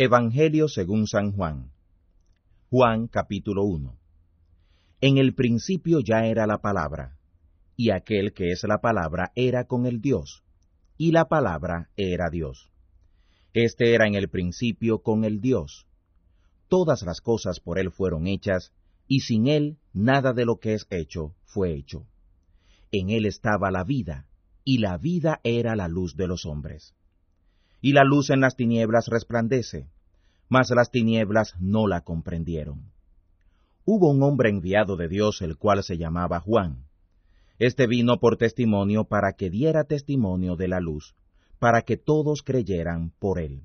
Evangelio según San Juan. Juan capítulo 1. En el principio ya era la palabra, y aquel que es la palabra era con el Dios, y la palabra era Dios. Este era en el principio con el Dios. Todas las cosas por él fueron hechas, y sin él nada de lo que es hecho fue hecho. En él estaba la vida, y la vida era la luz de los hombres. Y la luz en las tinieblas resplandece, mas las tinieblas no la comprendieron. Hubo un hombre enviado de Dios, el cual se llamaba Juan. Este vino por testimonio para que diera testimonio de la luz, para que todos creyeran por él.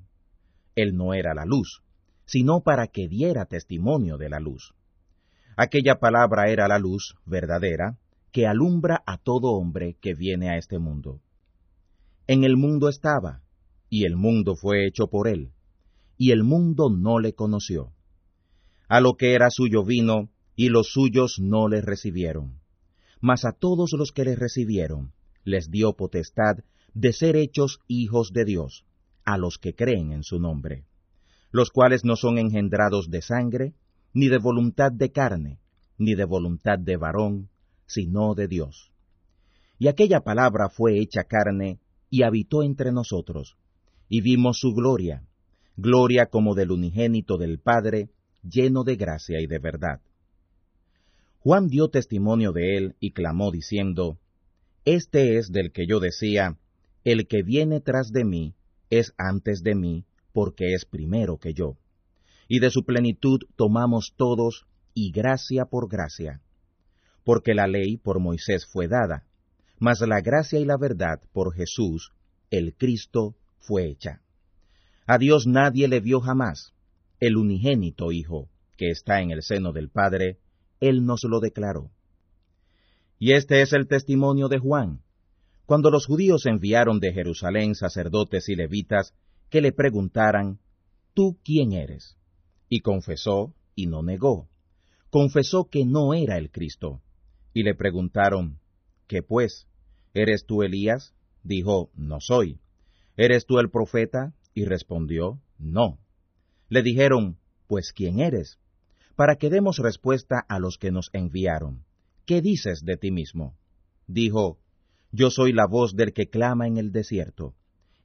Él no era la luz, sino para que diera testimonio de la luz. Aquella palabra era la luz verdadera, que alumbra a todo hombre que viene a este mundo. En el mundo estaba, y el mundo fue hecho por él, y el mundo no le conoció. A lo que era suyo vino, y los suyos no le recibieron. Mas a todos los que le recibieron, les dio potestad de ser hechos hijos de Dios, a los que creen en su nombre, los cuales no son engendrados de sangre, ni de voluntad de carne, ni de voluntad de varón, sino de Dios. Y aquella palabra fue hecha carne y habitó entre nosotros, y vimos su gloria, gloria como del unigénito del Padre, lleno de gracia y de verdad. Juan dio testimonio de él y clamó diciendo, Este es del que yo decía, el que viene tras de mí es antes de mí, porque es primero que yo. Y de su plenitud tomamos todos, y gracia por gracia. Porque la ley por Moisés fue dada, mas la gracia y la verdad por Jesús, el Cristo, fue hecha. A Dios nadie le vio jamás. El unigénito Hijo, que está en el seno del Padre, Él nos lo declaró. Y este es el testimonio de Juan, cuando los judíos enviaron de Jerusalén sacerdotes y levitas que le preguntaran, ¿tú quién eres? Y confesó y no negó. Confesó que no era el Cristo. Y le preguntaron, ¿qué pues? ¿Eres tú Elías? Dijo, no soy. ¿Eres tú el profeta? Y respondió, no. Le dijeron, pues ¿quién eres? Para que demos respuesta a los que nos enviaron. ¿Qué dices de ti mismo? Dijo, yo soy la voz del que clama en el desierto.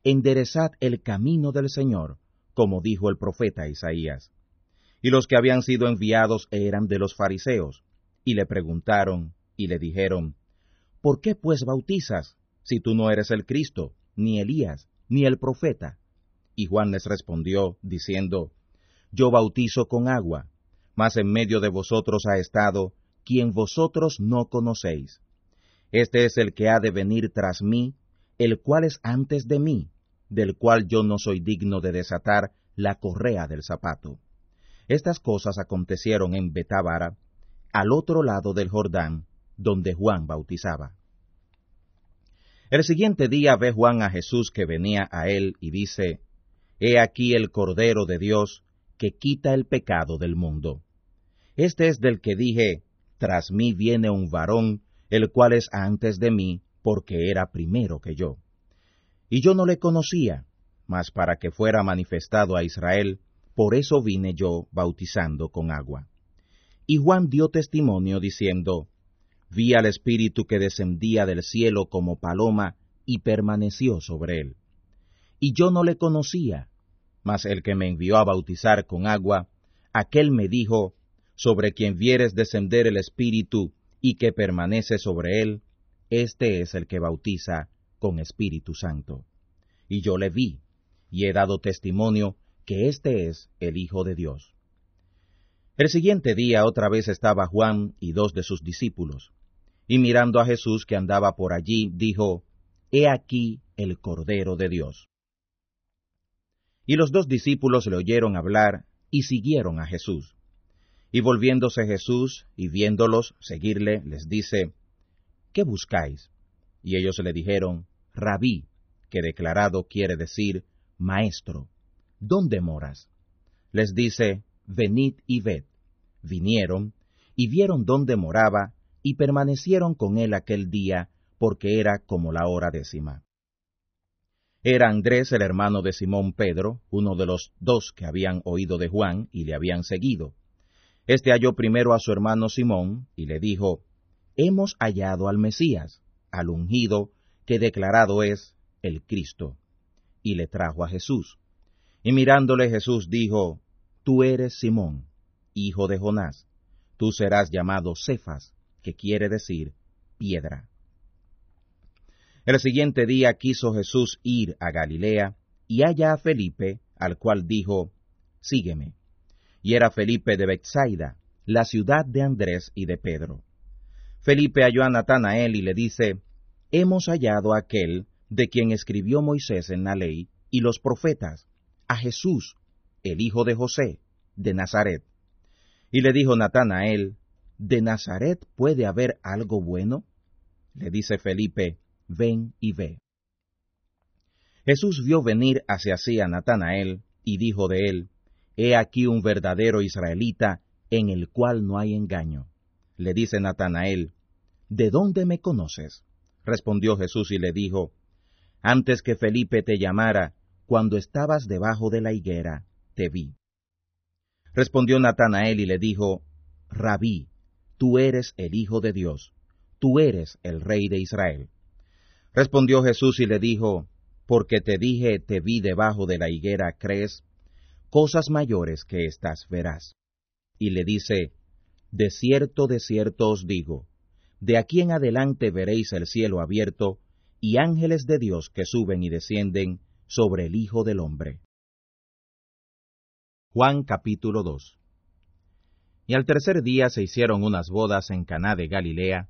Enderezad el camino del Señor, como dijo el profeta Isaías. Y los que habían sido enviados eran de los fariseos, y le preguntaron, y le dijeron, ¿Por qué pues bautizas, si tú no eres el Cristo, ni Elías, ni el profeta? Y Juan les respondió, diciendo, Yo bautizo con agua, mas en medio de vosotros ha estado quien vosotros no conocéis este es el que ha de venir tras mí, el cual es antes de mí, del cual yo no soy digno de desatar la correa del zapato. Estas cosas acontecieron en Betábara, al otro lado del Jordán, donde Juan bautizaba. El siguiente día ve Juan a Jesús que venía a él y dice, He aquí el Cordero de Dios que quita el pecado del mundo. Este es del que dije, Tras mí viene un varón el cual es antes de mí, porque era primero que yo. Y yo no le conocía, mas para que fuera manifestado a Israel, por eso vine yo bautizando con agua. Y Juan dio testimonio diciendo, Vi al Espíritu que descendía del cielo como paloma y permaneció sobre él. Y yo no le conocía, mas el que me envió a bautizar con agua, aquel me dijo, Sobre quien vieres descender el Espíritu y que permanece sobre él, este es el que bautiza con Espíritu Santo. Y yo le vi, y he dado testimonio que este es el Hijo de Dios. El siguiente día otra vez estaba Juan y dos de sus discípulos, y mirando a Jesús que andaba por allí, dijo, He aquí el Cordero de Dios. Y los dos discípulos le oyeron hablar y siguieron a Jesús. Y volviéndose Jesús y viéndolos seguirle, les dice, ¿qué buscáis? Y ellos le dijeron, Rabí, que declarado quiere decir, Maestro, ¿dónde moras? Les dice, Venid y ved. Vinieron, y vieron dónde moraba, y permanecieron con él aquel día, porque era como la hora décima. Era Andrés el hermano de Simón Pedro, uno de los dos que habían oído de Juan y le habían seguido. Este halló primero a su hermano Simón y le dijo, Hemos hallado al Mesías, al ungido, que declarado es el Cristo. Y le trajo a Jesús. Y mirándole Jesús dijo, Tú eres Simón, hijo de Jonás, tú serás llamado Cefas, que quiere decir piedra. El siguiente día quiso Jesús ir a Galilea, y halla a Felipe, al cual dijo, Sígueme. Y era Felipe de Bethsaida, la ciudad de Andrés y de Pedro. Felipe halló a Natanael y le dice, Hemos hallado a aquel de quien escribió Moisés en la ley y los profetas, a Jesús, el hijo de José, de Nazaret. Y le dijo Natanael, ¿de Nazaret puede haber algo bueno? Le dice Felipe, ven y ve. Jesús vio venir hacia sí a Natanael, y dijo de él, He aquí un verdadero israelita, en el cual no hay engaño. Le dice Natanael, ¿De dónde me conoces? Respondió Jesús y le dijo, Antes que Felipe te llamara, cuando estabas debajo de la higuera, te vi. Respondió Natanael y le dijo, Rabí, tú eres el Hijo de Dios, tú eres el Rey de Israel. Respondió Jesús y le dijo, Porque te dije, te vi debajo de la higuera, ¿crees? Cosas mayores que estas verás. Y le dice, De cierto, de cierto os digo, de aquí en adelante veréis el cielo abierto, y ángeles de Dios que suben y descienden sobre el Hijo del Hombre. Juan capítulo 2 Y al tercer día se hicieron unas bodas en Caná de Galilea,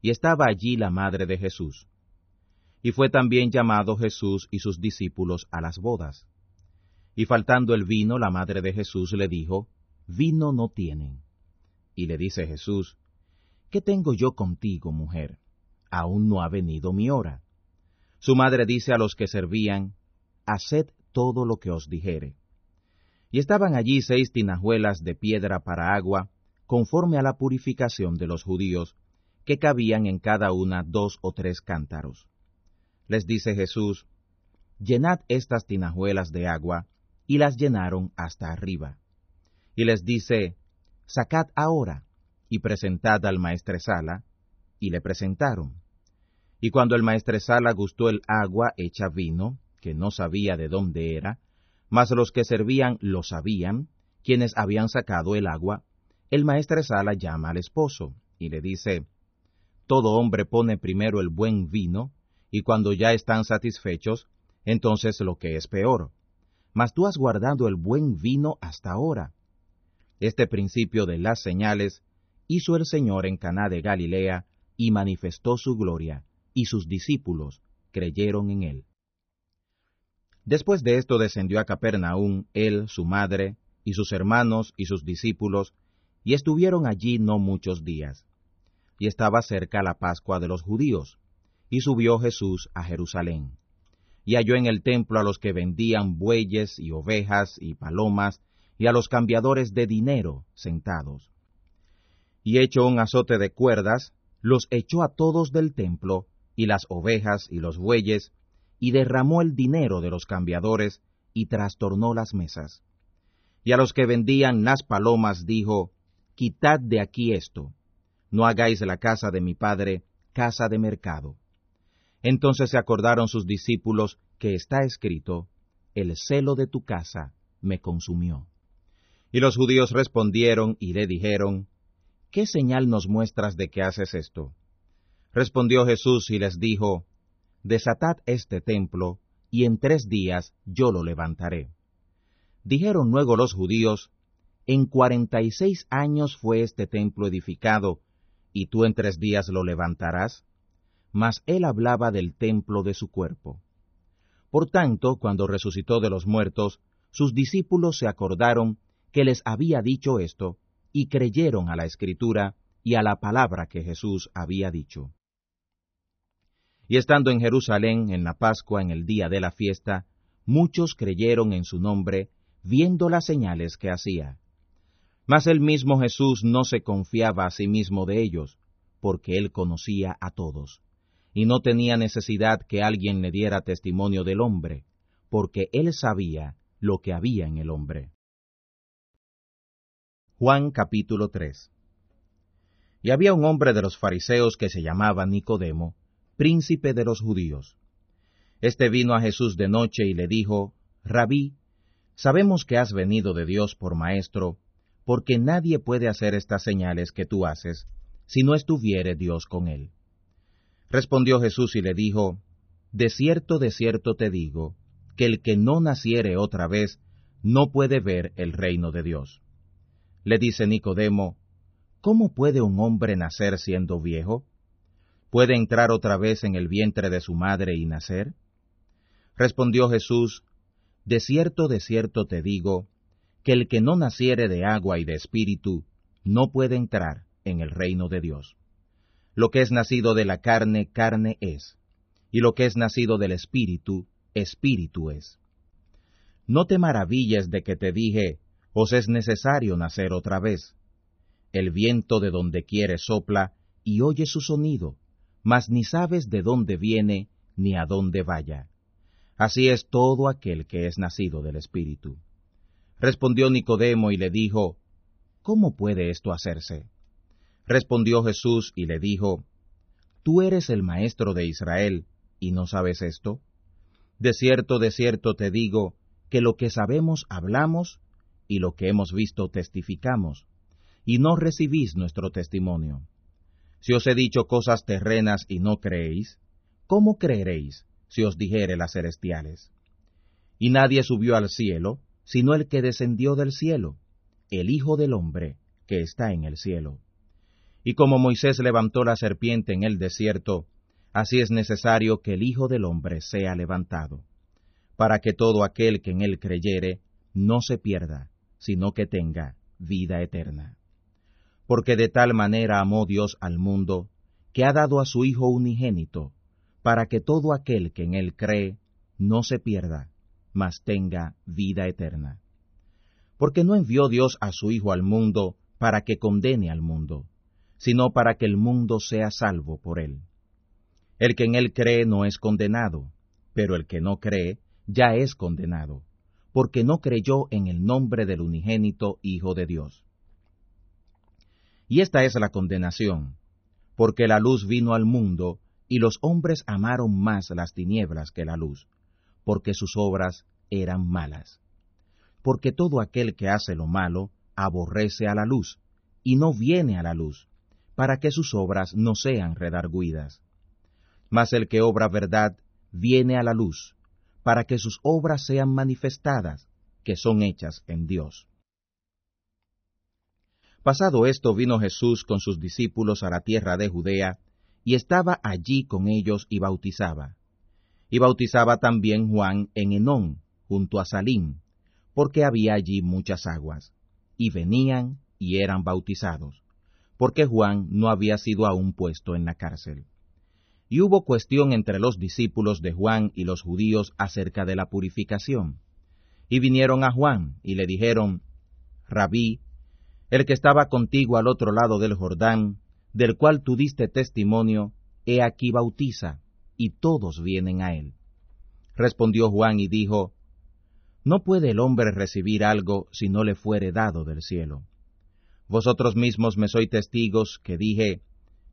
y estaba allí la madre de Jesús. Y fue también llamado Jesús y sus discípulos a las bodas. Y faltando el vino, la madre de Jesús le dijo, Vino no tienen. Y le dice Jesús, ¿Qué tengo yo contigo, mujer? Aún no ha venido mi hora. Su madre dice a los que servían, Haced todo lo que os dijere. Y estaban allí seis tinajuelas de piedra para agua, conforme a la purificación de los judíos, que cabían en cada una dos o tres cántaros. Les dice Jesús, Llenad estas tinajuelas de agua, y las llenaron hasta arriba. Y les dice, Sacad ahora, y presentad al maestresala, y le presentaron. Y cuando el maestresala gustó el agua hecha vino, que no sabía de dónde era, mas los que servían lo sabían, quienes habían sacado el agua, el maestresala llama al esposo, y le dice, Todo hombre pone primero el buen vino, y cuando ya están satisfechos, entonces lo que es peor. Mas tú has guardado el buen vino hasta ahora. Este principio de las señales hizo el Señor en Caná de Galilea y manifestó su gloria, y sus discípulos creyeron en él. Después de esto descendió a Capernaum él, su madre, y sus hermanos y sus discípulos, y estuvieron allí no muchos días. Y estaba cerca la Pascua de los judíos, y subió Jesús a Jerusalén. Y halló en el templo a los que vendían bueyes y ovejas y palomas, y a los cambiadores de dinero sentados y hecho un azote de cuerdas, los echó a todos del templo, y las ovejas y los bueyes, y derramó el dinero de los cambiadores, y trastornó las mesas. Y a los que vendían las palomas dijo, Quitad de aquí esto, no hagáis la casa de mi padre casa de mercado. Entonces se acordaron sus discípulos que está escrito, El celo de tu casa me consumió. Y los judíos respondieron y le dijeron, ¿qué señal nos muestras de que haces esto? Respondió Jesús y les dijo, Desatad este templo, y en tres días yo lo levantaré. Dijeron luego los judíos, En cuarenta y seis años fue este templo edificado, y tú en tres días lo levantarás. Mas él hablaba del templo de su cuerpo. Por tanto, cuando resucitó de los muertos, sus discípulos se acordaron que les había dicho esto, y creyeron a la escritura y a la palabra que Jesús había dicho. Y estando en Jerusalén en la Pascua en el día de la fiesta, muchos creyeron en su nombre, viendo las señales que hacía. Mas el mismo Jesús no se confiaba a sí mismo de ellos, porque él conocía a todos, y no tenía necesidad que alguien le diera testimonio del hombre, porque él sabía lo que había en el hombre. Juan capítulo 3 Y había un hombre de los fariseos que se llamaba Nicodemo, príncipe de los judíos. Este vino a Jesús de noche y le dijo, Rabí, sabemos que has venido de Dios por maestro, porque nadie puede hacer estas señales que tú haces, si no estuviere Dios con él. Respondió Jesús y le dijo, De cierto, de cierto te digo, que el que no naciere otra vez no puede ver el reino de Dios. Le dice Nicodemo, ¿Cómo puede un hombre nacer siendo viejo? ¿Puede entrar otra vez en el vientre de su madre y nacer? Respondió Jesús, De cierto, de cierto te digo, que el que no naciere de agua y de espíritu, no puede entrar en el reino de Dios. Lo que es nacido de la carne, carne es, y lo que es nacido del espíritu, espíritu es. No te maravilles de que te dije, os es necesario nacer otra vez. El viento de donde quiere sopla y oye su sonido, mas ni sabes de dónde viene ni a dónde vaya. Así es todo aquel que es nacido del Espíritu. Respondió Nicodemo y le dijo, ¿Cómo puede esto hacerse? Respondió Jesús y le dijo, ¿Tú eres el maestro de Israel y no sabes esto? De cierto, de cierto te digo, que lo que sabemos hablamos, y lo que hemos visto testificamos, y no recibís nuestro testimonio. Si os he dicho cosas terrenas y no creéis, ¿cómo creeréis si os dijere las celestiales? Y nadie subió al cielo, sino el que descendió del cielo, el Hijo del Hombre, que está en el cielo. Y como Moisés levantó la serpiente en el desierto, Así es necesario que el Hijo del Hombre sea levantado, para que todo aquel que en él creyere no se pierda, sino que tenga vida eterna. Porque de tal manera amó Dios al mundo, que ha dado a su Hijo unigénito, para que todo aquel que en él cree no se pierda, mas tenga vida eterna. Porque no envió Dios a su Hijo al mundo para que condene al mundo, sino para que el mundo sea salvo por él. El que en él cree no es condenado, pero el que no cree ya es condenado, porque no creyó en el nombre del unigénito Hijo de Dios. Y esta es la condenación, porque la luz vino al mundo, y los hombres amaron más las tinieblas que la luz, porque sus obras eran malas. Porque todo aquel que hace lo malo aborrece a la luz, y no viene a la luz, para que sus obras no sean redarguidas mas el que obra verdad viene a la luz, para que sus obras sean manifestadas, que son hechas en Dios. Pasado esto vino Jesús con sus discípulos a la tierra de Judea, y estaba allí con ellos y bautizaba. Y bautizaba también Juan en Enón, junto a Salim, porque había allí muchas aguas, y venían y eran bautizados, porque Juan no había sido aún puesto en la cárcel. Y hubo cuestión entre los discípulos de Juan y los judíos acerca de la purificación. Y vinieron a Juan y le dijeron, Rabí, el que estaba contigo al otro lado del Jordán, del cual tú diste testimonio, he aquí bautiza, y todos vienen a él. Respondió Juan y dijo, No puede el hombre recibir algo si no le fuere dado del cielo. Vosotros mismos me sois testigos que dije,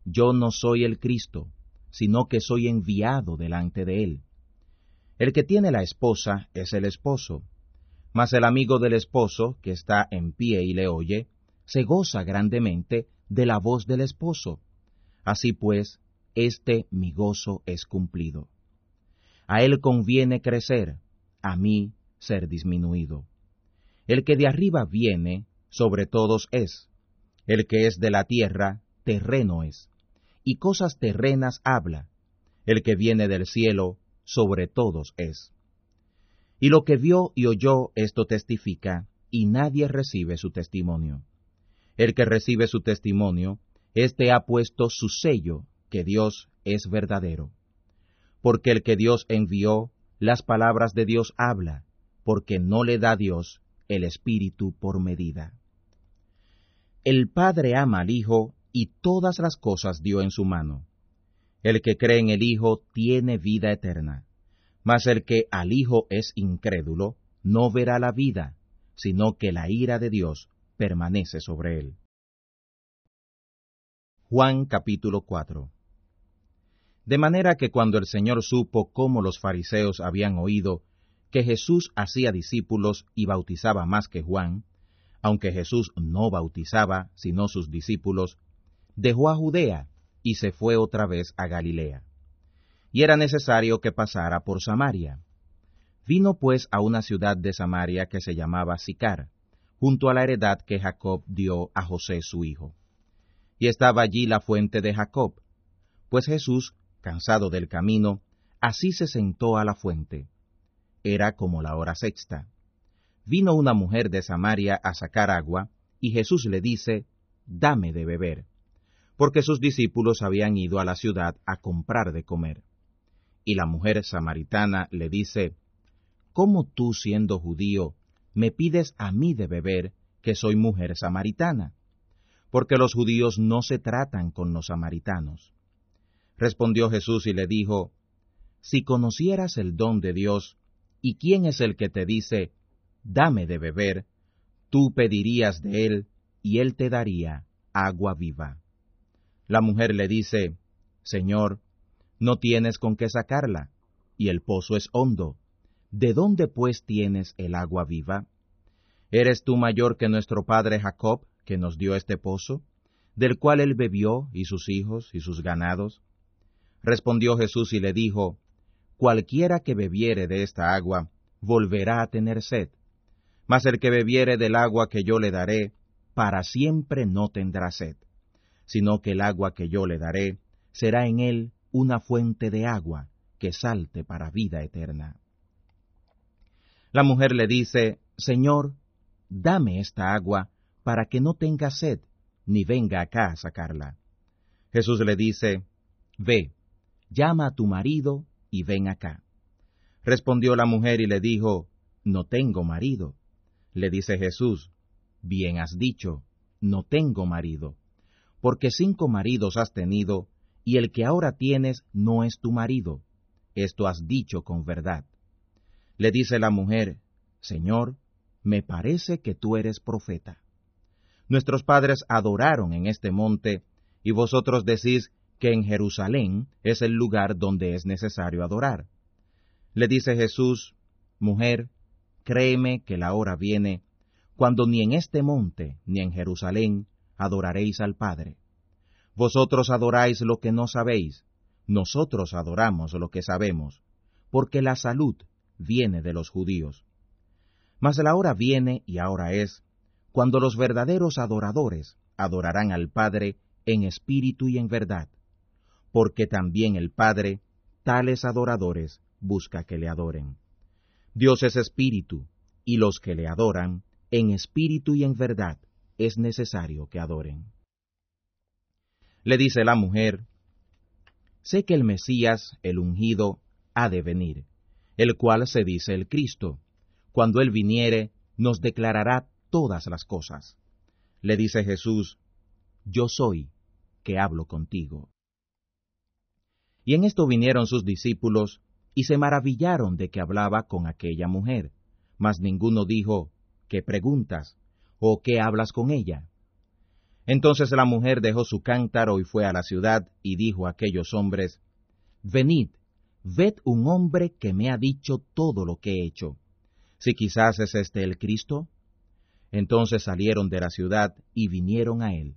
Yo no soy el Cristo, sino que soy enviado delante de él. El que tiene la esposa es el esposo, mas el amigo del esposo, que está en pie y le oye, se goza grandemente de la voz del esposo. Así pues, este mi gozo es cumplido. A él conviene crecer, a mí ser disminuido. El que de arriba viene, sobre todos es. El que es de la tierra, terreno es y cosas terrenas habla. El que viene del cielo sobre todos es. Y lo que vio y oyó esto testifica, y nadie recibe su testimonio. El que recibe su testimonio, éste ha puesto su sello, que Dios es verdadero. Porque el que Dios envió, las palabras de Dios habla, porque no le da Dios el Espíritu por medida. El Padre ama al Hijo y todas las cosas dio en su mano. El que cree en el Hijo tiene vida eterna, mas el que al Hijo es incrédulo no verá la vida, sino que la ira de Dios permanece sobre él. Juan capítulo 4 De manera que cuando el Señor supo cómo los fariseos habían oído que Jesús hacía discípulos y bautizaba más que Juan, aunque Jesús no bautizaba sino sus discípulos, dejó a Judea y se fue otra vez a Galilea. Y era necesario que pasara por Samaria. Vino pues a una ciudad de Samaria que se llamaba Sicar, junto a la heredad que Jacob dio a José su hijo. Y estaba allí la fuente de Jacob. Pues Jesús, cansado del camino, así se sentó a la fuente. Era como la hora sexta. Vino una mujer de Samaria a sacar agua, y Jesús le dice, Dame de beber, porque sus discípulos habían ido a la ciudad a comprar de comer. Y la mujer samaritana le dice, ¿Cómo tú, siendo judío, me pides a mí de beber, que soy mujer samaritana? Porque los judíos no se tratan con los samaritanos. Respondió Jesús y le dijo, Si conocieras el don de Dios, y quién es el que te dice, Dame de beber, tú pedirías de él, y él te daría agua viva. La mujer le dice, Señor, no tienes con qué sacarla, y el pozo es hondo. ¿De dónde pues tienes el agua viva? ¿Eres tú mayor que nuestro padre Jacob, que nos dio este pozo, del cual él bebió, y sus hijos, y sus ganados? Respondió Jesús y le dijo, Cualquiera que bebiere de esta agua, volverá a tener sed, mas el que bebiere del agua que yo le daré, para siempre no tendrá sed, sino que el agua que yo le daré será en él una fuente de agua que salte para vida eterna. La mujer le dice, Señor, dame esta agua para que no tenga sed, ni venga acá a sacarla. Jesús le dice, Ve, llama a tu marido y ven acá. Respondió la mujer y le dijo, No tengo marido. Le dice Jesús, Bien has dicho, no tengo marido, porque cinco maridos has tenido, y el que ahora tienes no es tu marido. Esto has dicho con verdad. Le dice la mujer, Señor, me parece que tú eres profeta. Nuestros padres adoraron en este monte, y vosotros decís que en Jerusalén es el lugar donde es necesario adorar. Le dice Jesús, Mujer, créeme que la hora viene, cuando ni en este monte ni en Jerusalén adoraréis al Padre. Vosotros adoráis lo que no sabéis, nosotros adoramos lo que sabemos, porque la salud viene de los judíos. Mas la hora viene y ahora es, cuando los verdaderos adoradores adorarán al Padre en espíritu y en verdad, porque también el Padre, tales adoradores, busca que le adoren. Dios es espíritu, y los que le adoran, en espíritu y en verdad, es necesario que adoren. Le dice la mujer, Sé que el Mesías, el ungido, ha de venir, el cual se dice el Cristo. Cuando él viniere, nos declarará todas las cosas. Le dice Jesús, Yo soy que hablo contigo. Y en esto vinieron sus discípulos, y se maravillaron de que hablaba con aquella mujer, mas ninguno dijo, ¿qué preguntas? ¿O qué hablas con ella? Entonces la mujer dejó su cántaro y fue a la ciudad, y dijo a aquellos hombres, Venid, ved un hombre que me ha dicho todo lo que he hecho. Si quizás es este el Cristo. Entonces salieron de la ciudad y vinieron a él.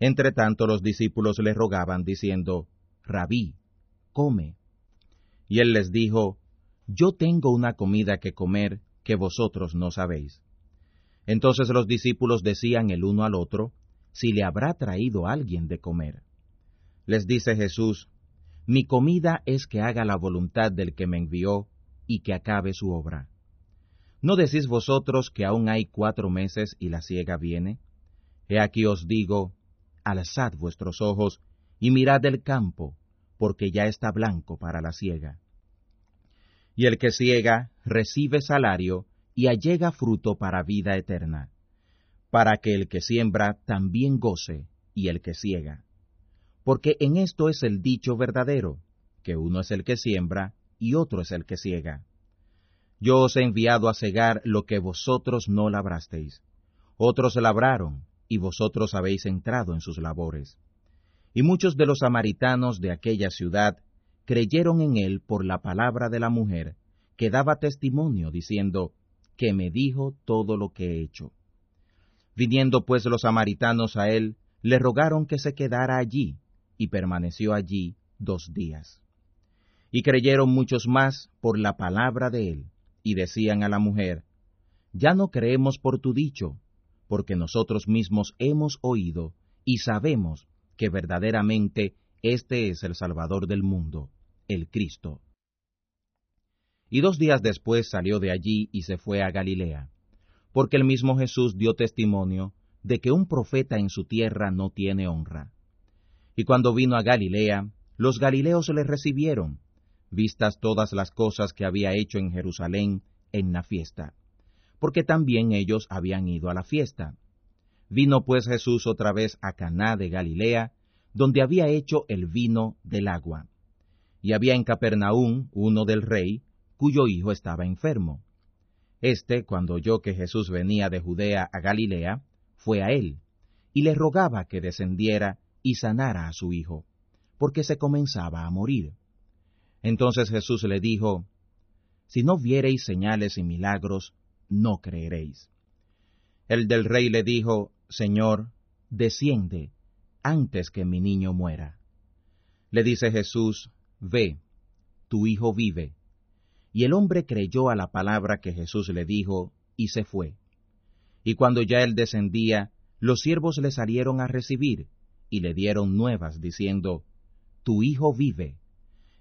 Entre tanto los discípulos le rogaban, diciendo, Rabí, come. Y él les dijo, Yo tengo una comida que comer que vosotros no sabéis. Entonces los discípulos decían el uno al otro, si le habrá traído alguien de comer. Les dice Jesús, Mi comida es que haga la voluntad del que me envió y que acabe su obra. ¿No decís vosotros que aún hay cuatro meses y la siega viene? He aquí os digo, alzad vuestros ojos y mirad el campo, porque ya está blanco para la siega. Y el que ciega recibe salario y allega fruto para vida eterna, para que el que siembra también goce y el que ciega. Porque en esto es el dicho verdadero, que uno es el que siembra y otro es el que ciega. Yo os he enviado a cegar lo que vosotros no labrasteis. Otros labraron, y vosotros habéis entrado en sus labores. Y muchos de los samaritanos de aquella ciudad creyeron en él por la palabra de la mujer, que daba testimonio diciendo, que me dijo todo lo que he hecho. Viniendo pues los samaritanos a él, le rogaron que se quedara allí, y permaneció allí dos días. Y creyeron muchos más por la palabra de él, y decían a la mujer, Ya no creemos por tu dicho, porque nosotros mismos hemos oído y sabemos que verdaderamente este es el Salvador del mundo, el Cristo. Y dos días después salió de allí y se fue a Galilea, porque el mismo Jesús dio testimonio de que un profeta en su tierra no tiene honra. Y cuando vino a Galilea, los galileos le recibieron, vistas todas las cosas que había hecho en Jerusalén en la fiesta, porque también ellos habían ido a la fiesta. Vino pues Jesús otra vez a Caná de Galilea, donde había hecho el vino del agua. Y había en Capernaum uno del rey, cuyo hijo estaba enfermo. Este, cuando oyó que Jesús venía de Judea a Galilea, fue a él, y le rogaba que descendiera y sanara a su hijo, porque se comenzaba a morir. Entonces Jesús le dijo, Si no viereis señales y milagros, no creeréis. El del rey le dijo, Señor, desciende, antes que mi niño muera. Le dice Jesús, Ve, tu hijo vive. Y el hombre creyó a la palabra que Jesús le dijo, y se fue. Y cuando ya él descendía, los siervos le salieron a recibir, y le dieron nuevas, diciendo, Tu hijo vive.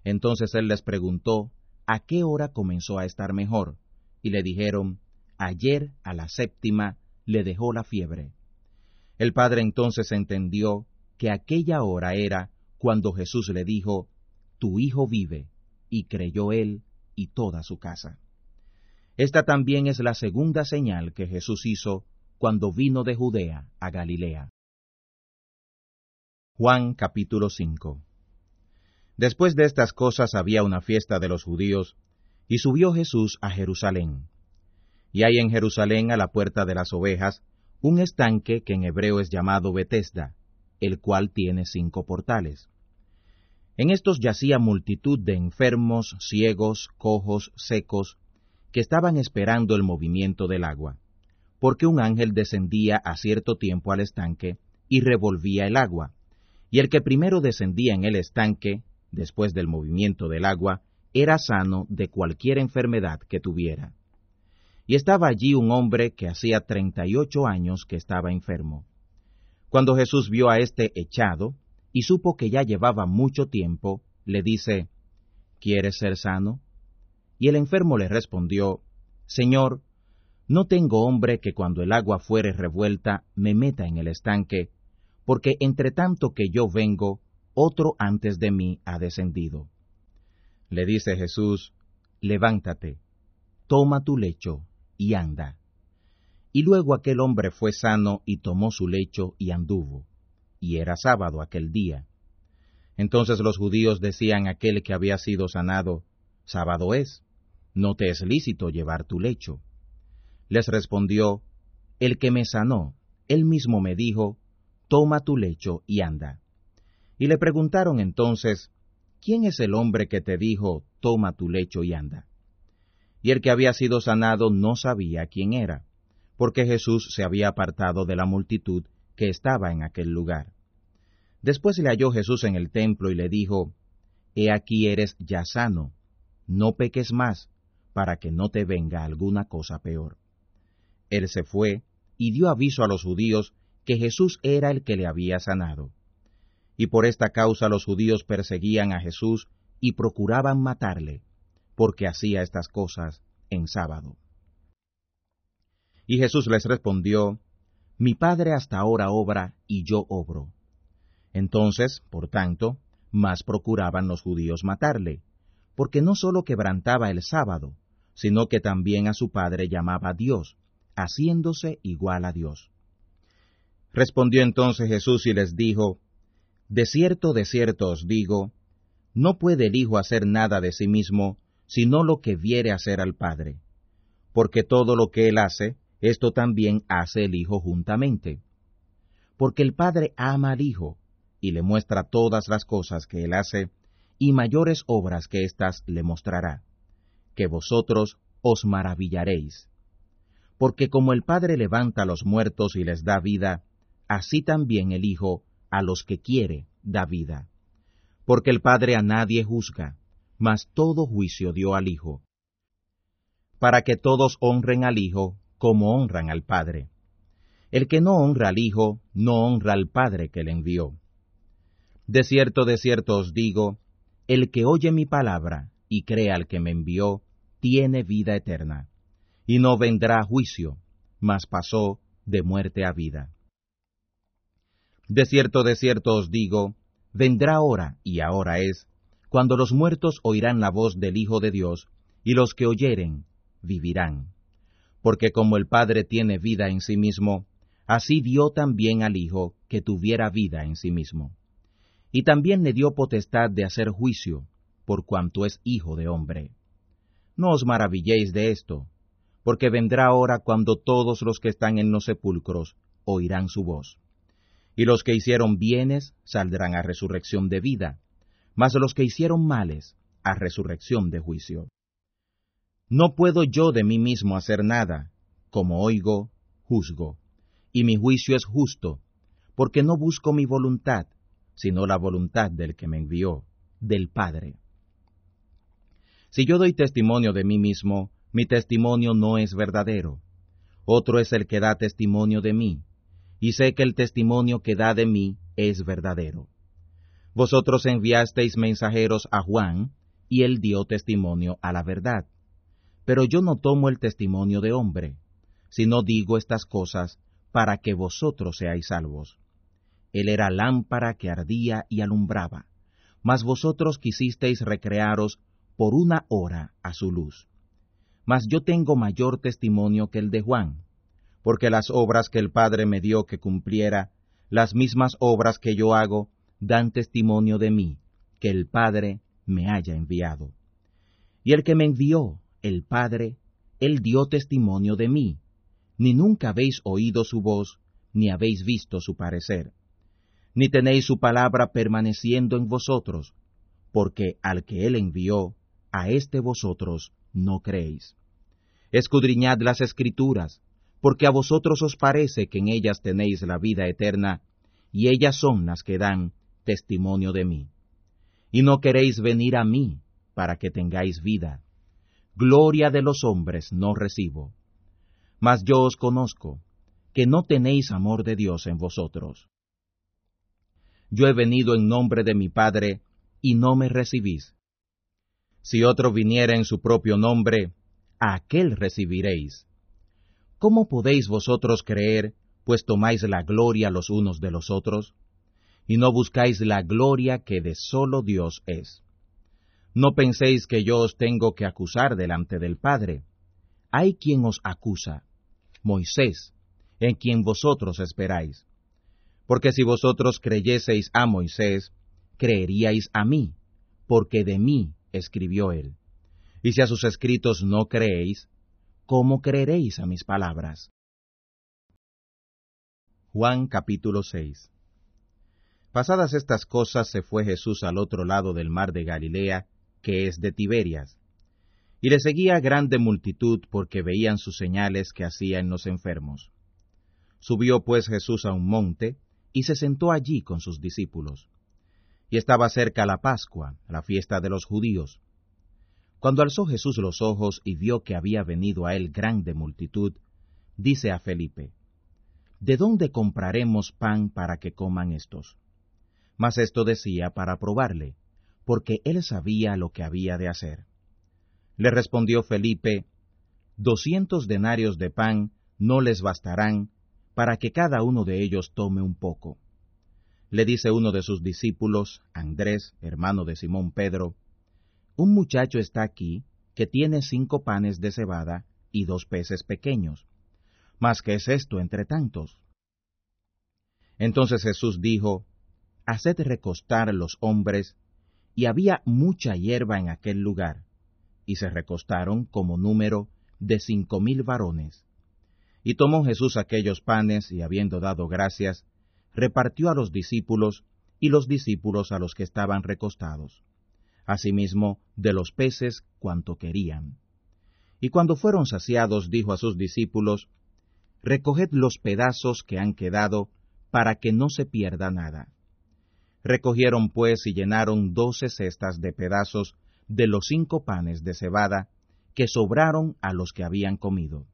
Entonces él les preguntó, ¿a qué hora comenzó a estar mejor? Y le dijeron, Ayer a la séptima le dejó la fiebre. El padre entonces entendió que aquella hora era cuando Jesús le dijo, Tu hijo vive, y creyó él y toda su casa. Esta también es la segunda señal que Jesús hizo cuando vino de Judea a Galilea. Juan capítulo 5 Después de estas cosas había una fiesta de los judíos, y subió Jesús a Jerusalén. Y hay en Jerusalén a la puerta de las ovejas un estanque que en hebreo es llamado Betesda, el cual tiene cinco portales. En estos yacía multitud de enfermos, ciegos, cojos, secos, que estaban esperando el movimiento del agua, porque un ángel descendía a cierto tiempo al estanque y revolvía el agua, y el que primero descendía en el estanque, después del movimiento del agua, era sano de cualquier enfermedad que tuviera. Y estaba allí un hombre que hacía treinta y ocho años que estaba enfermo. Cuando Jesús vio a éste echado, y supo que ya llevaba mucho tiempo, le dice, ¿Quieres ser sano? Y el enfermo le respondió, Señor, no tengo hombre que cuando el agua fuere revuelta me meta en el estanque, porque entre tanto que yo vengo, otro antes de mí ha descendido. Le dice Jesús, Levántate, toma tu lecho y anda. Y luego aquel hombre fue sano y tomó su lecho y anduvo y era sábado aquel día. Entonces los judíos decían a aquel que había sido sanado, Sábado es, no te es lícito llevar tu lecho. Les respondió, El que me sanó, él mismo me dijo, Toma tu lecho y anda. Y le preguntaron entonces, ¿quién es el hombre que te dijo, Toma tu lecho y anda? Y el que había sido sanado no sabía quién era, porque Jesús se había apartado de la multitud que estaba en aquel lugar. Después le halló Jesús en el templo y le dijo, He aquí eres ya sano, no peques más, para que no te venga alguna cosa peor. Él se fue y dio aviso a los judíos que Jesús era el que le había sanado. Y por esta causa los judíos perseguían a Jesús y procuraban matarle, porque hacía estas cosas en sábado. Y Jesús les respondió, mi Padre hasta ahora obra y yo obro. Entonces, por tanto, más procuraban los judíos matarle, porque no sólo quebrantaba el sábado, sino que también a su Padre llamaba Dios, haciéndose igual a Dios. Respondió entonces Jesús y les dijo, De cierto, de cierto os digo, no puede el Hijo hacer nada de sí mismo, sino lo que viere hacer al Padre. Porque todo lo que él hace, esto también hace el Hijo juntamente. Porque el Padre ama al Hijo, y le muestra todas las cosas que él hace, y mayores obras que éstas le mostrará, que vosotros os maravillaréis. Porque como el Padre levanta a los muertos y les da vida, así también el Hijo a los que quiere da vida. Porque el Padre a nadie juzga, mas todo juicio dio al Hijo, para que todos honren al Hijo como honran al Padre. El que no honra al Hijo, no honra al Padre que le envió. De cierto, de cierto os digo, el que oye mi palabra y cree al que me envió, tiene vida eterna, y no vendrá juicio, mas pasó de muerte a vida. De cierto, de cierto os digo, vendrá hora, y ahora es, cuando los muertos oirán la voz del Hijo de Dios, y los que oyeren, vivirán. Porque como el Padre tiene vida en sí mismo, así dio también al Hijo que tuviera vida en sí mismo. Y también le dio potestad de hacer juicio, por cuanto es Hijo de hombre. No os maravilléis de esto, porque vendrá hora cuando todos los que están en los sepulcros oirán su voz y los que hicieron bienes saldrán a resurrección de vida, mas los que hicieron males a resurrección de juicio. No puedo yo de mí mismo hacer nada, como oigo, juzgo, y mi juicio es justo, porque no busco mi voluntad, sino la voluntad del que me envió, del Padre. Si yo doy testimonio de mí mismo, mi testimonio no es verdadero. Otro es el que da testimonio de mí, y sé que el testimonio que da de mí es verdadero. Vosotros enviasteis mensajeros a Juan, y él dio testimonio a la verdad. Pero yo no tomo el testimonio de hombre, sino digo estas cosas para que vosotros seáis salvos. Él era lámpara que ardía y alumbraba, mas vosotros quisisteis recrearos por una hora a su luz. Mas yo tengo mayor testimonio que el de Juan, porque las obras que el Padre me dio que cumpliera, las mismas obras que yo hago, dan testimonio de mí, que el Padre me haya enviado. Y el que me envió, el Padre, él dio testimonio de mí, ni nunca habéis oído su voz, ni habéis visto su parecer, ni tenéis su palabra permaneciendo en vosotros, porque al que él envió, a éste vosotros no creéis. Escudriñad las escrituras, porque a vosotros os parece que en ellas tenéis la vida eterna, y ellas son las que dan testimonio de mí. Y no queréis venir a mí para que tengáis vida. Gloria de los hombres no recibo. Mas yo os conozco, que no tenéis amor de Dios en vosotros. Yo he venido en nombre de mi Padre, y no me recibís. Si otro viniera en su propio nombre, a aquel recibiréis. ¿Cómo podéis vosotros creer, pues tomáis la gloria los unos de los otros? Y no buscáis la gloria que de solo Dios es. No penséis que yo os tengo que acusar delante del Padre. Hay quien os acusa, Moisés, en quien vosotros esperáis. Porque si vosotros creyeseis a Moisés, creeríais a mí, porque de mí escribió él. Y si a sus escritos no creéis, ¿cómo creeréis a mis palabras? Juan capítulo 6 Pasadas estas cosas se fue Jesús al otro lado del mar de Galilea, que es de Tiberias, y le seguía grande multitud porque veían sus señales que hacía en los enfermos. Subió pues Jesús a un monte, y se sentó allí con sus discípulos. Y estaba cerca la Pascua, la fiesta de los judíos. Cuando alzó Jesús los ojos y vio que había venido a él grande multitud, dice a Felipe, ¿De dónde compraremos pan para que coman estos? Mas esto decía para probarle, porque él sabía lo que había de hacer. Le respondió Felipe, Doscientos denarios de pan no les bastarán para que cada uno de ellos tome un poco. Le dice uno de sus discípulos, Andrés, hermano de Simón Pedro, un muchacho está aquí que tiene cinco panes de cebada y dos peces pequeños. ¿Mas qué es esto entre tantos? Entonces Jesús dijo, haced recostar los hombres, y había mucha hierba en aquel lugar, y se recostaron como número de cinco mil varones. Y tomó Jesús aquellos panes, y habiendo dado gracias, repartió a los discípulos, y los discípulos a los que estaban recostados. Asimismo, de los peces cuanto querían. Y cuando fueron saciados, dijo a sus discípulos, Recoged los pedazos que han quedado, para que no se pierda nada. Recogieron pues y llenaron doce cestas de pedazos de los cinco panes de cebada que sobraron a los que habían comido.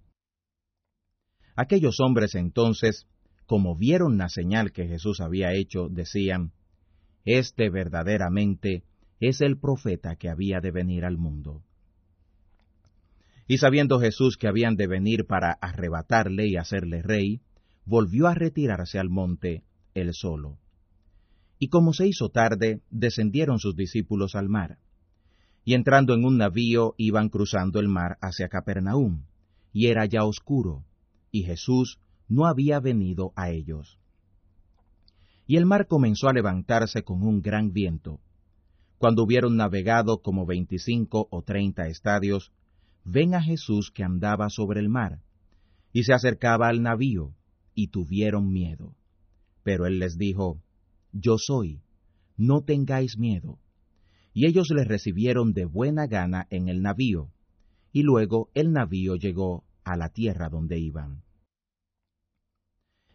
Aquellos hombres entonces, como vieron la señal que Jesús había hecho, decían, Este verdaderamente es el profeta que había de venir al mundo. Y sabiendo Jesús que habían de venir para arrebatarle y hacerle rey, volvió a retirarse al monte él solo. Y como se hizo tarde, descendieron sus discípulos al mar. Y entrando en un navío iban cruzando el mar hacia Capernaum, y era ya oscuro, y Jesús no había venido a ellos. Y el mar comenzó a levantarse con un gran viento. Cuando hubieron navegado como veinticinco o treinta estadios, ven a Jesús que andaba sobre el mar, y se acercaba al navío, y tuvieron miedo. Pero él les dijo, Yo soy, no tengáis miedo. Y ellos le recibieron de buena gana en el navío, y luego el navío llegó a la tierra donde iban.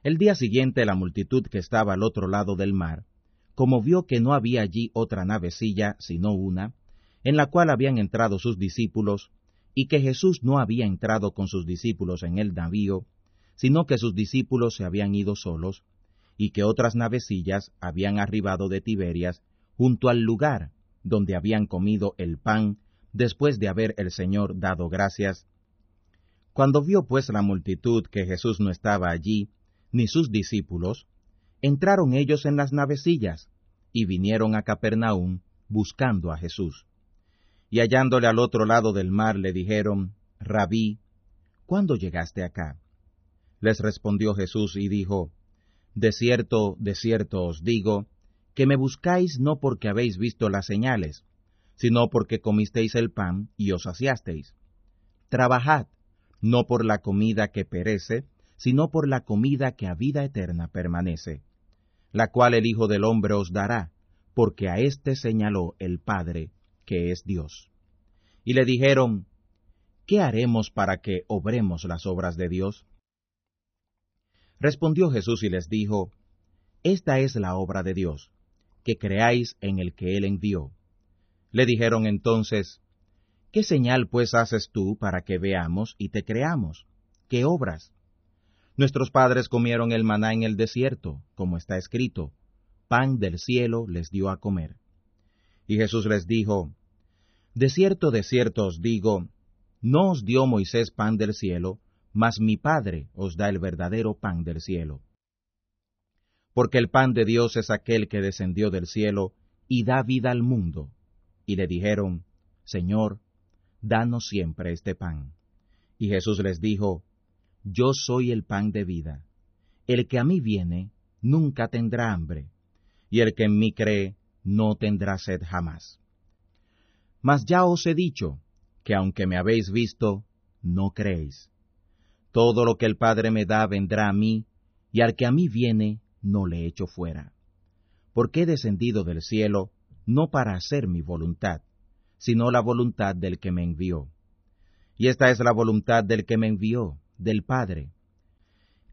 El día siguiente la multitud que estaba al otro lado del mar, como vio que no había allí otra navecilla sino una, en la cual habían entrado sus discípulos, y que Jesús no había entrado con sus discípulos en el navío, sino que sus discípulos se habían ido solos, y que otras navecillas habían arribado de Tiberias junto al lugar donde habían comido el pan después de haber el Señor dado gracias. Cuando vio pues la multitud que Jesús no estaba allí, ni sus discípulos, entraron ellos en las navecillas, y vinieron a Capernaum buscando a Jesús. Y hallándole al otro lado del mar le dijeron, Rabí, ¿cuándo llegaste acá? Les respondió Jesús y dijo, De cierto, de cierto os digo, que me buscáis no porque habéis visto las señales, sino porque comisteis el pan y os saciasteis. Trabajad, no por la comida que perece, sino por la comida que a vida eterna permanece, la cual el Hijo del Hombre os dará, porque a éste señaló el Padre, que es Dios. Y le dijeron, ¿qué haremos para que obremos las obras de Dios? Respondió Jesús y les dijo, Esta es la obra de Dios, que creáis en el que Él envió. Le dijeron entonces, ¿Qué señal pues haces tú para que veamos y te creamos? ¿Qué obras? Nuestros padres comieron el maná en el desierto, como está escrito, pan del cielo les dio a comer. Y Jesús les dijo, De cierto, de cierto os digo, no os dio Moisés pan del cielo, mas mi Padre os da el verdadero pan del cielo. Porque el pan de Dios es aquel que descendió del cielo y da vida al mundo. Y le dijeron, Señor, danos siempre este pan. Y Jesús les dijo, Yo soy el pan de vida. El que a mí viene, nunca tendrá hambre, y el que en mí cree, no tendrá sed jamás. Mas ya os he dicho, que aunque me habéis visto, no creéis. Todo lo que el Padre me da vendrá a mí, y al que a mí viene, no le echo fuera. Porque he descendido del cielo, no para hacer mi voluntad, sino la voluntad del que me envió. Y esta es la voluntad del que me envió, del Padre,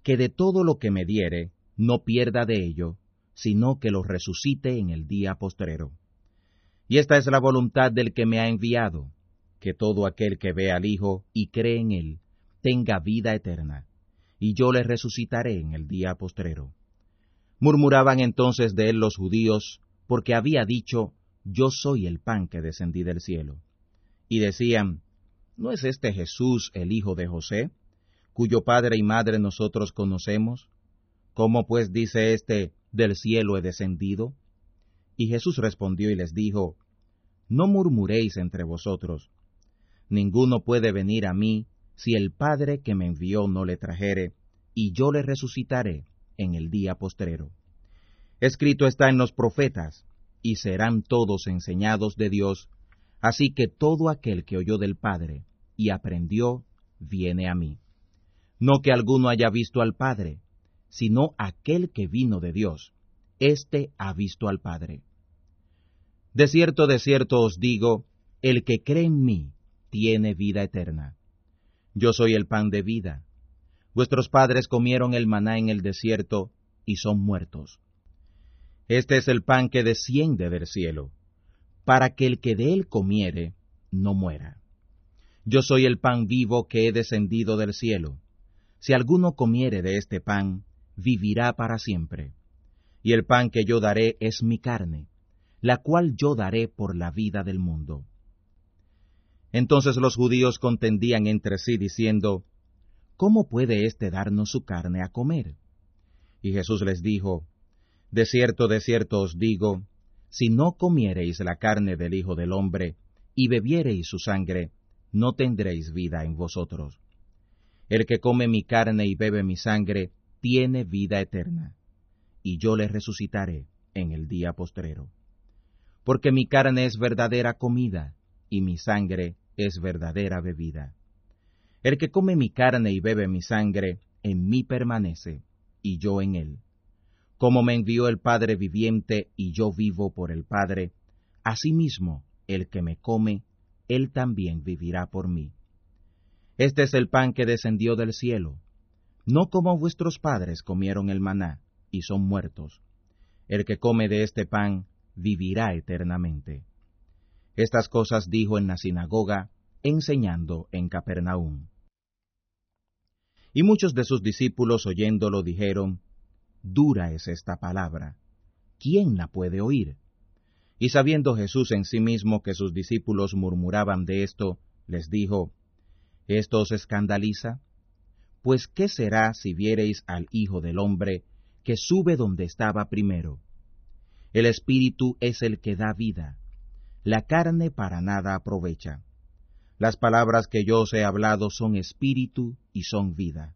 que de todo lo que me diere, no pierda de ello, sino que lo resucite en el día postrero. Y esta es la voluntad del que me ha enviado, que todo aquel que ve al Hijo y cree en él, tenga vida eterna, y yo le resucitaré en el día postrero. Murmuraban entonces de él los judíos, porque había dicho, Yo soy el pan que descendí del cielo. Y decían, ¿no es este Jesús el hijo de José, cuyo padre y madre nosotros conocemos? ¿Cómo pues dice éste, del cielo he descendido? Y Jesús respondió y les dijo, No murmuréis entre vosotros. Ninguno puede venir a mí si el Padre que me envió no le trajere, y yo le resucitaré en el día postrero. Escrito está en los profetas, y serán todos enseñados de Dios, así que todo aquel que oyó del Padre y aprendió, viene a mí. No que alguno haya visto al Padre, sino aquel que vino de Dios, éste ha visto al Padre. De cierto, de cierto os digo, el que cree en mí tiene vida eterna. Yo soy el pan de vida. Vuestros padres comieron el maná en el desierto y son muertos. Este es el pan que desciende del cielo, para que el que de él comiere no muera. Yo soy el pan vivo que he descendido del cielo. Si alguno comiere de este pan, vivirá para siempre. Y el pan que yo daré es mi carne, la cual yo daré por la vida del mundo. Entonces los judíos contendían entre sí diciendo, ¿Cómo puede éste darnos su carne a comer? Y Jesús les dijo, De cierto, de cierto os digo, si no comiereis la carne del Hijo del Hombre, y bebiereis su sangre, no tendréis vida en vosotros. El que come mi carne y bebe mi sangre, tiene vida eterna, y yo le resucitaré en el día postrero porque mi carne es verdadera comida, y mi sangre es verdadera bebida. El que come mi carne y bebe mi sangre, en mí permanece, y yo en él. Como me envió el Padre viviente, y yo vivo por el Padre, asimismo el que me come, él también vivirá por mí. Este es el pan que descendió del cielo, no como vuestros padres comieron el maná, y son muertos. El que come de este pan vivirá eternamente. Estas cosas dijo en la sinagoga, enseñando en Capernaum. Y muchos de sus discípulos oyéndolo dijeron, Dura es esta palabra, ¿quién la puede oír? Y sabiendo Jesús en sí mismo que sus discípulos murmuraban de esto, les dijo, ¿Esto os escandaliza? Pues ¿qué será si viereis al Hijo del Hombre que sube donde estaba primero? El espíritu es el que da vida. La carne para nada aprovecha. Las palabras que yo os he hablado son espíritu y son vida.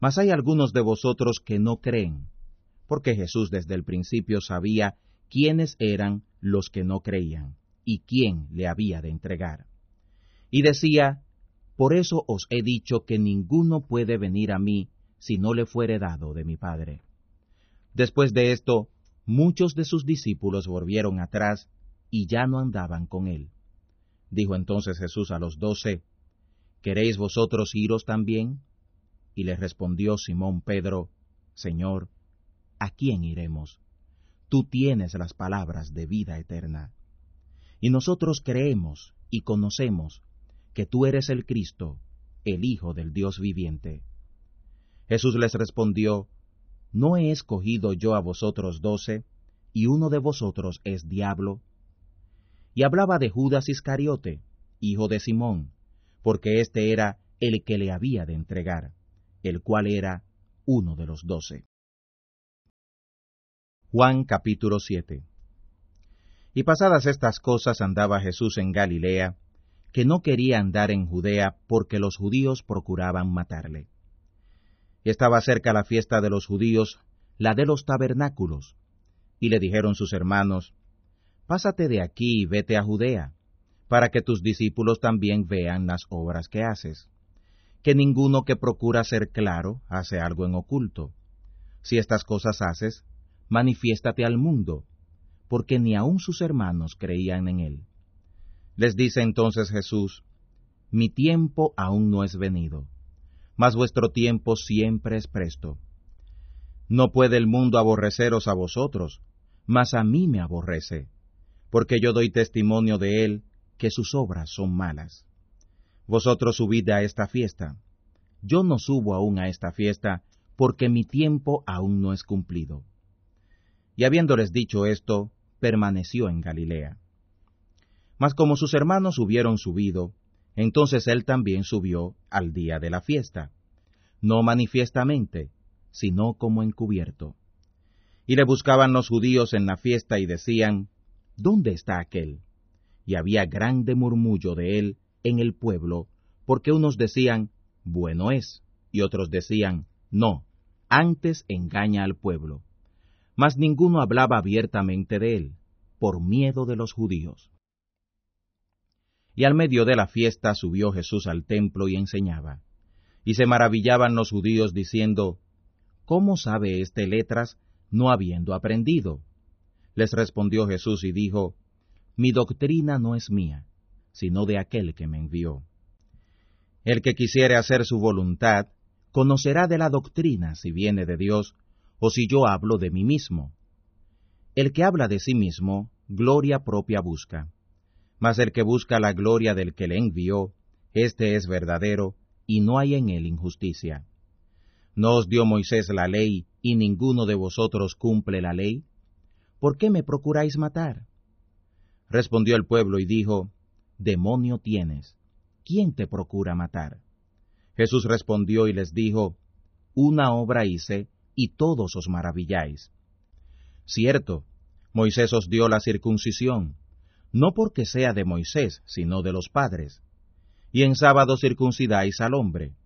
Mas hay algunos de vosotros que no creen, porque Jesús desde el principio sabía quiénes eran los que no creían y quién le había de entregar. Y decía, Por eso os he dicho que ninguno puede venir a mí si no le fuere dado de mi Padre. Después de esto, muchos de sus discípulos volvieron atrás y ya no andaban con él. Dijo entonces Jesús a los doce, ¿Queréis vosotros iros también? Y le respondió Simón Pedro, Señor, ¿a quién iremos? Tú tienes las palabras de vida eterna. Y nosotros creemos y conocemos que tú eres el Cristo, el Hijo del Dios viviente. Jesús les respondió, ¿no he escogido yo a vosotros doce, y uno de vosotros es diablo? Y hablaba de Judas Iscariote, hijo de Simón, porque éste era el que le había de entregar, el cual era uno de los doce. Juan capítulo 7 Y pasadas estas cosas andaba Jesús en Galilea, que no quería andar en Judea porque los judíos procuraban matarle estaba cerca la fiesta de los judíos, la de los tabernáculos. Y le dijeron sus hermanos, Pásate de aquí y vete a Judea, para que tus discípulos también vean las obras que haces. Que ninguno que procura ser claro hace algo en oculto. Si estas cosas haces, manifiéstate al mundo, porque ni aun sus hermanos creían en él. Les dice entonces Jesús, Mi tiempo aún no es venido mas vuestro tiempo siempre es presto. No puede el mundo aborreceros a vosotros, mas a mí me aborrece, porque yo doy testimonio de él que sus obras son malas. Vosotros subid a esta fiesta. Yo no subo aún a esta fiesta, porque mi tiempo aún no es cumplido. Y habiéndoles dicho esto, permaneció en Galilea. Mas como sus hermanos hubieron subido, entonces él también subió al día de la fiesta, no manifiestamente, sino como encubierto. Y le buscaban los judíos en la fiesta y decían, ¿Dónde está aquel? Y había grande murmullo de él en el pueblo, porque unos decían, Bueno es, y otros decían, No, antes engaña al pueblo. mas ninguno hablaba abiertamente de él, por miedo de los judíos. Y al medio de la fiesta subió Jesús al templo y enseñaba. Y se maravillaban los judíos diciendo, ¿Cómo sabe éste letras no habiendo aprendido? Les respondió Jesús y dijo, Mi doctrina no es mía, sino de aquel que me envió. El que quisiere hacer su voluntad, conocerá de la doctrina si viene de Dios, o si yo hablo de mí mismo. El que habla de sí mismo, gloria propia busca mas el que busca la gloria del que le envió, éste es verdadero, y no hay en él injusticia. ¿No os dio Moisés la ley, y ninguno de vosotros cumple la ley? ¿Por qué me procuráis matar? Respondió el pueblo y dijo, Demonio tienes, ¿quién te procura matar? Jesús respondió y les dijo, Una obra hice, y todos os maravilláis. Cierto, Moisés os dio la circuncisión, no porque sea de Moisés, sino de los padres. Y en sábado circuncidáis al hombre.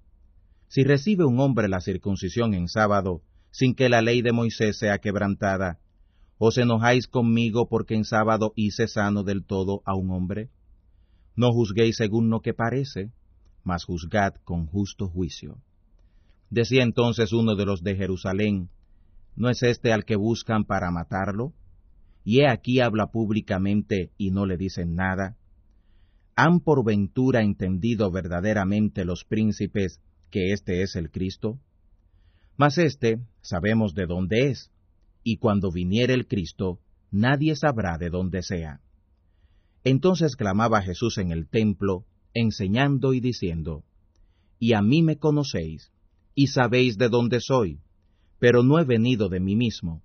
Si recibe un hombre la circuncisión en sábado, sin que la ley de Moisés sea quebrantada, ¿os enojáis conmigo porque en sábado hice sano del todo a un hombre? No juzguéis según lo que parece, mas juzgad con justo juicio. Decía entonces uno de los de Jerusalén, ¿no es este al que buscan para matarlo? Y he aquí habla públicamente y no le dicen nada? ¿Han por ventura entendido verdaderamente los príncipes que éste es el Cristo? Mas éste sabemos de dónde es, y cuando viniere el Cristo, nadie sabrá de dónde sea. Entonces clamaba Jesús en el templo, enseñando y diciendo, Y a mí me conocéis, y sabéis de dónde soy, pero no he venido de mí mismo,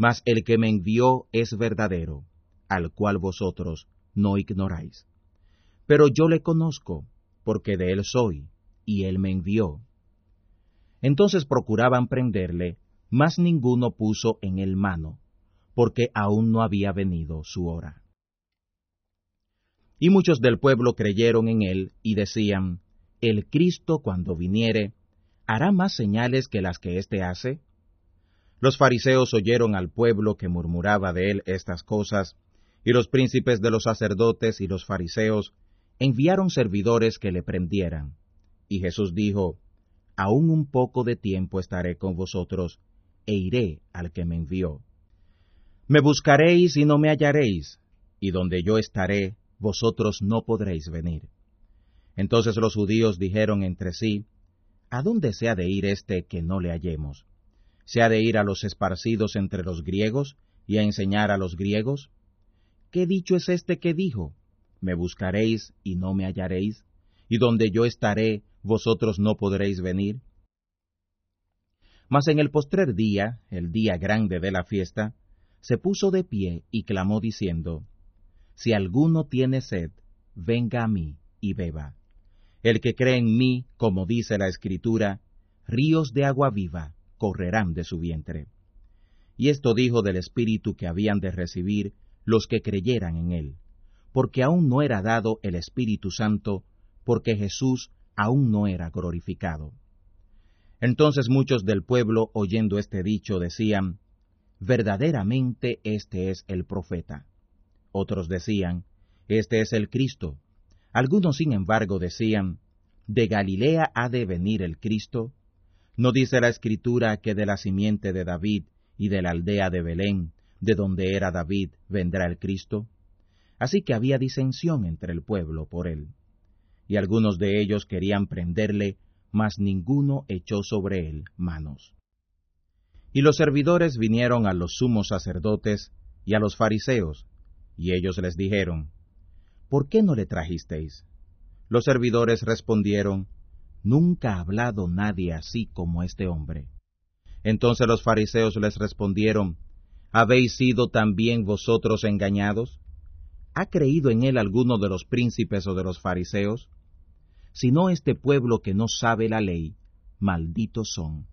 mas el que me envió es verdadero, al cual vosotros no ignoráis. Pero yo le conozco, porque de él soy, y él me envió. Entonces procuraban prenderle, mas ninguno puso en él mano, porque aún no había venido su hora. Y muchos del pueblo creyeron en él y decían, El Cristo cuando viniere, ¿hará más señales que las que éste hace? Los fariseos oyeron al pueblo que murmuraba de él estas cosas, y los príncipes de los sacerdotes y los fariseos enviaron servidores que le prendieran. Y Jesús dijo, Aún un poco de tiempo estaré con vosotros, e iré al que me envió. Me buscaréis y no me hallaréis, y donde yo estaré, vosotros no podréis venir. Entonces los judíos dijeron entre sí, ¿A dónde se ha de ir este que no le hallemos? ¿Se ha de ir a los esparcidos entre los griegos y a enseñar a los griegos? ¿Qué dicho es este que dijo? Me buscaréis y no me hallaréis, y donde yo estaré, vosotros no podréis venir. Mas en el postrer día, el día grande de la fiesta, se puso de pie y clamó diciendo, Si alguno tiene sed, venga a mí y beba. El que cree en mí, como dice la Escritura, ríos de agua viva correrán de su vientre. Y esto dijo del Espíritu que habían de recibir los que creyeran en él, porque aún no era dado el Espíritu Santo, porque Jesús aún no era glorificado. Entonces muchos del pueblo, oyendo este dicho, decían, Verdaderamente este es el profeta. Otros decían, Este es el Cristo. Algunos, sin embargo, decían, ¿De Galilea ha de venir el Cristo? ¿No dice la escritura que de la simiente de David y de la aldea de Belén, de donde era David, vendrá el Cristo? Así que había disensión entre el pueblo por él. Y algunos de ellos querían prenderle, mas ninguno echó sobre él manos. Y los servidores vinieron a los sumos sacerdotes y a los fariseos, y ellos les dijeron, ¿Por qué no le trajisteis? Los servidores respondieron, Nunca ha hablado nadie así como este hombre. Entonces los fariseos les respondieron, ¿Habéis sido también vosotros engañados? ¿Ha creído en él alguno de los príncipes o de los fariseos? Si no este pueblo que no sabe la ley, malditos son.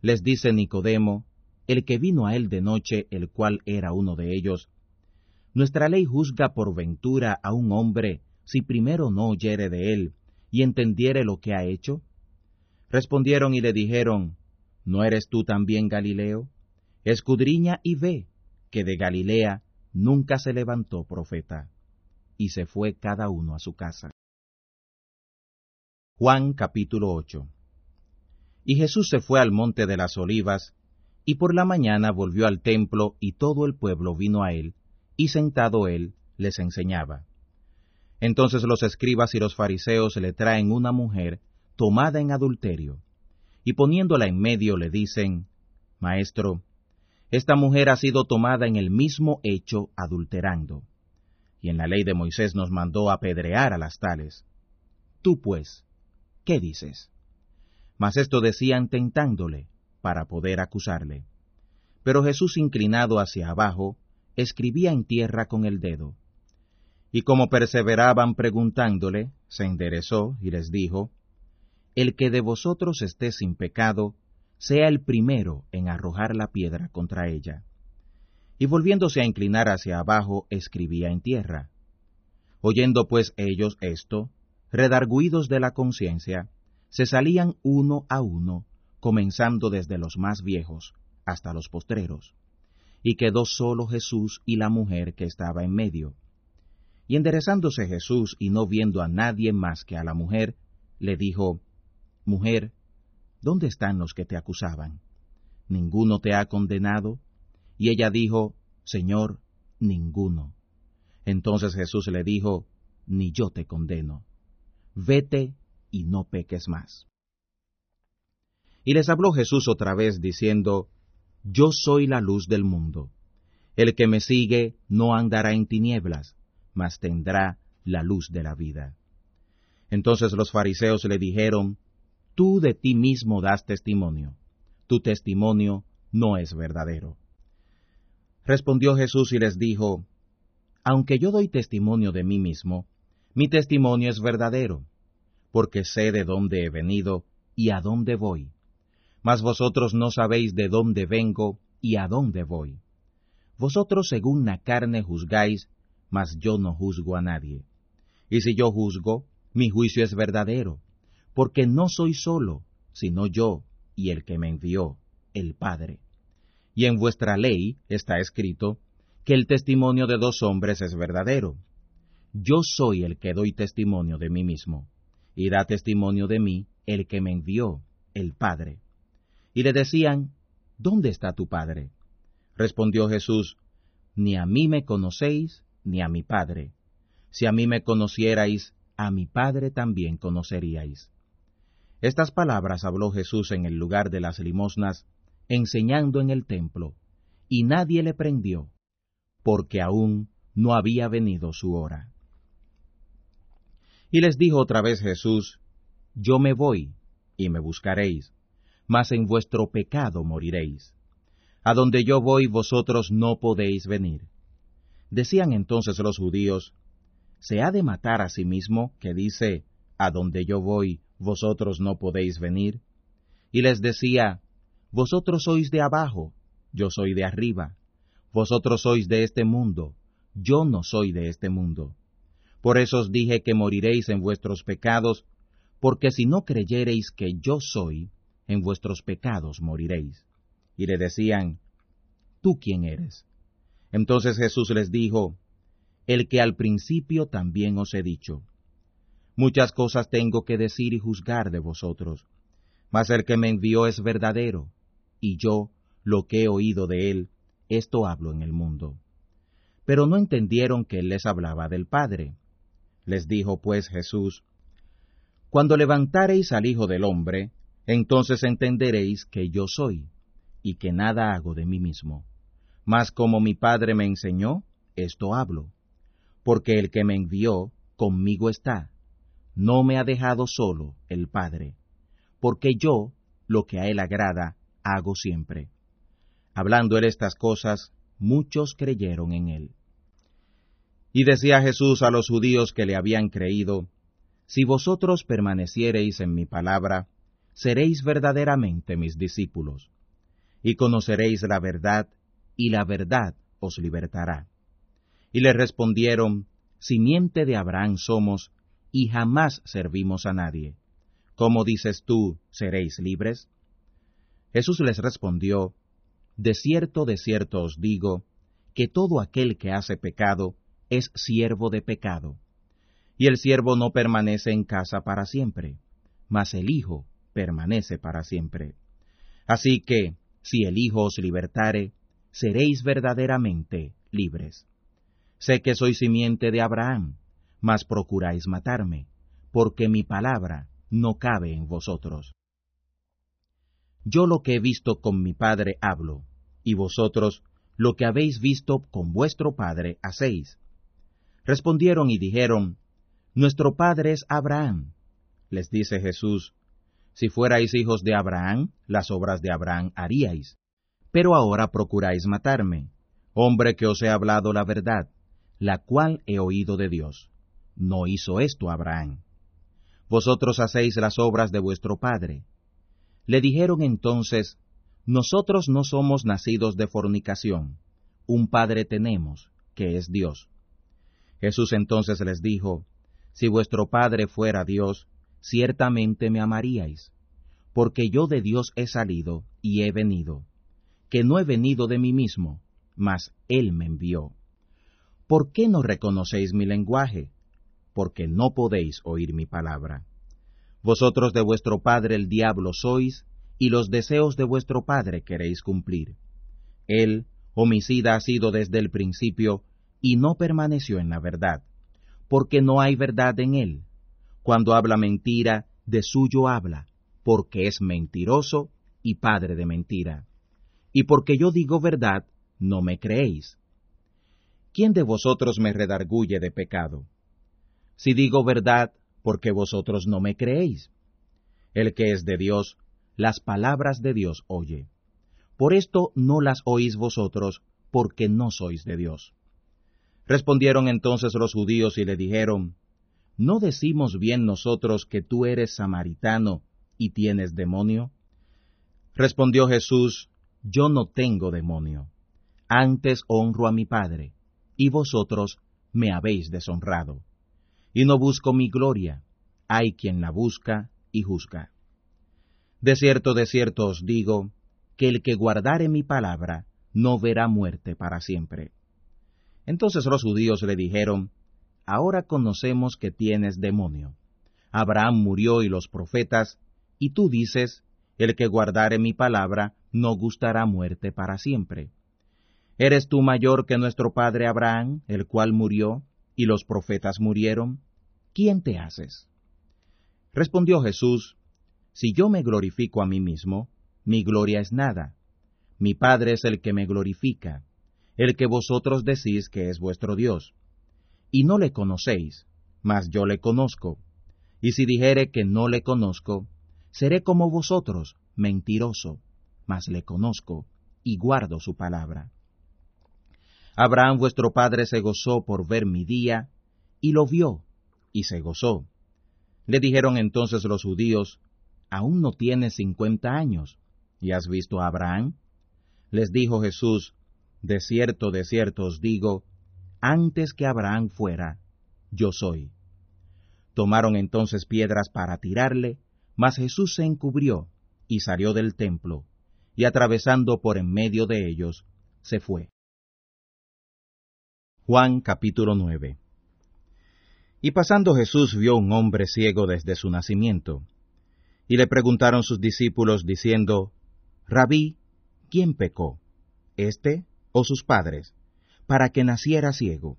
Les dice Nicodemo, el que vino a él de noche, el cual era uno de ellos, Nuestra ley juzga por ventura a un hombre si primero no oyere de él y entendiere lo que ha hecho? Respondieron y le dijeron, ¿No eres tú también Galileo? escudriña y ve que de Galilea nunca se levantó profeta. Y se fue cada uno a su casa. Juan capítulo 8 Y Jesús se fue al monte de las olivas, y por la mañana volvió al templo, y todo el pueblo vino a él, y sentado él les enseñaba. Entonces los escribas y los fariseos le traen una mujer tomada en adulterio, y poniéndola en medio le dicen, Maestro, esta mujer ha sido tomada en el mismo hecho adulterando. Y en la ley de Moisés nos mandó apedrear a las tales. Tú pues, ¿qué dices? Mas esto decían tentándole, para poder acusarle. Pero Jesús inclinado hacia abajo, escribía en tierra con el dedo. Y como perseveraban preguntándole, se enderezó y les dijo, El que de vosotros esté sin pecado, sea el primero en arrojar la piedra contra ella. Y volviéndose a inclinar hacia abajo, escribía en tierra. Oyendo pues ellos esto, redarguidos de la conciencia, se salían uno a uno, comenzando desde los más viejos hasta los postreros. Y quedó solo Jesús y la mujer que estaba en medio. Y enderezándose Jesús y no viendo a nadie más que a la mujer, le dijo, Mujer, ¿dónde están los que te acusaban? ¿Ninguno te ha condenado? Y ella dijo, Señor, ninguno. Entonces Jesús le dijo, Ni yo te condeno. Vete y no peques más. Y les habló Jesús otra vez diciendo, Yo soy la luz del mundo. El que me sigue no andará en tinieblas, mas tendrá la luz de la vida. Entonces los fariseos le dijeron, Tú de ti mismo das testimonio, tu testimonio no es verdadero. Respondió Jesús y les dijo, Aunque yo doy testimonio de mí mismo, mi testimonio es verdadero, porque sé de dónde he venido y a dónde voy. Mas vosotros no sabéis de dónde vengo y a dónde voy. Vosotros según la carne juzgáis, mas yo no juzgo a nadie. Y si yo juzgo, mi juicio es verdadero, porque no soy solo, sino yo y el que me envió, el Padre. Y en vuestra ley está escrito que el testimonio de dos hombres es verdadero. Yo soy el que doy testimonio de mí mismo, y da testimonio de mí el que me envió, el Padre. Y le decían, ¿Dónde está tu Padre? Respondió Jesús, Ni a mí me conocéis, ni a mi Padre. Si a mí me conocierais, a mi Padre también conoceríais. Estas palabras habló Jesús en el lugar de las limosnas, enseñando en el templo, y nadie le prendió, porque aún no había venido su hora. Y les dijo otra vez Jesús, Yo me voy, y me buscaréis, mas en vuestro pecado moriréis. A donde yo voy vosotros no podéis venir. Decían entonces los judíos, ¿se ha de matar a sí mismo que dice, A donde yo voy vosotros no podéis venir. Y les decía, Vosotros sois de abajo, yo soy de arriba. Vosotros sois de este mundo, yo no soy de este mundo. Por eso os dije que moriréis en vuestros pecados, porque si no creyereis que yo soy, en vuestros pecados moriréis. Y le decían, ¿tú quién eres? Entonces Jesús les dijo, El que al principio también os he dicho, Muchas cosas tengo que decir y juzgar de vosotros, mas el que me envió es verdadero, y yo, lo que he oído de él, esto hablo en el mundo. Pero no entendieron que él les hablaba del Padre. Les dijo pues Jesús, Cuando levantareis al Hijo del Hombre, entonces entenderéis que yo soy, y que nada hago de mí mismo. Mas como mi Padre me enseñó, esto hablo. Porque el que me envió, conmigo está no me ha dejado solo el Padre, porque yo, lo que a Él agrada, hago siempre. Hablando Él estas cosas, muchos creyeron en Él. Y decía Jesús a los judíos que le habían creído, Si vosotros permaneciereis en mi palabra, seréis verdaderamente mis discípulos, y conoceréis la verdad, y la verdad os libertará. Y le respondieron, Simiente de Abraham somos, y jamás servimos a nadie. ¿Cómo dices tú, seréis libres? Jesús les respondió, De cierto, de cierto os digo, que todo aquel que hace pecado es siervo de pecado. Y el siervo no permanece en casa para siempre, mas el Hijo permanece para siempre. Así que, si el Hijo os libertare, seréis verdaderamente libres. Sé que soy simiente de Abraham, mas procuráis matarme, porque mi palabra no cabe en vosotros. Yo lo que he visto con mi padre hablo, y vosotros lo que habéis visto con vuestro padre hacéis. Respondieron y dijeron, Nuestro padre es Abraham. Les dice Jesús, Si fuerais hijos de Abraham, las obras de Abraham haríais. Pero ahora procuráis matarme, hombre que os he hablado la verdad, la cual he oído de Dios. No hizo esto Abraham. Vosotros hacéis las obras de vuestro padre. Le dijeron entonces, Nosotros no somos nacidos de fornicación, un padre tenemos, que es Dios. Jesús entonces les dijo, Si vuestro padre fuera Dios, ciertamente me amaríais, porque yo de Dios he salido y he venido, que no he venido de mí mismo, mas Él me envió. ¿Por qué no reconocéis mi lenguaje? Porque no podéis oír mi palabra. Vosotros de vuestro padre el diablo sois, y los deseos de vuestro padre queréis cumplir. Él, homicida ha sido desde el principio, y no permaneció en la verdad, porque no hay verdad en él. Cuando habla mentira, de suyo habla, porque es mentiroso y padre de mentira. Y porque yo digo verdad, no me creéis. ¿Quién de vosotros me redarguye de pecado? Si digo verdad, porque vosotros no me creéis. El que es de Dios, las palabras de Dios oye. Por esto no las oís vosotros, porque no sois de Dios. Respondieron entonces los judíos y le dijeron, ¿No decimos bien nosotros que tú eres samaritano y tienes demonio? Respondió Jesús, Yo no tengo demonio, antes honro a mi Padre, y vosotros me habéis deshonrado y no busco mi gloria, hay quien la busca y juzga. De cierto, de cierto os digo, que el que guardare mi palabra no verá muerte para siempre. Entonces los judíos le dijeron, Ahora conocemos que tienes demonio. Abraham murió y los profetas, y tú dices, El que guardare mi palabra no gustará muerte para siempre. ¿Eres tú mayor que nuestro padre Abraham, el cual murió, y los profetas murieron? ¿quién te haces? Respondió Jesús, Si yo me glorifico a mí mismo, mi gloria es nada. Mi Padre es el que me glorifica, el que vosotros decís que es vuestro Dios. Y no le conocéis, mas yo le conozco. Y si dijere que no le conozco, seré como vosotros, mentiroso, mas le conozco, y guardo su palabra. Abraham vuestro padre se gozó por ver mi día, y lo vio, y se gozó. Le dijeron entonces los judíos, Aún no tienes cincuenta años, ¿y has visto a Abraham? Les dijo Jesús, De cierto, de cierto os digo, antes que Abraham fuera, yo soy. Tomaron entonces piedras para tirarle, mas Jesús se encubrió y salió del templo, y atravesando por en medio de ellos, se fue. Juan capítulo 9 y pasando Jesús vio un hombre ciego desde su nacimiento. Y le preguntaron sus discípulos diciendo, Rabí, ¿quién pecó? ¿Este o sus padres? Para que naciera ciego.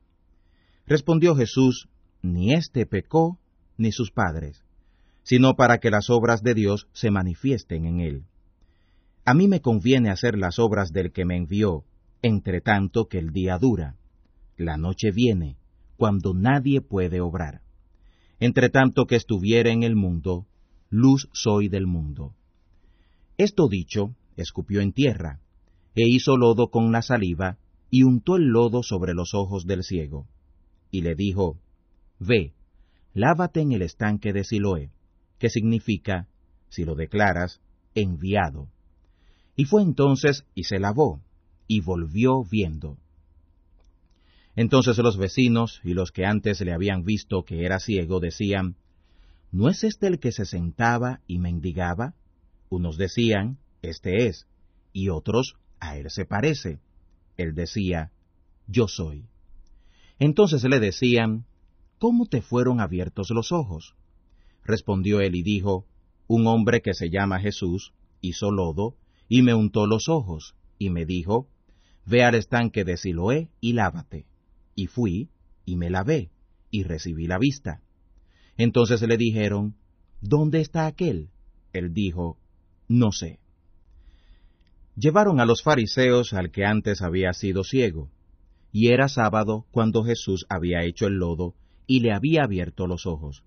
Respondió Jesús, Ni éste pecó, ni sus padres, sino para que las obras de Dios se manifiesten en él. A mí me conviene hacer las obras del que me envió, entre tanto que el día dura. La noche viene, cuando nadie puede obrar. Entre tanto que estuviera en el mundo, luz soy del mundo. Esto dicho, escupió en tierra, e hizo lodo con la saliva, y untó el lodo sobre los ojos del ciego. Y le dijo, Ve, lávate en el estanque de Siloé, que significa, si lo declaras, enviado. Y fue entonces y se lavó, y volvió viendo. Entonces los vecinos y los que antes le habían visto que era ciego decían, ¿No es este el que se sentaba y mendigaba? Unos decían, Este es, y otros, a él se parece. Él decía, Yo soy. Entonces le decían, ¿Cómo te fueron abiertos los ojos? Respondió él y dijo, Un hombre que se llama Jesús hizo lodo y me untó los ojos, y me dijo, Ve al estanque de Siloé y lávate. Y fui, y me lavé, y recibí la vista. Entonces le dijeron, ¿Dónde está aquel? Él dijo, No sé. Llevaron a los fariseos al que antes había sido ciego, y era sábado cuando Jesús había hecho el lodo y le había abierto los ojos.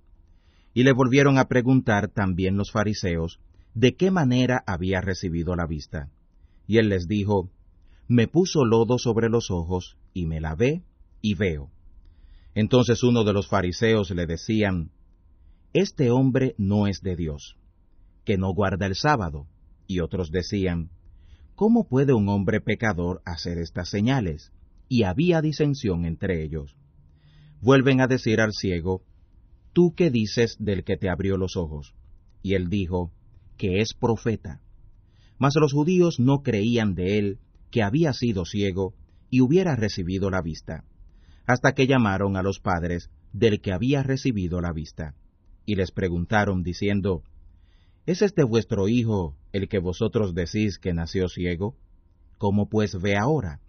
Y le volvieron a preguntar también los fariseos de qué manera había recibido la vista. Y él les dijo, me puso lodo sobre los ojos, y me lavé, y veo. Entonces uno de los fariseos le decían, Este hombre no es de Dios, que no guarda el sábado. Y otros decían, ¿Cómo puede un hombre pecador hacer estas señales? Y había disensión entre ellos. Vuelven a decir al ciego, ¿Tú qué dices del que te abrió los ojos? Y él dijo, que es profeta. Mas los judíos no creían de él que había sido ciego y hubiera recibido la vista, hasta que llamaron a los padres del que había recibido la vista, y les preguntaron diciendo, ¿Es este vuestro hijo el que vosotros decís que nació ciego? ¿Cómo pues ve ahora?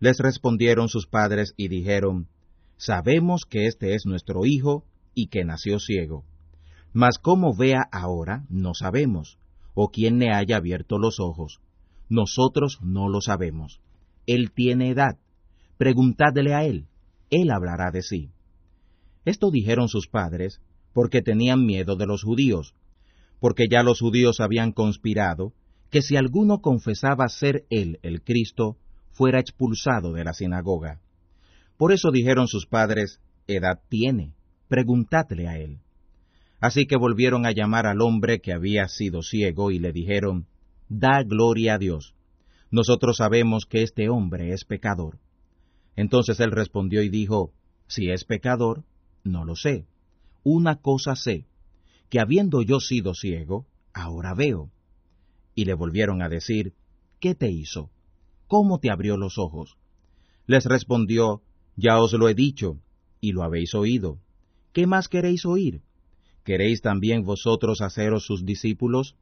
Les respondieron sus padres y dijeron, Sabemos que este es nuestro hijo y que nació ciego. Mas cómo vea ahora no sabemos, o quién le haya abierto los ojos. Nosotros no lo sabemos. Él tiene edad. Preguntadle a él. Él hablará de sí. Esto dijeron sus padres porque tenían miedo de los judíos, porque ya los judíos habían conspirado que si alguno confesaba ser él el Cristo, fuera expulsado de la sinagoga. Por eso dijeron sus padres, edad tiene, preguntadle a él. Así que volvieron a llamar al hombre que había sido ciego y le dijeron, Da gloria a Dios. Nosotros sabemos que este hombre es pecador. Entonces él respondió y dijo, Si es pecador, no lo sé. Una cosa sé, que habiendo yo sido ciego, ahora veo. Y le volvieron a decir, ¿qué te hizo? ¿Cómo te abrió los ojos? Les respondió, Ya os lo he dicho, y lo habéis oído. ¿Qué más queréis oír? ¿Queréis también vosotros haceros sus discípulos?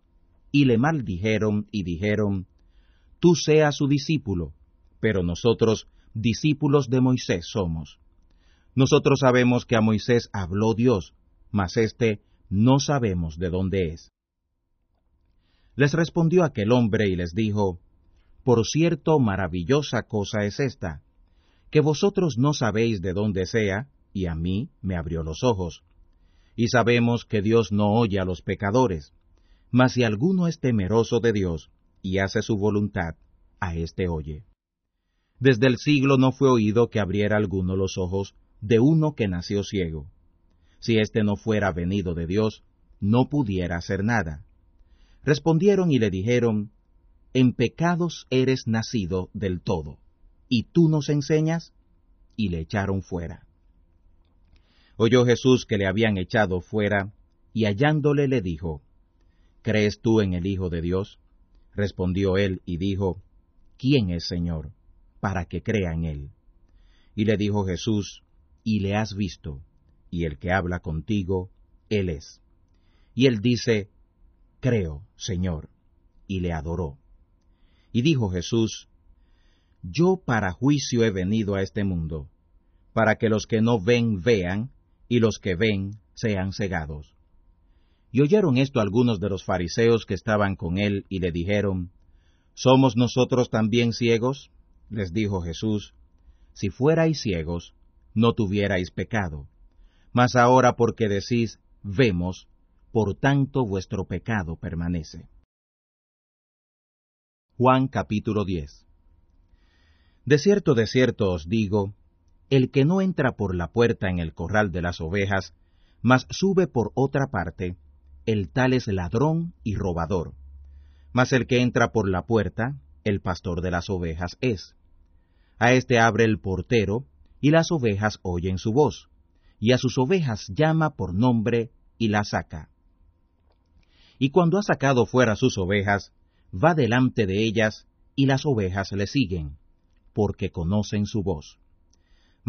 Y le maldijeron y dijeron, Tú seas su discípulo, pero nosotros discípulos de Moisés somos. Nosotros sabemos que a Moisés habló Dios, mas éste no sabemos de dónde es. Les respondió aquel hombre y les dijo, Por cierto, maravillosa cosa es esta, que vosotros no sabéis de dónde sea, y a mí me abrió los ojos y sabemos que Dios no oye a los pecadores. Mas si alguno es temeroso de Dios y hace su voluntad, a éste oye. Desde el siglo no fue oído que abriera alguno los ojos de uno que nació ciego. Si éste no fuera venido de Dios, no pudiera hacer nada. Respondieron y le dijeron, En pecados eres nacido del todo, ¿y tú nos enseñas? Y le echaron fuera. Oyó Jesús que le habían echado fuera, y hallándole le dijo, ¿Crees tú en el Hijo de Dios? Respondió él y dijo, ¿Quién es Señor? para que crea en él. Y le dijo Jesús, y le has visto, y el que habla contigo, él es. Y él dice, Creo, Señor, y le adoró. Y dijo Jesús, Yo para juicio he venido a este mundo, para que los que no ven vean, y los que ven sean cegados. Y oyeron esto algunos de los fariseos que estaban con él, y le dijeron, ¿Somos nosotros también ciegos? Les dijo Jesús, Si fuerais ciegos, no tuvierais pecado. Mas ahora porque decís, vemos, por tanto vuestro pecado permanece. Juan capítulo 10 De cierto, de cierto os digo, el que no entra por la puerta en el corral de las ovejas, mas sube por otra parte, el tal es ladrón y robador. Mas el que entra por la puerta, el pastor de las ovejas es. A éste abre el portero, y las ovejas oyen su voz, y a sus ovejas llama por nombre y las saca. Y cuando ha sacado fuera sus ovejas, va delante de ellas, y las ovejas le siguen, porque conocen su voz.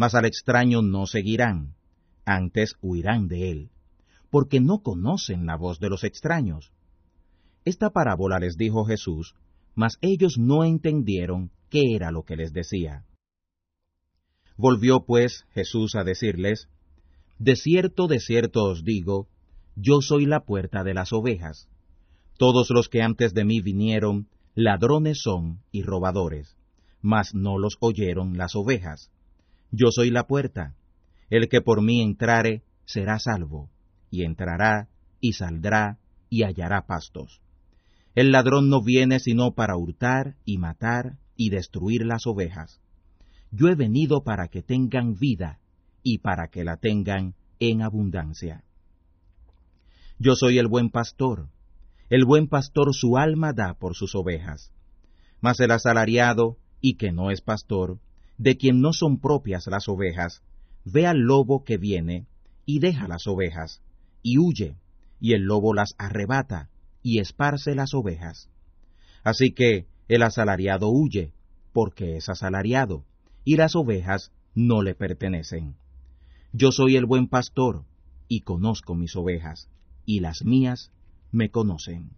Mas al extraño no seguirán, antes huirán de él, porque no conocen la voz de los extraños. Esta parábola les dijo Jesús, mas ellos no entendieron qué era lo que les decía. Volvió pues Jesús a decirles, De cierto, de cierto os digo, yo soy la puerta de las ovejas. Todos los que antes de mí vinieron, ladrones son y robadores, mas no los oyeron las ovejas. Yo soy la puerta. El que por mí entrare será salvo, y entrará, y saldrá, y hallará pastos. El ladrón no viene sino para hurtar y matar y destruir las ovejas. Yo he venido para que tengan vida y para que la tengan en abundancia. Yo soy el buen pastor. El buen pastor su alma da por sus ovejas. Mas el asalariado, y que no es pastor, de quien no son propias las ovejas, ve al lobo que viene, y deja las ovejas, y huye, y el lobo las arrebata, y esparce las ovejas. Así que el asalariado huye, porque es asalariado, y las ovejas no le pertenecen. Yo soy el buen pastor, y conozco mis ovejas, y las mías me conocen.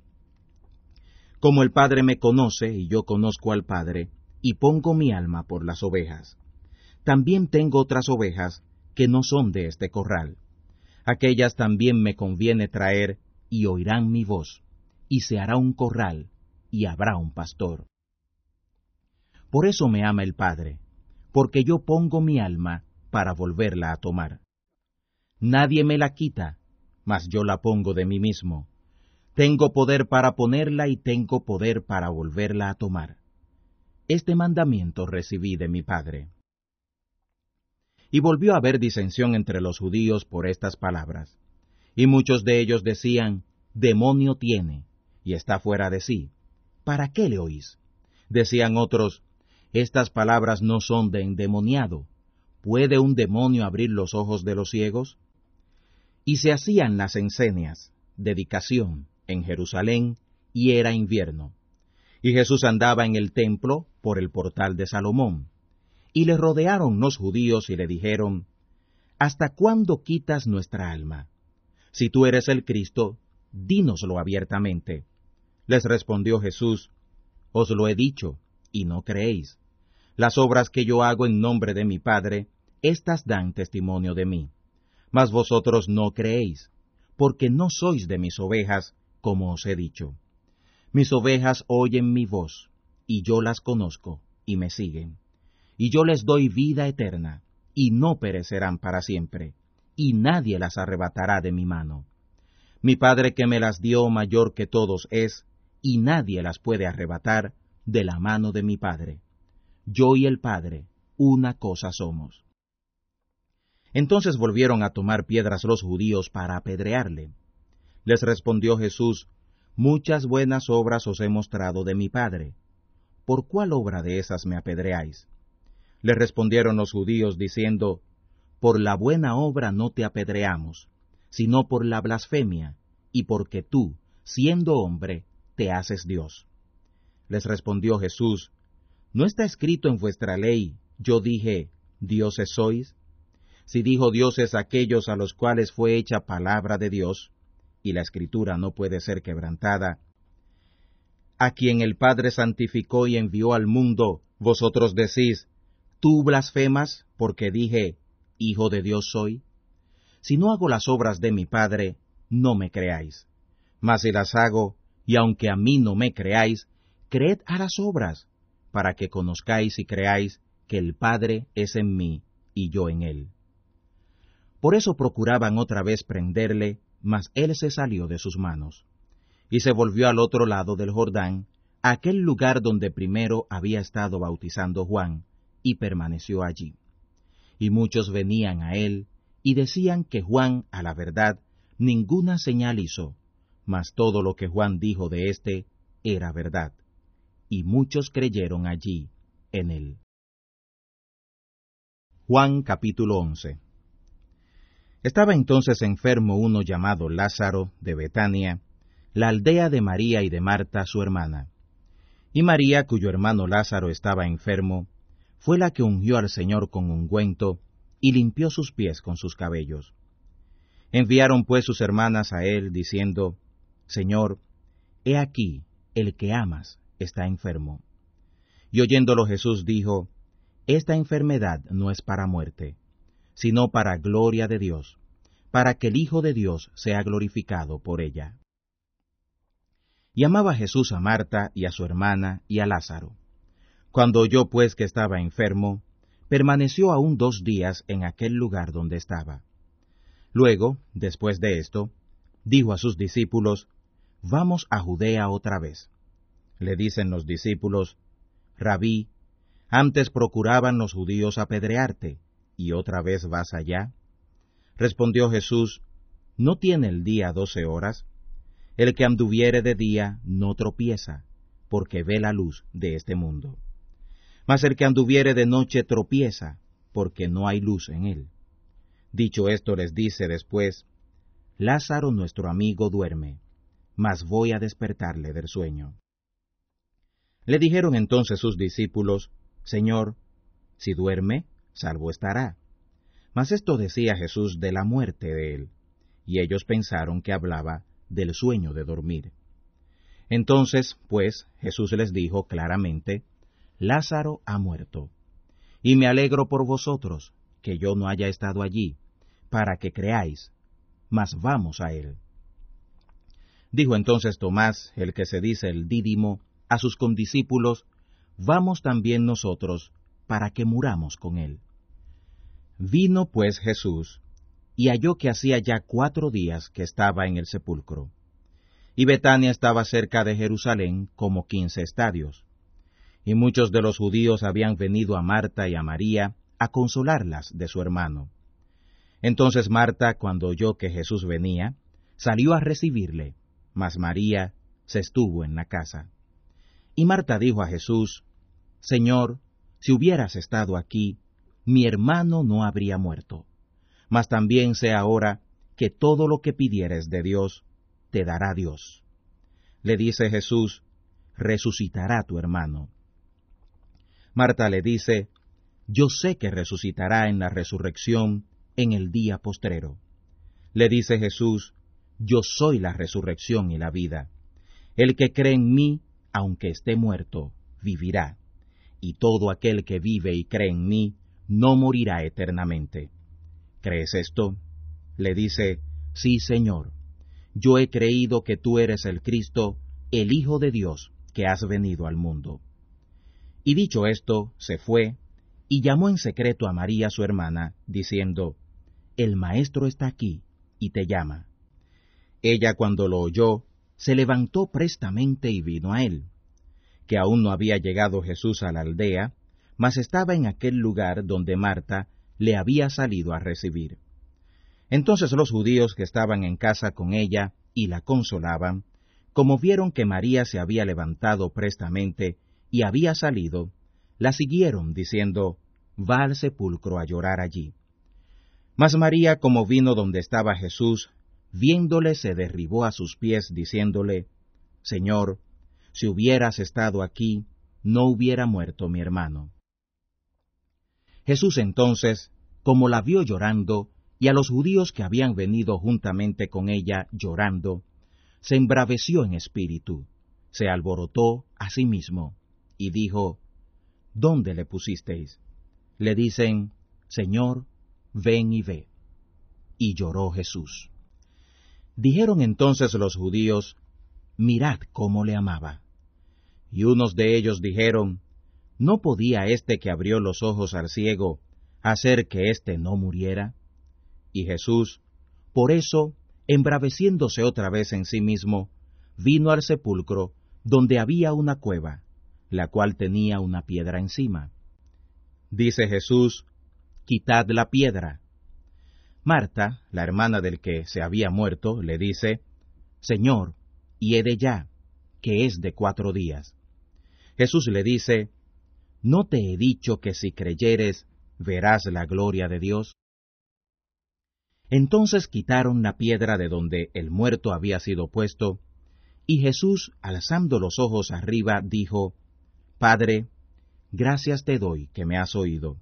Como el Padre me conoce, y yo conozco al Padre, y pongo mi alma por las ovejas. También tengo otras ovejas que no son de este corral. Aquellas también me conviene traer, y oirán mi voz, y se hará un corral, y habrá un pastor. Por eso me ama el Padre, porque yo pongo mi alma para volverla a tomar. Nadie me la quita, mas yo la pongo de mí mismo. Tengo poder para ponerla y tengo poder para volverla a tomar. Este mandamiento recibí de mi Padre. Y volvió a haber disensión entre los judíos por estas palabras. Y muchos de ellos decían, Demonio tiene, y está fuera de sí. ¿Para qué le oís? Decían otros, Estas palabras no son de endemoniado. ¿Puede un demonio abrir los ojos de los ciegos? Y se hacían las enseñas, dedicación, en Jerusalén, y era invierno. Y Jesús andaba en el templo por el portal de Salomón. Y le rodearon los judíos y le dijeron, ¿Hasta cuándo quitas nuestra alma? Si tú eres el Cristo, dínoslo abiertamente. Les respondió Jesús, Os lo he dicho, y no creéis. Las obras que yo hago en nombre de mi Padre, éstas dan testimonio de mí. Mas vosotros no creéis, porque no sois de mis ovejas, como os he dicho. Mis ovejas oyen mi voz, y yo las conozco, y me siguen. Y yo les doy vida eterna, y no perecerán para siempre, y nadie las arrebatará de mi mano. Mi Padre que me las dio mayor que todos es, y nadie las puede arrebatar de la mano de mi Padre. Yo y el Padre, una cosa somos. Entonces volvieron a tomar piedras los judíos para apedrearle. Les respondió Jesús, Muchas buenas obras os he mostrado de mi Padre. ¿Por cuál obra de esas me apedreáis? Le respondieron los judíos diciendo, Por la buena obra no te apedreamos, sino por la blasfemia, y porque tú, siendo hombre, te haces Dios. Les respondió Jesús, ¿no está escrito en vuestra ley, yo dije, dioses sois? Si dijo dioses aquellos a los cuales fue hecha palabra de Dios, y la escritura no puede ser quebrantada, a quien el Padre santificó y envió al mundo, vosotros decís, tú blasfemas porque dije, Hijo de Dios soy. Si no hago las obras de mi Padre, no me creáis. Mas si las hago, y aunque a mí no me creáis, creed a las obras, para que conozcáis y creáis que el Padre es en mí y yo en él. Por eso procuraban otra vez prenderle, mas él se salió de sus manos, y se volvió al otro lado del Jordán, aquel lugar donde primero había estado bautizando Juan, y permaneció allí. Y muchos venían a él, y decían que Juan, a la verdad, ninguna señal hizo, mas todo lo que Juan dijo de éste era verdad, y muchos creyeron allí en él. Juan capítulo 11 estaba entonces enfermo uno llamado Lázaro de Betania, la aldea de María y de Marta su hermana. Y María, cuyo hermano Lázaro estaba enfermo, fue la que ungió al Señor con ungüento y limpió sus pies con sus cabellos. Enviaron pues sus hermanas a él, diciendo, Señor, he aquí, el que amas está enfermo. Y oyéndolo Jesús dijo, Esta enfermedad no es para muerte, sino para gloria de Dios, para que el Hijo de Dios sea glorificado por ella. Y amaba Jesús a Marta y a su hermana y a Lázaro. Cuando oyó pues que estaba enfermo, permaneció aún dos días en aquel lugar donde estaba. Luego, después de esto, dijo a sus discípulos, Vamos a Judea otra vez. Le dicen los discípulos, Rabí, antes procuraban los judíos apedrearte, y otra vez vas allá. Respondió Jesús, ¿no tiene el día doce horas? El que anduviere de día no tropieza, porque ve la luz de este mundo. Mas el que anduviere de noche tropieza, porque no hay luz en él. Dicho esto les dice después, Lázaro nuestro amigo duerme, mas voy a despertarle del sueño. Le dijeron entonces sus discípulos, Señor, si duerme, salvo estará. Mas esto decía Jesús de la muerte de él, y ellos pensaron que hablaba del sueño de dormir. Entonces, pues, Jesús les dijo claramente, Lázaro ha muerto, y me alegro por vosotros, que yo no haya estado allí, para que creáis, mas vamos a él. Dijo entonces Tomás, el que se dice el dídimo, a sus condiscípulos, Vamos también nosotros, para que muramos con él. Vino pues Jesús, y halló que hacía ya cuatro días que estaba en el sepulcro. Y Betania estaba cerca de Jerusalén como quince estadios. Y muchos de los judíos habían venido a Marta y a María a consolarlas de su hermano. Entonces Marta, cuando oyó que Jesús venía, salió a recibirle, mas María se estuvo en la casa. Y Marta dijo a Jesús, Señor, si hubieras estado aquí, mi hermano no habría muerto. Mas también sé ahora que todo lo que pidieres de Dios, te dará Dios. Le dice Jesús, resucitará tu hermano. Marta le dice, yo sé que resucitará en la resurrección en el día postrero. Le dice Jesús, yo soy la resurrección y la vida. El que cree en mí, aunque esté muerto, vivirá. Y todo aquel que vive y cree en mí, no morirá eternamente. ¿Crees esto? Le dice, Sí, Señor, yo he creído que tú eres el Cristo, el Hijo de Dios, que has venido al mundo. Y dicho esto, se fue, y llamó en secreto a María su hermana, diciendo, El Maestro está aquí, y te llama. Ella cuando lo oyó, se levantó prestamente y vino a él. Que aún no había llegado Jesús a la aldea, mas estaba en aquel lugar donde Marta le había salido a recibir. Entonces los judíos que estaban en casa con ella y la consolaban, como vieron que María se había levantado prestamente y había salido, la siguieron diciendo, Va al sepulcro a llorar allí. Mas María, como vino donde estaba Jesús, viéndole se derribó a sus pies, diciéndole, Señor, si hubieras estado aquí, no hubiera muerto mi hermano. Jesús entonces, como la vio llorando, y a los judíos que habían venido juntamente con ella llorando, se embraveció en espíritu, se alborotó a sí mismo, y dijo, ¿Dónde le pusisteis? Le dicen, Señor, ven y ve. Y lloró Jesús. Dijeron entonces los judíos, Mirad cómo le amaba. Y unos de ellos dijeron, ¿no podía éste que abrió los ojos al ciego hacer que éste no muriera? Y Jesús, por eso, embraveciéndose otra vez en sí mismo, vino al sepulcro donde había una cueva, la cual tenía una piedra encima. Dice Jesús, Quitad la piedra. Marta, la hermana del que se había muerto, le dice, Señor, y he de ya, que es de cuatro días. Jesús le dice, ¿No te he dicho que si creyeres verás la gloria de Dios? Entonces quitaron la piedra de donde el muerto había sido puesto, y Jesús, alzando los ojos arriba, dijo, Padre, gracias te doy que me has oído,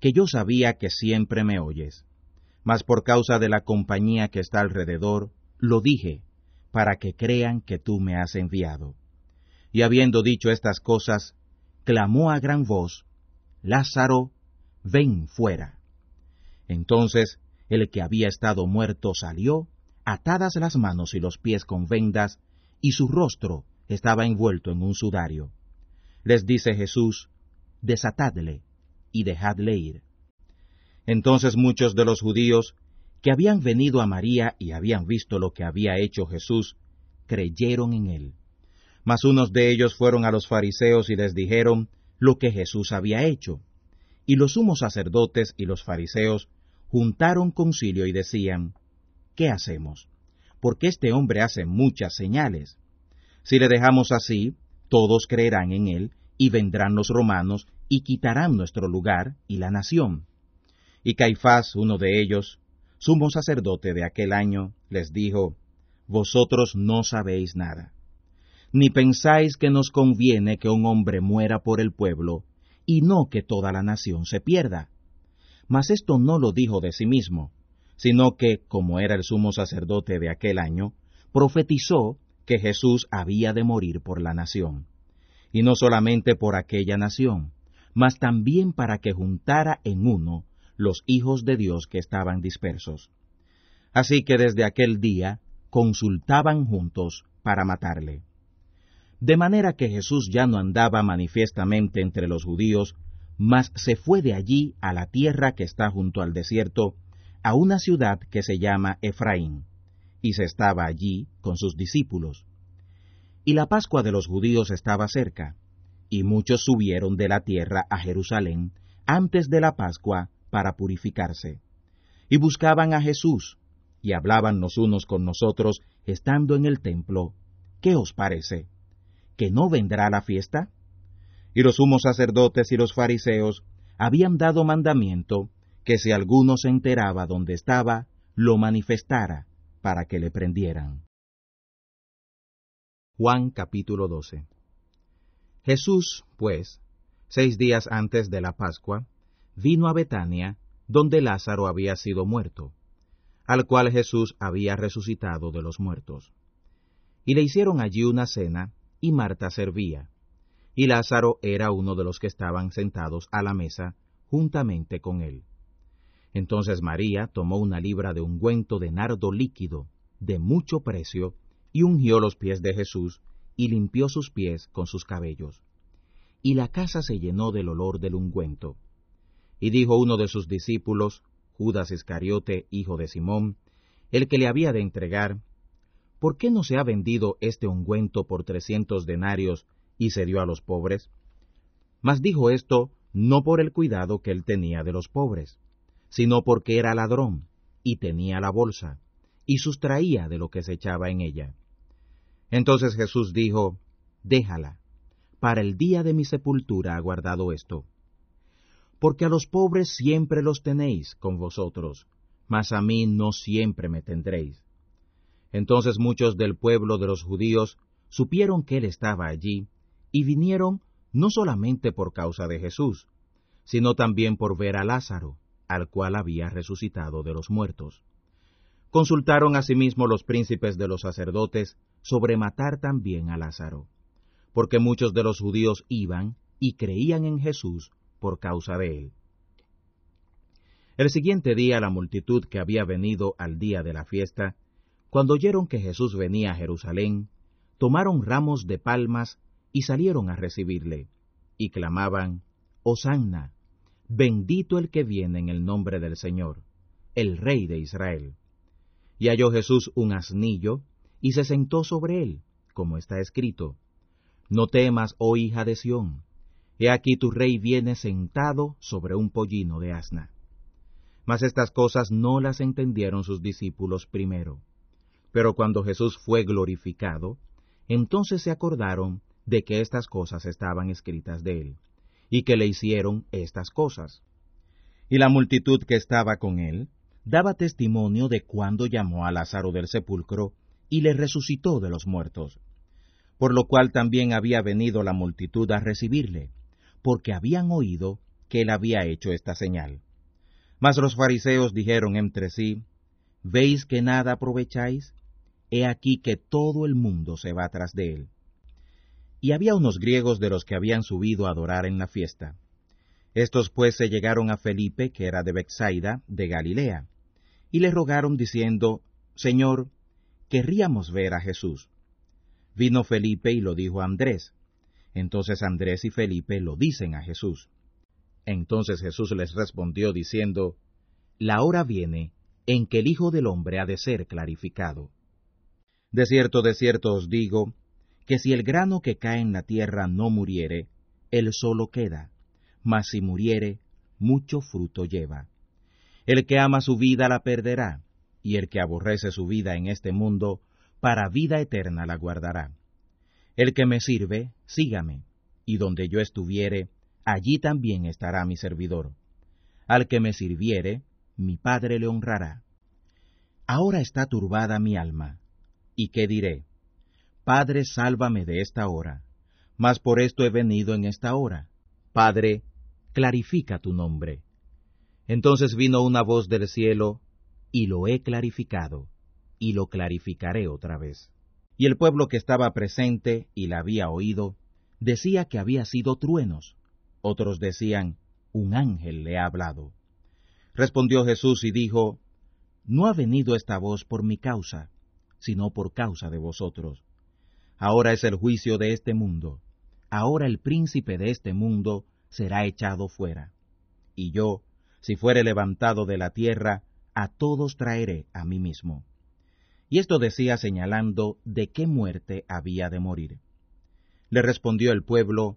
que yo sabía que siempre me oyes, mas por causa de la compañía que está alrededor, lo dije, para que crean que tú me has enviado. Y habiendo dicho estas cosas, clamó a gran voz, Lázaro, ven fuera. Entonces el que había estado muerto salió, atadas las manos y los pies con vendas, y su rostro estaba envuelto en un sudario. Les dice Jesús, desatadle y dejadle ir. Entonces muchos de los judíos que habían venido a María y habían visto lo que había hecho Jesús, creyeron en él. Mas unos de ellos fueron a los fariseos y les dijeron lo que Jesús había hecho. Y los sumos sacerdotes y los fariseos juntaron concilio y decían, ¿qué hacemos? Porque este hombre hace muchas señales. Si le dejamos así, todos creerán en él, y vendrán los romanos, y quitarán nuestro lugar y la nación. Y Caifás, uno de ellos, sumo sacerdote de aquel año, les dijo, Vosotros no sabéis nada, ni pensáis que nos conviene que un hombre muera por el pueblo, y no que toda la nación se pierda. Mas esto no lo dijo de sí mismo, sino que, como era el sumo sacerdote de aquel año, profetizó que Jesús había de morir por la nación, y no solamente por aquella nación, mas también para que juntara en uno los hijos de Dios que estaban dispersos. Así que desde aquel día consultaban juntos para matarle. De manera que Jesús ya no andaba manifiestamente entre los judíos, mas se fue de allí a la tierra que está junto al desierto, a una ciudad que se llama Efraín, y se estaba allí con sus discípulos. Y la Pascua de los judíos estaba cerca, y muchos subieron de la tierra a Jerusalén antes de la Pascua para purificarse. Y buscaban a Jesús, y hablaban los unos con nosotros, estando en el templo, ¿qué os parece? ¿Que no vendrá la fiesta? Y los sumos sacerdotes y los fariseos habían dado mandamiento que si alguno se enteraba dónde estaba, lo manifestara para que le prendieran. Juan capítulo 12 Jesús, pues, seis días antes de la Pascua, vino a Betania, donde Lázaro había sido muerto, al cual Jesús había resucitado de los muertos. Y le hicieron allí una cena, y Marta servía, y Lázaro era uno de los que estaban sentados a la mesa juntamente con él. Entonces María tomó una libra de ungüento de nardo líquido, de mucho precio, y ungió los pies de Jesús, y limpió sus pies con sus cabellos. Y la casa se llenó del olor del ungüento. Y dijo uno de sus discípulos, Judas Iscariote, hijo de Simón, el que le había de entregar, ¿por qué no se ha vendido este ungüento por trescientos denarios y se dio a los pobres? Mas dijo esto no por el cuidado que él tenía de los pobres, sino porque era ladrón y tenía la bolsa, y sustraía de lo que se echaba en ella. Entonces Jesús dijo, Déjala, para el día de mi sepultura ha guardado esto porque a los pobres siempre los tenéis con vosotros, mas a mí no siempre me tendréis. Entonces muchos del pueblo de los judíos supieron que él estaba allí, y vinieron no solamente por causa de Jesús, sino también por ver a Lázaro, al cual había resucitado de los muertos. Consultaron asimismo los príncipes de los sacerdotes sobre matar también a Lázaro, porque muchos de los judíos iban y creían en Jesús por causa de él. El siguiente día la multitud que había venido al día de la fiesta, cuando oyeron que Jesús venía a Jerusalén, tomaron ramos de palmas y salieron a recibirle, y clamaban, Hosanna, bendito el que viene en el nombre del Señor, el Rey de Israel. Y halló Jesús un asnillo, y se sentó sobre él, como está escrito, No temas, oh hija de Sión, He aquí tu rey viene sentado sobre un pollino de asna. Mas estas cosas no las entendieron sus discípulos primero. Pero cuando Jesús fue glorificado, entonces se acordaron de que estas cosas estaban escritas de él, y que le hicieron estas cosas. Y la multitud que estaba con él daba testimonio de cuando llamó a Lázaro del sepulcro y le resucitó de los muertos por lo cual también había venido la multitud a recibirle, porque habían oído que él había hecho esta señal. Mas los fariseos dijeron entre sí, ¿Veis que nada aprovecháis? He aquí que todo el mundo se va tras de él. Y había unos griegos de los que habían subido a adorar en la fiesta. Estos pues se llegaron a Felipe, que era de Bexaida, de Galilea, y le rogaron diciendo, Señor, querríamos ver a Jesús. Vino Felipe y lo dijo a Andrés. Entonces Andrés y Felipe lo dicen a Jesús. Entonces Jesús les respondió diciendo, La hora viene en que el Hijo del Hombre ha de ser clarificado. De cierto, de cierto os digo, que si el grano que cae en la tierra no muriere, él solo queda, mas si muriere, mucho fruto lleva. El que ama su vida la perderá, y el que aborrece su vida en este mundo, para vida eterna la guardará. El que me sirve, sígame, y donde yo estuviere, allí también estará mi servidor. Al que me sirviere, mi Padre le honrará. Ahora está turbada mi alma, ¿y qué diré? Padre, sálvame de esta hora, mas por esto he venido en esta hora. Padre, clarifica tu nombre. Entonces vino una voz del cielo, y lo he clarificado, y lo clarificaré otra vez. Y el pueblo que estaba presente y la había oído, decía que había sido truenos. Otros decían, un ángel le ha hablado. Respondió Jesús y dijo, No ha venido esta voz por mi causa, sino por causa de vosotros. Ahora es el juicio de este mundo. Ahora el príncipe de este mundo será echado fuera. Y yo, si fuere levantado de la tierra, a todos traeré a mí mismo. Y esto decía señalando de qué muerte había de morir. Le respondió el pueblo,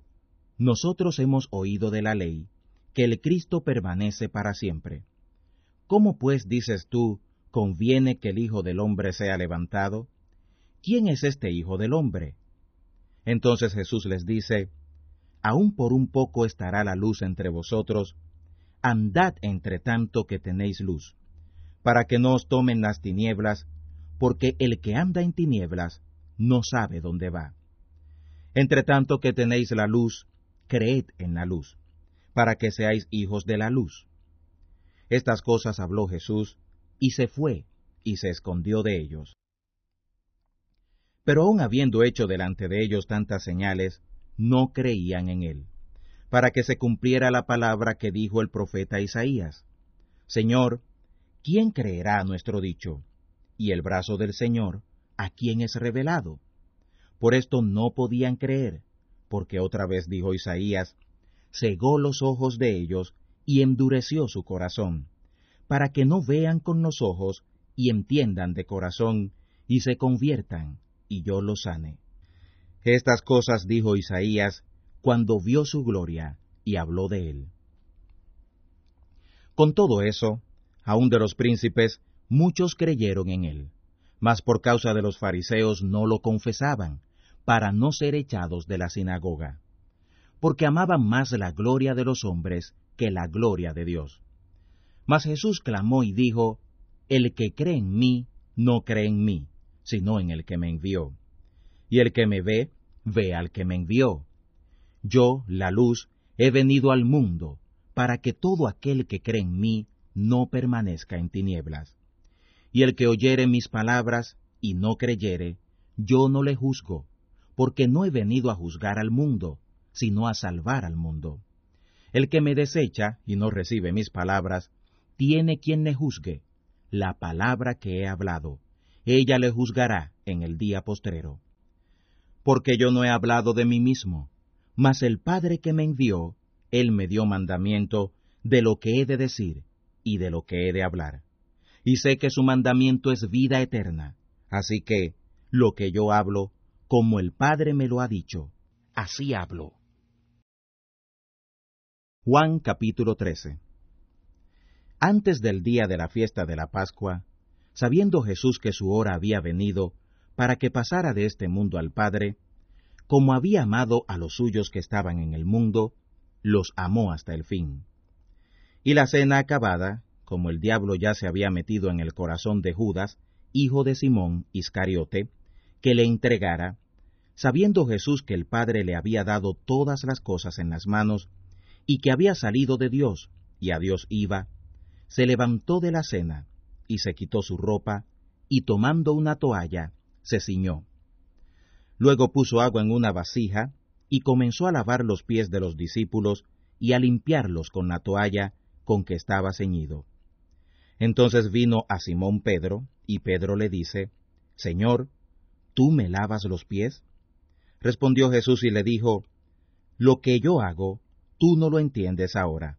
Nosotros hemos oído de la ley, que el Cristo permanece para siempre. ¿Cómo pues dices tú, conviene que el Hijo del Hombre sea levantado? ¿Quién es este Hijo del Hombre? Entonces Jesús les dice, Aún por un poco estará la luz entre vosotros, andad entre tanto que tenéis luz, para que no os tomen las tinieblas, porque el que anda en tinieblas no sabe dónde va. Entre tanto que tenéis la luz, creed en la luz, para que seáis hijos de la luz. Estas cosas habló Jesús, y se fue, y se escondió de ellos. Pero aun habiendo hecho delante de ellos tantas señales, no creían en él, para que se cumpliera la palabra que dijo el profeta Isaías. Señor, ¿quién creerá a nuestro dicho? y el brazo del Señor, ¿a quién es revelado? Por esto no podían creer, porque otra vez dijo Isaías, cegó los ojos de ellos y endureció su corazón, para que no vean con los ojos y entiendan de corazón y se conviertan, y yo los sane. Estas cosas dijo Isaías cuando vio su gloria y habló de él. Con todo eso, aun de los príncipes muchos creyeron en él, mas por causa de los fariseos no lo confesaban, para no ser echados de la sinagoga, porque amaban más la gloria de los hombres que la gloria de Dios. Mas Jesús clamó y dijo, El que cree en mí, no cree en mí, sino en el que me envió. Y el que me ve, ve al que me envió. Yo, la luz, he venido al mundo, para que todo aquel que cree en mí no permanezca en tinieblas. Y el que oyere mis palabras y no creyere, yo no le juzgo, porque no he venido a juzgar al mundo, sino a salvar al mundo. El que me desecha y no recibe mis palabras, tiene quien le juzgue, la palabra que he hablado, ella le juzgará en el día postrero. Porque yo no he hablado de mí mismo, mas el Padre que me envió, él me dio mandamiento de lo que he de decir y de lo que he de hablar y sé que su mandamiento es vida eterna. Así que, lo que yo hablo, como el Padre me lo ha dicho, así hablo. Juan capítulo 13 Antes del día de la fiesta de la Pascua, sabiendo Jesús que su hora había venido para que pasara de este mundo al Padre, como había amado a los suyos que estaban en el mundo, los amó hasta el fin. Y la cena acabada, como el diablo ya se había metido en el corazón de Judas, hijo de Simón Iscariote, que le entregara, Sabiendo Jesús que el Padre le había dado todas las cosas en las manos, y que había salido de Dios, y a Dios iba, se levantó de la cena, y se quitó su ropa, y tomando una toalla, se ciñó. Luego puso agua en una vasija, y comenzó a lavar los pies de los discípulos, y a limpiarlos con la toalla con que estaba ceñido. Entonces vino a Simón Pedro, y Pedro le dice, Señor, ¿tú me lavas los pies? Respondió Jesús y le dijo, Lo que yo hago, tú no lo entiendes ahora,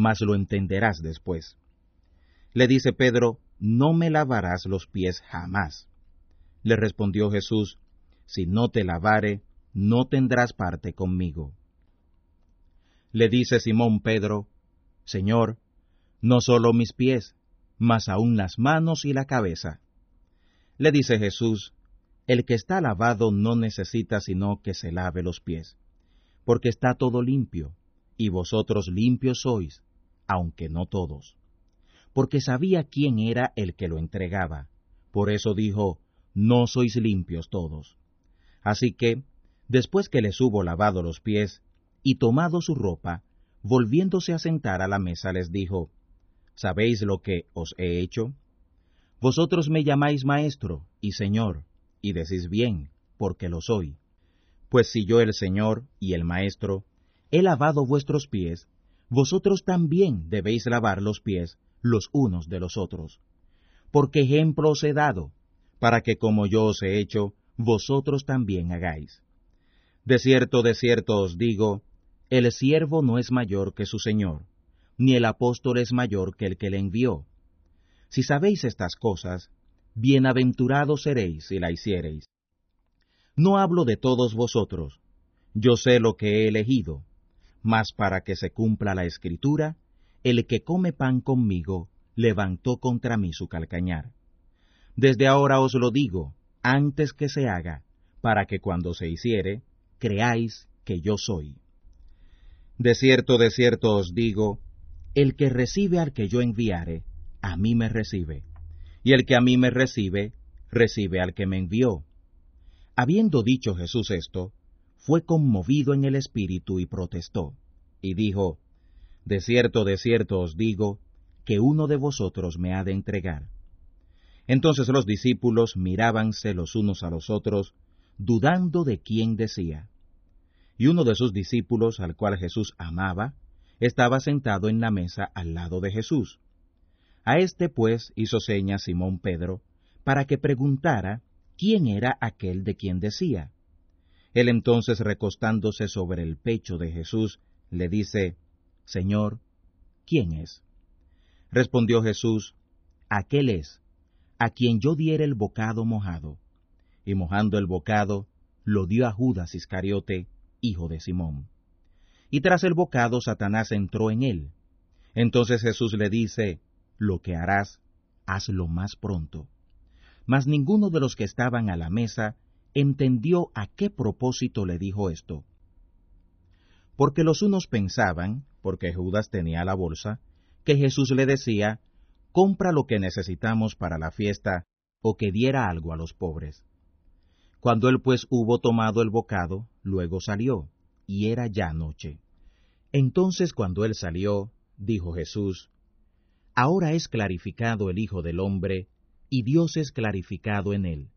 mas lo entenderás después. Le dice Pedro, No me lavarás los pies jamás. Le respondió Jesús, Si no te lavare, no tendrás parte conmigo. Le dice Simón Pedro, Señor, no solo mis pies, mas aún las manos y la cabeza. Le dice Jesús, El que está lavado no necesita sino que se lave los pies, porque está todo limpio, y vosotros limpios sois, aunque no todos. Porque sabía quién era el que lo entregaba, por eso dijo, No sois limpios todos. Así que, después que les hubo lavado los pies, y tomado su ropa, volviéndose a sentar a la mesa les dijo, ¿Sabéis lo que os he hecho? Vosotros me llamáis maestro y señor, y decís bien, porque lo soy. Pues si yo el Señor y el Maestro he lavado vuestros pies, vosotros también debéis lavar los pies los unos de los otros. Porque ejemplo os he dado, para que como yo os he hecho, vosotros también hagáis. De cierto, de cierto os digo, el siervo no es mayor que su Señor, ni el apóstol es mayor que el que le envió. Si sabéis estas cosas, bienaventurados seréis si la hiciereis. No hablo de todos vosotros, yo sé lo que he elegido, mas para que se cumpla la escritura, el que come pan conmigo levantó contra mí su calcañar. Desde ahora os lo digo, antes que se haga, para que cuando se hiciere, creáis que yo soy. De cierto, de cierto os digo, el que recibe al que yo enviare, a mí me recibe, y el que a mí me recibe, recibe al que me envió. Habiendo dicho Jesús esto, fue conmovido en el espíritu y protestó, y dijo, De cierto, de cierto os digo, que uno de vosotros me ha de entregar. Entonces los discípulos mirábanse los unos a los otros, dudando de quién decía. Y uno de sus discípulos, al cual Jesús amaba, estaba sentado en la mesa al lado de Jesús. A este pues hizo seña Simón Pedro, para que preguntara quién era aquel de quien decía. Él entonces recostándose sobre el pecho de Jesús, le dice, Señor, ¿quién es? Respondió Jesús, Aquel es, a quien yo diera el bocado mojado. Y mojando el bocado, lo dio a Judas Iscariote, hijo de Simón y tras el bocado Satanás entró en él. Entonces Jesús le dice, Lo que harás, hazlo más pronto. Mas ninguno de los que estaban a la mesa entendió a qué propósito le dijo esto. Porque los unos pensaban, porque Judas tenía la bolsa, que Jesús le decía, compra lo que necesitamos para la fiesta, o que diera algo a los pobres. Cuando él pues hubo tomado el bocado, luego salió y era ya noche. Entonces cuando él salió, dijo Jesús, Ahora es clarificado el Hijo del Hombre, y Dios es clarificado en él.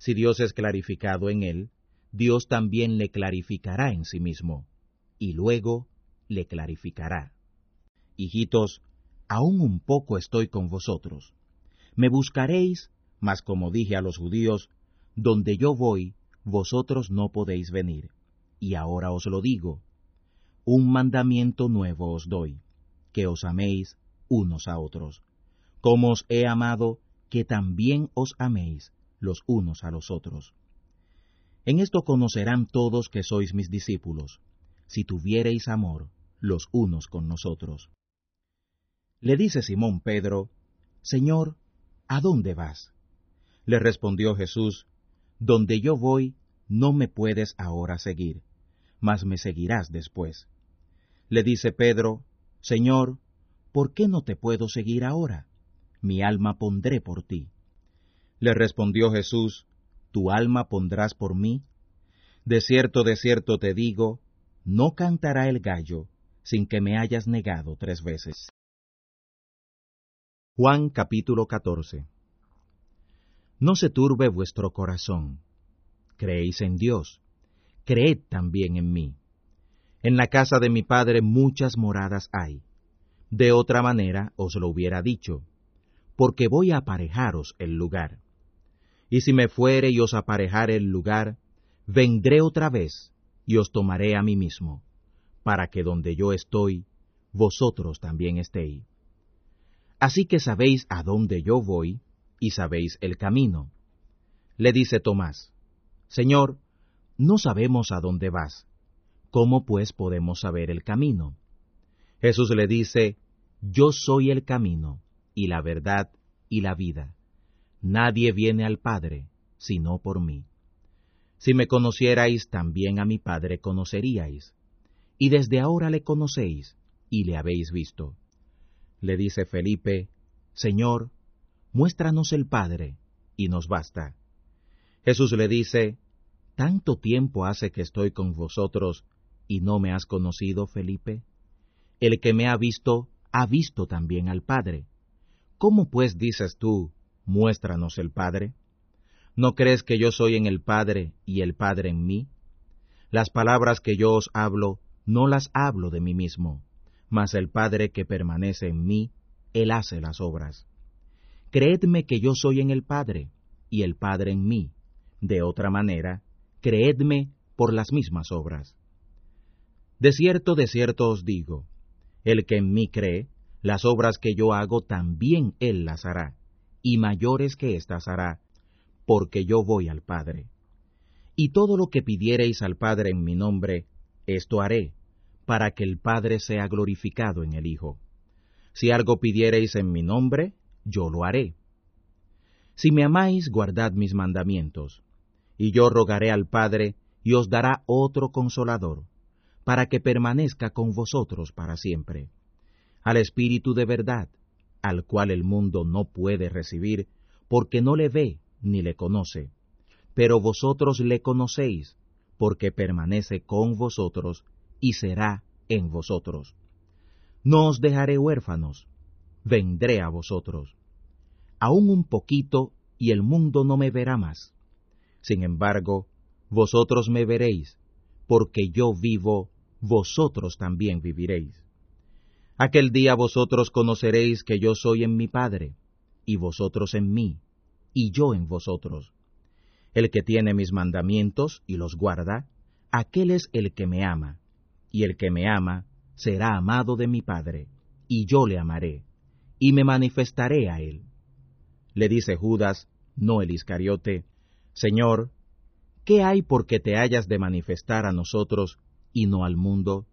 Si Dios es clarificado en él, Dios también le clarificará en sí mismo, y luego le clarificará. Hijitos, aún un poco estoy con vosotros. Me buscaréis, mas como dije a los judíos, donde yo voy, vosotros no podéis venir y ahora os lo digo, un mandamiento nuevo os doy, que os améis unos a otros, como os he amado, que también os améis los unos a los otros. En esto conocerán todos que sois mis discípulos, si tuviereis amor los unos con nosotros. Le dice Simón Pedro, Señor, ¿a dónde vas? Le respondió Jesús, Donde yo voy, no me puedes ahora seguir mas me seguirás después. Le dice Pedro, Señor, ¿por qué no te puedo seguir ahora? Mi alma pondré por ti. Le respondió Jesús, ¿Tu alma pondrás por mí? De cierto, de cierto te digo, no cantará el gallo sin que me hayas negado tres veces. Juan capítulo 14 No se turbe vuestro corazón. Creéis en Dios, creed también en mí. En la casa de mi Padre muchas moradas hay. De otra manera os lo hubiera dicho, porque voy a aparejaros el lugar. Y si me fuere y os aparejare el lugar, vendré otra vez y os tomaré a mí mismo, para que donde yo estoy, vosotros también estéis. Así que sabéis a dónde yo voy y sabéis el camino. Le dice Tomás, Señor, no sabemos a dónde vas. ¿Cómo pues podemos saber el camino? Jesús le dice, Yo soy el camino, y la verdad, y la vida. Nadie viene al Padre, sino por mí. Si me conocierais, también a mi Padre conoceríais. Y desde ahora le conocéis, y le habéis visto. Le dice Felipe, Señor, muéstranos el Padre, y nos basta. Jesús le dice, ¿Tanto tiempo hace que estoy con vosotros y no me has conocido, Felipe? El que me ha visto, ha visto también al Padre. ¿Cómo pues dices tú, muéstranos el Padre? ¿No crees que yo soy en el Padre y el Padre en mí? Las palabras que yo os hablo, no las hablo de mí mismo, mas el Padre que permanece en mí, Él hace las obras. Creedme que yo soy en el Padre, y el Padre en mí. De otra manera, creedme por las mismas obras. De cierto, de cierto os digo, el que en mí cree, las obras que yo hago también él las hará, y mayores que éstas hará, porque yo voy al Padre. Y todo lo que pidiereis al Padre en mi nombre, esto haré, para que el Padre sea glorificado en el Hijo. Si algo pidiereis en mi nombre, yo lo haré. Si me amáis, guardad mis mandamientos y yo rogaré al Padre, y os dará otro consolador, para que permanezca con vosotros para siempre, al Espíritu de verdad, al cual el mundo no puede recibir, porque no le ve ni le conoce, pero vosotros le conocéis, porque permanece con vosotros y será en vosotros. No os dejaré huérfanos, vendré a vosotros. Aún un poquito y el mundo no me verá más sin embargo, vosotros me veréis, porque yo vivo, vosotros también viviréis. Aquel día vosotros conoceréis que yo soy en mi Padre, y vosotros en mí, y yo en vosotros. El que tiene mis mandamientos y los guarda, aquel es el que me ama, y el que me ama será amado de mi Padre, y yo le amaré, y me manifestaré a él. Le dice Judas, no el Iscariote, Señor, ¿qué hay por que te hayas de manifestar a nosotros y no al mundo?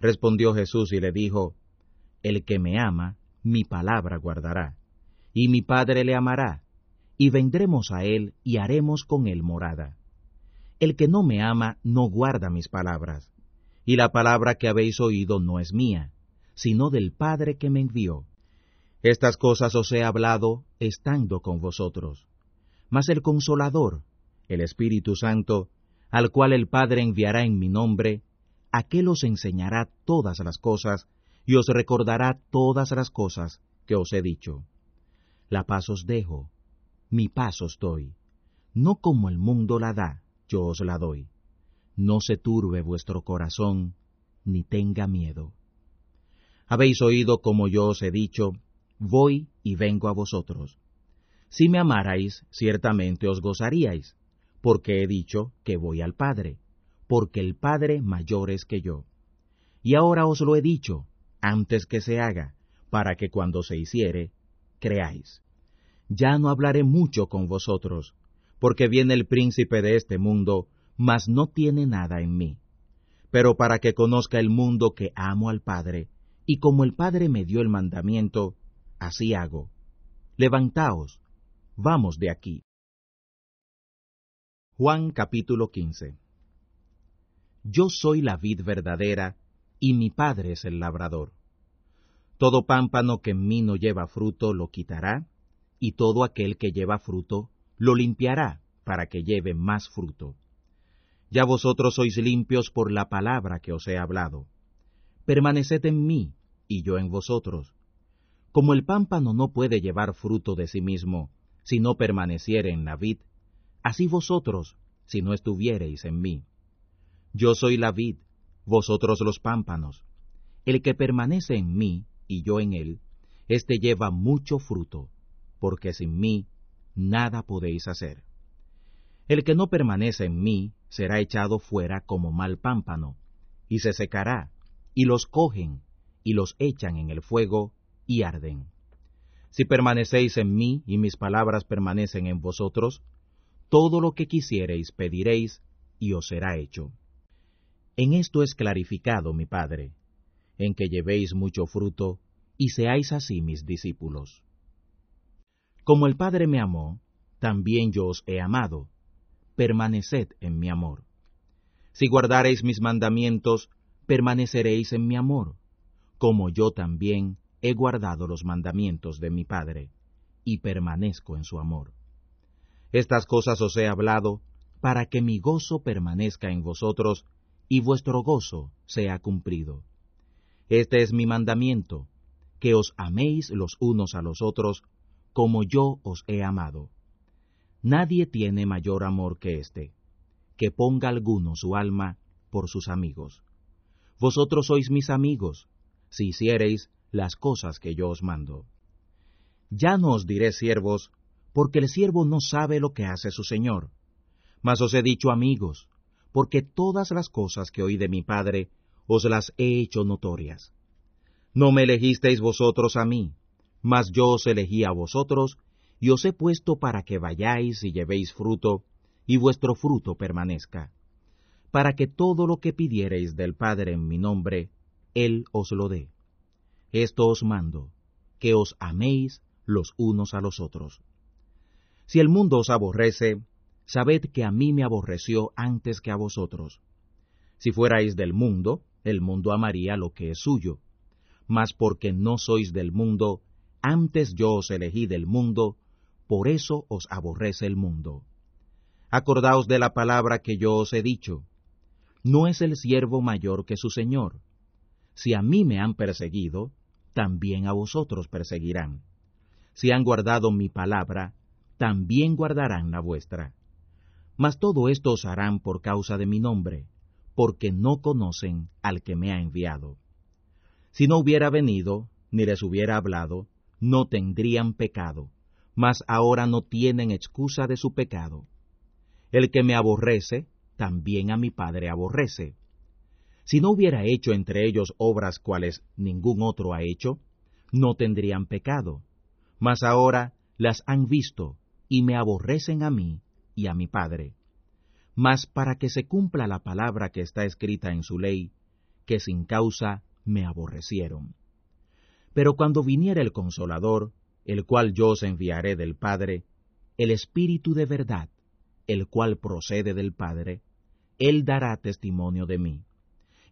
Respondió Jesús y le dijo, El que me ama, mi palabra guardará, y mi Padre le amará, y vendremos a él y haremos con él morada. El que no me ama no guarda mis palabras, y la palabra que habéis oído no es mía, sino del Padre que me envió. Estas cosas os he hablado estando con vosotros mas el consolador, el Espíritu Santo, al cual el Padre enviará en mi nombre, aquel os enseñará todas las cosas y os recordará todas las cosas que os he dicho. La paz os dejo, mi paz os doy. No como el mundo la da, yo os la doy. No se turbe vuestro corazón, ni tenga miedo. Habéis oído como yo os he dicho, voy y vengo a vosotros. Si me amarais, ciertamente os gozaríais, porque he dicho que voy al Padre, porque el Padre mayor es que yo. Y ahora os lo he dicho, antes que se haga, para que cuando se hiciere, creáis. Ya no hablaré mucho con vosotros, porque viene el príncipe de este mundo, mas no tiene nada en mí. Pero para que conozca el mundo que amo al Padre, y como el Padre me dio el mandamiento, así hago. Levantaos, Vamos de aquí. Juan capítulo 15 Yo soy la vid verdadera, y mi Padre es el labrador. Todo pámpano que en mí no lleva fruto lo quitará, y todo aquel que lleva fruto lo limpiará para que lleve más fruto. Ya vosotros sois limpios por la palabra que os he hablado. Permaneced en mí, y yo en vosotros. Como el pámpano no puede llevar fruto de sí mismo, si no permaneciere en la vid, así vosotros, si no estuviereis en mí. Yo soy la vid, vosotros los pámpanos. El que permanece en mí, y yo en él, éste lleva mucho fruto, porque sin mí nada podéis hacer. El que no permanece en mí será echado fuera como mal pámpano, y se secará, y los cogen, y los echan en el fuego, y arden. Si permanecéis en mí, y mis palabras permanecen en vosotros, todo lo que quisiereis pediréis, y os será hecho. En esto es clarificado mi Padre, en que llevéis mucho fruto, y seáis así mis discípulos. Como el Padre me amó, también yo os he amado, permaneced en mi amor. Si guardareis mis mandamientos, permaneceréis en mi amor, como yo también he guardado los mandamientos de mi Padre, y permanezco en su amor. Estas cosas os he hablado, para que mi gozo permanezca en vosotros, y vuestro gozo sea cumplido. Este es mi mandamiento, que os améis los unos a los otros, como yo os he amado. Nadie tiene mayor amor que éste, que ponga alguno su alma por sus amigos. Vosotros sois mis amigos, si hiciereis las cosas que yo os mando. Ya no os diré siervos, porque el siervo no sabe lo que hace su Señor. Mas os he dicho amigos, porque todas las cosas que oí de mi Padre os las he hecho notorias. No me elegisteis vosotros a mí, mas yo os elegí a vosotros, y os he puesto para que vayáis y llevéis fruto, y vuestro fruto permanezca, para que todo lo que pidiereis del Padre en mi nombre, Él os lo dé. Esto os mando, que os améis los unos a los otros. Si el mundo os aborrece, sabed que a mí me aborreció antes que a vosotros. Si fuerais del mundo, el mundo amaría lo que es suyo, mas porque no sois del mundo, antes yo os elegí del mundo, por eso os aborrece el mundo. Acordaos de la palabra que yo os he dicho. No es el siervo mayor que su señor. Si a mí me han perseguido, también a vosotros perseguirán. Si han guardado mi palabra, también guardarán la vuestra. Mas todo esto os harán por causa de mi nombre, porque no conocen al que me ha enviado. Si no hubiera venido, ni les hubiera hablado, no tendrían pecado mas ahora no tienen excusa de su pecado. El que me aborrece, también a mi Padre aborrece. Si no hubiera hecho entre ellos obras cuales ningún otro ha hecho, no tendrían pecado. Mas ahora las han visto y me aborrecen a mí y a mi Padre. Mas para que se cumpla la palabra que está escrita en su ley, que sin causa me aborrecieron. Pero cuando viniera el consolador, el cual yo os enviaré del Padre, el Espíritu de verdad, el cual procede del Padre, Él dará testimonio de mí.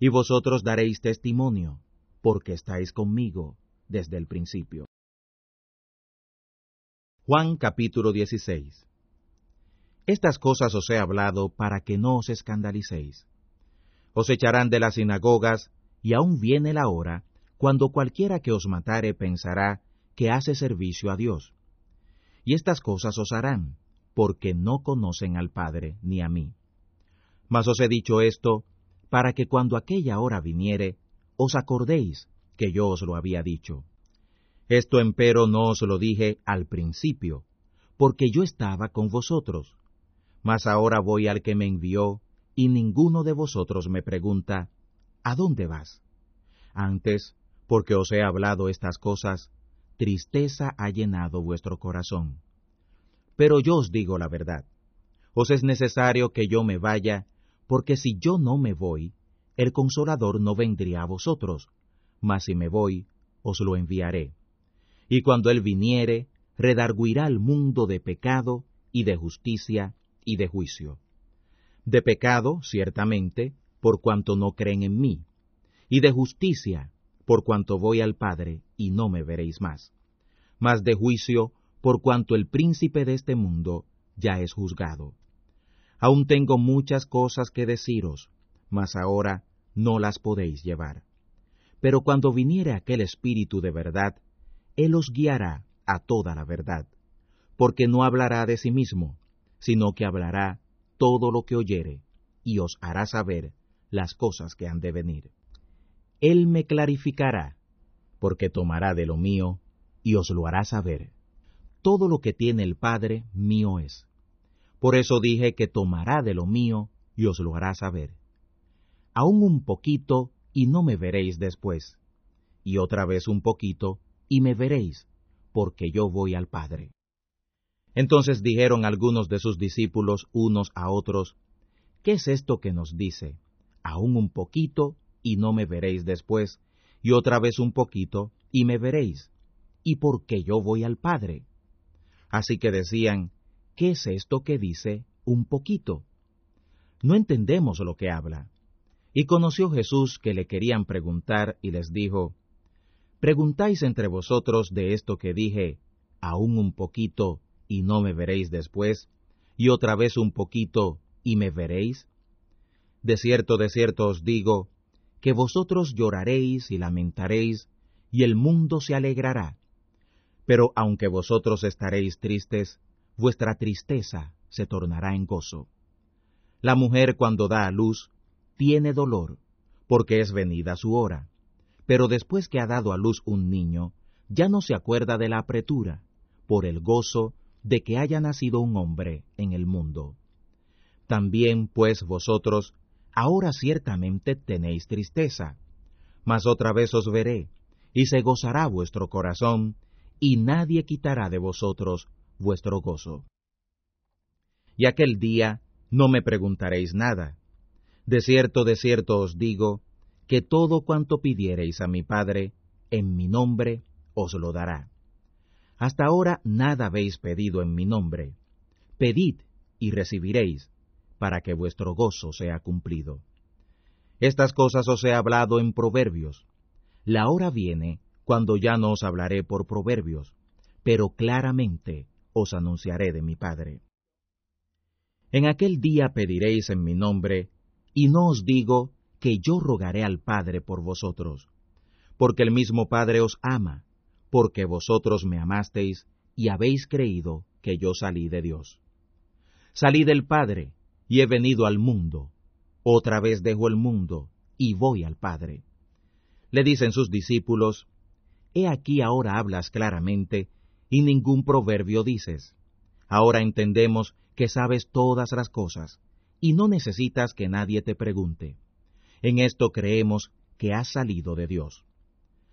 Y vosotros daréis testimonio, porque estáis conmigo desde el principio. Juan capítulo 16 Estas cosas os he hablado para que no os escandalicéis. Os echarán de las sinagogas, y aún viene la hora, cuando cualquiera que os matare pensará que hace servicio a Dios. Y estas cosas os harán, porque no conocen al Padre ni a mí. Mas os he dicho esto, para que cuando aquella hora viniere, os acordéis que yo os lo había dicho. Esto empero no os lo dije al principio, porque yo estaba con vosotros. Mas ahora voy al que me envió, y ninguno de vosotros me pregunta, ¿A dónde vas? Antes, porque os he hablado estas cosas, tristeza ha llenado vuestro corazón. Pero yo os digo la verdad. Os es necesario que yo me vaya, porque si yo no me voy, el consolador no vendría a vosotros, mas si me voy, os lo enviaré. Y cuando él viniere, redarguirá al mundo de pecado y de justicia y de juicio. De pecado, ciertamente, por cuanto no creen en mí, y de justicia, por cuanto voy al Padre y no me veréis más. Mas de juicio, por cuanto el príncipe de este mundo ya es juzgado. Aún tengo muchas cosas que deciros, mas ahora no las podéis llevar. Pero cuando viniere aquel Espíritu de verdad, Él os guiará a toda la verdad, porque no hablará de sí mismo, sino que hablará todo lo que oyere, y os hará saber las cosas que han de venir. Él me clarificará, porque tomará de lo mío, y os lo hará saber. Todo lo que tiene el Padre mío es. Por eso dije que tomará de lo mío y os lo hará saber. Aún un poquito y no me veréis después, y otra vez un poquito y me veréis, porque yo voy al Padre. Entonces dijeron algunos de sus discípulos unos a otros, ¿qué es esto que nos dice? Aún un poquito y no me veréis después, y otra vez un poquito y me veréis, y porque yo voy al Padre. Así que decían, ¿qué es esto que dice un poquito? No entendemos lo que habla. Y conoció Jesús que le querían preguntar y les dijo, ¿Preguntáis entre vosotros de esto que dije, aún un poquito y no me veréis después, y otra vez un poquito y me veréis? De cierto, de cierto os digo, que vosotros lloraréis y lamentaréis, y el mundo se alegrará. Pero aunque vosotros estaréis tristes, vuestra tristeza se tornará en gozo. La mujer cuando da a luz tiene dolor, porque es venida su hora, pero después que ha dado a luz un niño, ya no se acuerda de la apretura, por el gozo de que haya nacido un hombre en el mundo. También, pues, vosotros, ahora ciertamente tenéis tristeza, mas otra vez os veré, y se gozará vuestro corazón, y nadie quitará de vosotros vuestro gozo. Y aquel día no me preguntaréis nada. De cierto, de cierto os digo, que todo cuanto pidiereis a mi Padre, en mi nombre, os lo dará. Hasta ahora nada habéis pedido en mi nombre. Pedid y recibiréis, para que vuestro gozo sea cumplido. Estas cosas os he hablado en proverbios. La hora viene cuando ya no os hablaré por proverbios, pero claramente os anunciaré de mi Padre. En aquel día pediréis en mi nombre, y no os digo que yo rogaré al Padre por vosotros, porque el mismo Padre os ama, porque vosotros me amasteis y habéis creído que yo salí de Dios. Salí del Padre y he venido al mundo, otra vez dejo el mundo y voy al Padre. Le dicen sus discípulos, He aquí ahora hablas claramente y ningún proverbio dices. Ahora entendemos que sabes todas las cosas, y no necesitas que nadie te pregunte. En esto creemos que has salido de Dios.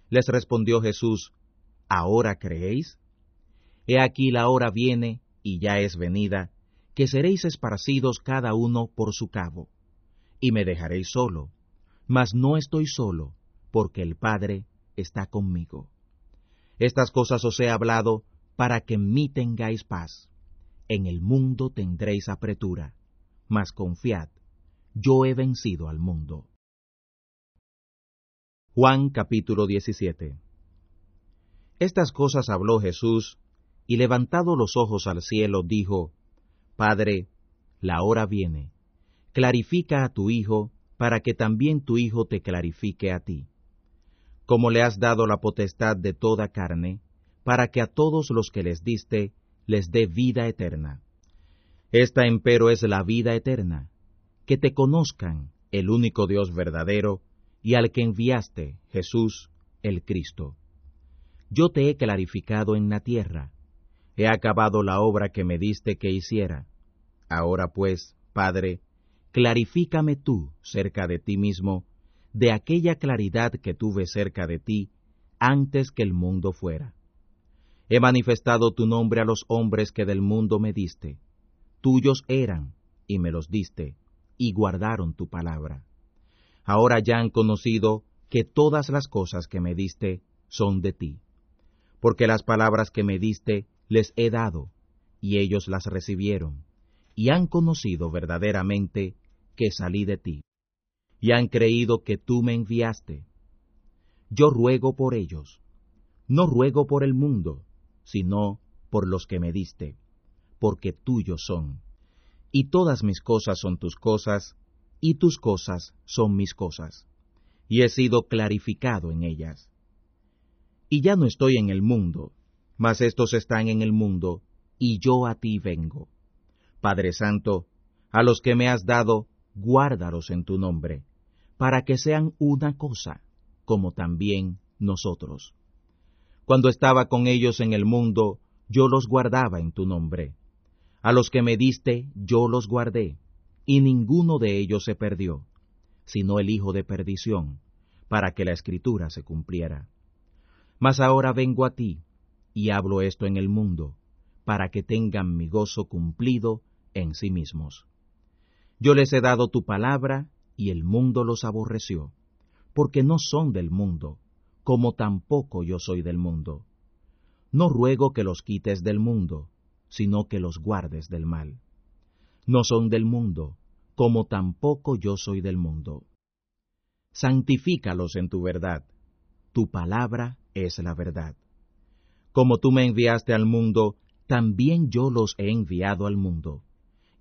Les respondió Jesús, ¿ahora creéis? He aquí la hora viene, y ya es venida, que seréis esparcidos cada uno por su cabo, y me dejaréis solo, mas no estoy solo, porque el Padre está conmigo. Estas cosas os he hablado para que en mí tengáis paz. En el mundo tendréis apretura, mas confiad, yo he vencido al mundo. Juan capítulo 17 Estas cosas habló Jesús, y levantado los ojos al cielo, dijo, Padre, la hora viene, clarifica a tu Hijo, para que también tu Hijo te clarifique a ti como le has dado la potestad de toda carne, para que a todos los que les diste les dé vida eterna. Esta empero es la vida eterna, que te conozcan, el único Dios verdadero, y al que enviaste, Jesús, el Cristo. Yo te he clarificado en la tierra, he acabado la obra que me diste que hiciera. Ahora pues, Padre, clarifícame tú cerca de ti mismo, de aquella claridad que tuve cerca de ti antes que el mundo fuera. He manifestado tu nombre a los hombres que del mundo me diste. Tuyos eran, y me los diste, y guardaron tu palabra. Ahora ya han conocido que todas las cosas que me diste son de ti. Porque las palabras que me diste les he dado, y ellos las recibieron, y han conocido verdaderamente que salí de ti y han creído que tú me enviaste. Yo ruego por ellos, no ruego por el mundo, sino por los que me diste, porque tuyos son. y todas mis cosas son tus cosas, y tus cosas son mis cosas, y he sido clarificado en ellas. Y ya no estoy en el mundo, mas estos están en el mundo, y yo a ti vengo. Padre Santo, a los que me has dado, guárdalos en tu nombre, para que sean una cosa, como también nosotros. Cuando estaba con ellos en el mundo, yo los guardaba en tu nombre. A los que me diste, yo los guardé, y ninguno de ellos se perdió, sino el hijo de perdición, para que la escritura se cumpliera. Mas ahora vengo a ti, y hablo esto en el mundo, para que tengan mi gozo cumplido en sí mismos. Yo les he dado tu palabra, y el mundo los aborreció, porque no son del mundo, como tampoco yo soy del mundo. No ruego que los quites del mundo, sino que los guardes del mal. No son del mundo, como tampoco yo soy del mundo. Santifícalos en tu verdad. Tu palabra es la verdad. Como tú me enviaste al mundo, también yo los he enviado al mundo,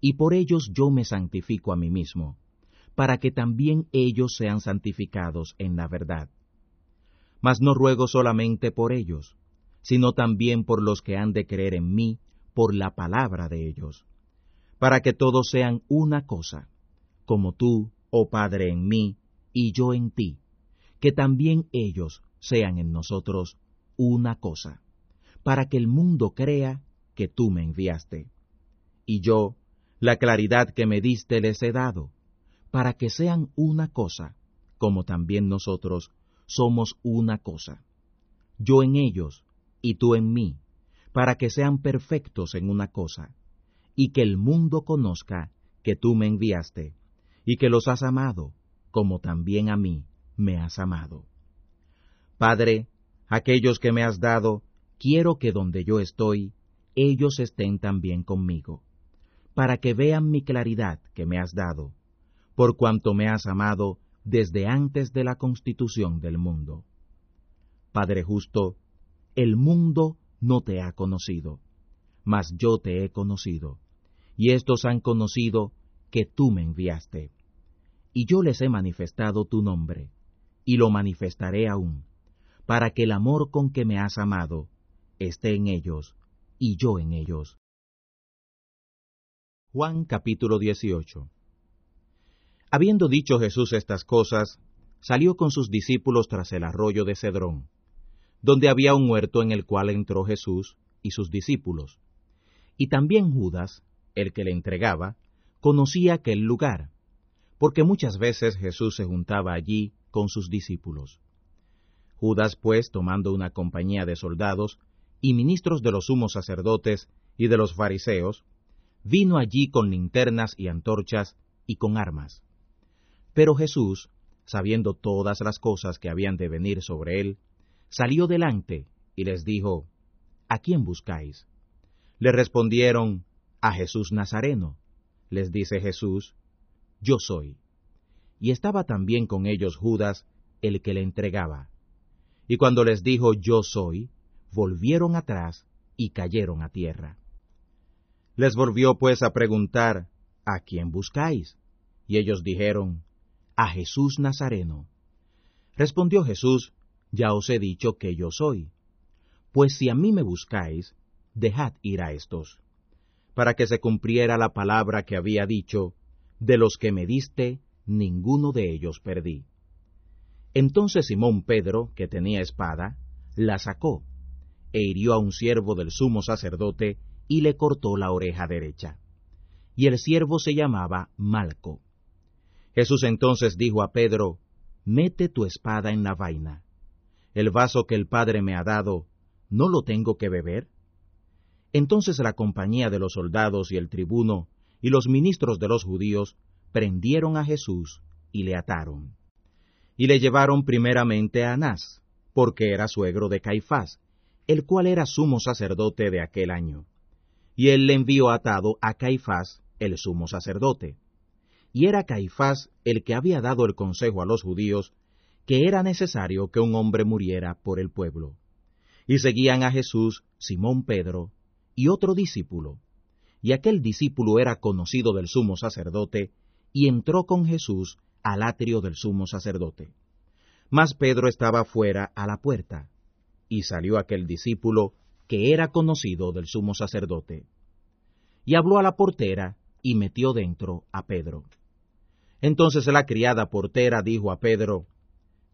y por ellos yo me santifico a mí mismo, para que también ellos sean santificados en la verdad. Mas no ruego solamente por ellos, sino también por los que han de creer en mí por la palabra de ellos, para que todos sean una cosa, como tú, oh Padre, en mí, y yo en ti, que también ellos sean en nosotros una cosa, para que el mundo crea que tú me enviaste. Y yo, la claridad que me diste les he dado, para que sean una cosa, como también nosotros somos una cosa. Yo en ellos, y tú en mí, para que sean perfectos en una cosa, y que el mundo conozca que tú me enviaste, y que los has amado, como también a mí me has amado. Padre, aquellos que me has dado, quiero que donde yo estoy, ellos estén también conmigo, para que vean mi claridad que me has dado, por cuanto me has amado desde antes de la constitución del mundo. Padre justo, el mundo no te ha conocido, mas yo te he conocido, y estos han conocido que tú me enviaste. Y yo les he manifestado tu nombre, y lo manifestaré aún, para que el amor con que me has amado esté en ellos, y yo en ellos. Juan capítulo 18 Habiendo dicho Jesús estas cosas, salió con sus discípulos tras el arroyo de Cedrón donde había un huerto en el cual entró Jesús y sus discípulos. Y también Judas, el que le entregaba, conocía aquel lugar, porque muchas veces Jesús se juntaba allí con sus discípulos. Judas, pues, tomando una compañía de soldados y ministros de los sumos sacerdotes y de los fariseos, vino allí con linternas y antorchas y con armas. Pero Jesús, sabiendo todas las cosas que habían de venir sobre él, salió delante y les dijo, ¿A quién buscáis? Le respondieron, A Jesús Nazareno. Les dice Jesús, Yo soy. Y estaba también con ellos Judas, el que le entregaba. Y cuando les dijo, Yo soy, volvieron atrás y cayeron a tierra. Les volvió pues a preguntar, ¿A quién buscáis? Y ellos dijeron, A Jesús Nazareno. Respondió Jesús, ya os he dicho que yo soy. Pues si a mí me buscáis, dejad ir a estos, para que se cumpliera la palabra que había dicho, de los que me diste, ninguno de ellos perdí. Entonces Simón Pedro, que tenía espada, la sacó, e hirió a un siervo del sumo sacerdote, y le cortó la oreja derecha. Y el siervo se llamaba Malco. Jesús entonces dijo a Pedro, Mete tu espada en la vaina el vaso que el Padre me ha dado, ¿no lo tengo que beber? Entonces la compañía de los soldados y el tribuno y los ministros de los judíos prendieron a Jesús y le ataron. Y le llevaron primeramente a Anás, porque era suegro de Caifás, el cual era sumo sacerdote de aquel año. Y él le envió atado a Caifás, el sumo sacerdote. Y era Caifás el que había dado el consejo a los judíos que era necesario que un hombre muriera por el pueblo. Y seguían a Jesús Simón Pedro y otro discípulo. y aquel discípulo era conocido del sumo sacerdote, y entró con Jesús al atrio del sumo sacerdote. Mas Pedro estaba fuera a la puerta, y salió aquel discípulo que era conocido del sumo sacerdote. Y habló a la portera, y metió dentro a Pedro. Entonces la criada portera dijo a Pedro,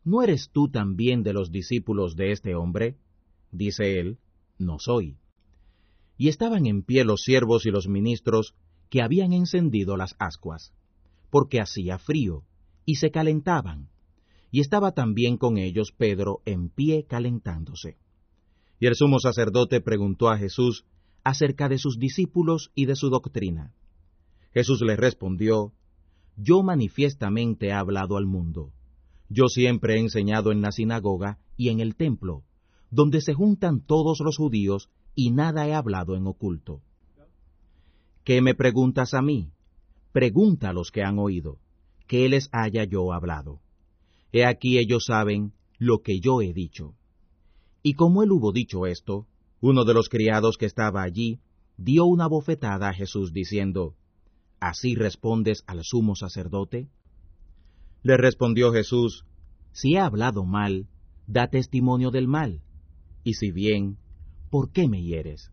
¿No eres tú también de los discípulos de este hombre? Dice él, No soy. Y estaban en pie los siervos y los ministros que habían encendido las ascuas, porque hacía frío, y se calentaban, y estaba también con ellos Pedro en pie calentándose. Y el sumo sacerdote preguntó a Jesús acerca de sus discípulos y de su doctrina. Jesús le respondió, Yo manifiestamente he hablado al mundo. Yo siempre he enseñado en la sinagoga y en el templo, donde se juntan todos los judíos, y nada he hablado en oculto. ¿Qué me preguntas a mí? Pregunta a los que han oído, que les haya yo hablado. He aquí ellos saben lo que yo he dicho. Y como él hubo dicho esto, uno de los criados que estaba allí dio una bofetada a Jesús diciendo, ¿Así respondes al sumo sacerdote? Le respondió Jesús, Si he hablado mal, da testimonio del mal, y si bien, ¿por qué me hieres?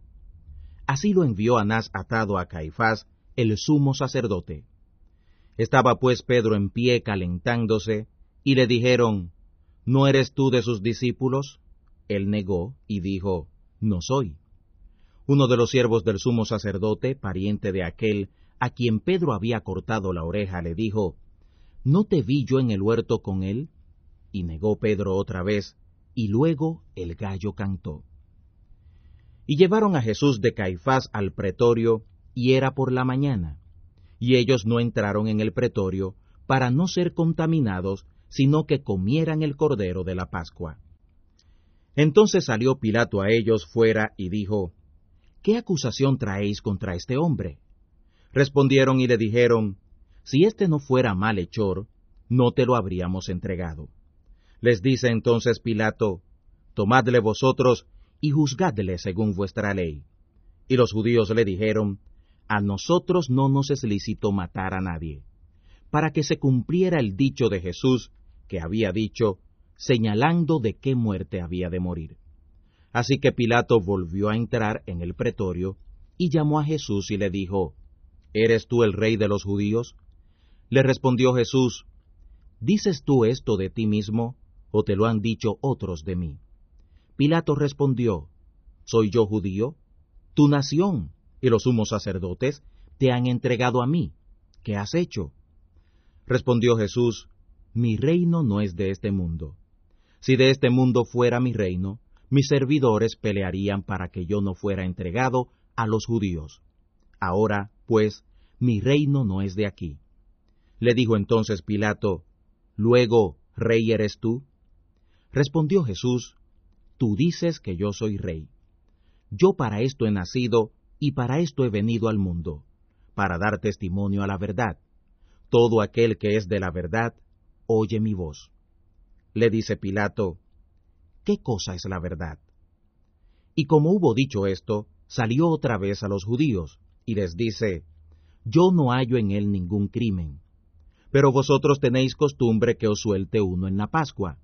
Así lo envió Anás atado a Caifás, el sumo sacerdote. Estaba pues Pedro en pie calentándose, y le dijeron, ¿No eres tú de sus discípulos? Él negó y dijo, No soy. Uno de los siervos del sumo sacerdote, pariente de aquel a quien Pedro había cortado la oreja, le dijo, ¿No te vi yo en el huerto con él? Y negó Pedro otra vez, y luego el gallo cantó. Y llevaron a Jesús de Caifás al pretorio, y era por la mañana. Y ellos no entraron en el pretorio para no ser contaminados, sino que comieran el cordero de la Pascua. Entonces salió Pilato a ellos fuera y dijo, ¿Qué acusación traéis contra este hombre? Respondieron y le dijeron, Si éste no fuera malhechor, no te lo habríamos entregado. Les dice entonces Pilato, Tomadle vosotros y juzgadle según vuestra ley. Y los judíos le dijeron, A nosotros no nos es lícito matar a nadie, para que se cumpliera el dicho de Jesús, que había dicho, señalando de qué muerte había de morir. Así que Pilato volvió a entrar en el pretorio, y llamó a Jesús y le dijo, ¿Eres tú el rey de los judíos? Le respondió Jesús, ¿Dices tú esto de ti mismo, o te lo han dicho otros de mí? Pilato respondió, ¿Soy yo judío? Tu nación y los sumos sacerdotes te han entregado a mí. ¿Qué has hecho? Respondió Jesús, Mi reino no es de este mundo. Si de este mundo fuera mi reino, mis servidores pelearían para que yo no fuera entregado a los judíos. Ahora, pues, mi reino no es de aquí. Le dijo entonces Pilato, Luego, ¿rey eres tú? Respondió Jesús, Tú dices que yo soy rey. Yo para esto he nacido y para esto he venido al mundo, para dar testimonio a la verdad. Todo aquel que es de la verdad, oye mi voz. Le dice Pilato, ¿qué cosa es la verdad? Y como hubo dicho esto, salió otra vez a los judíos, y les dice, Yo no hallo en él ningún crimen. Pero vosotros tenéis costumbre que os suelte uno en la Pascua.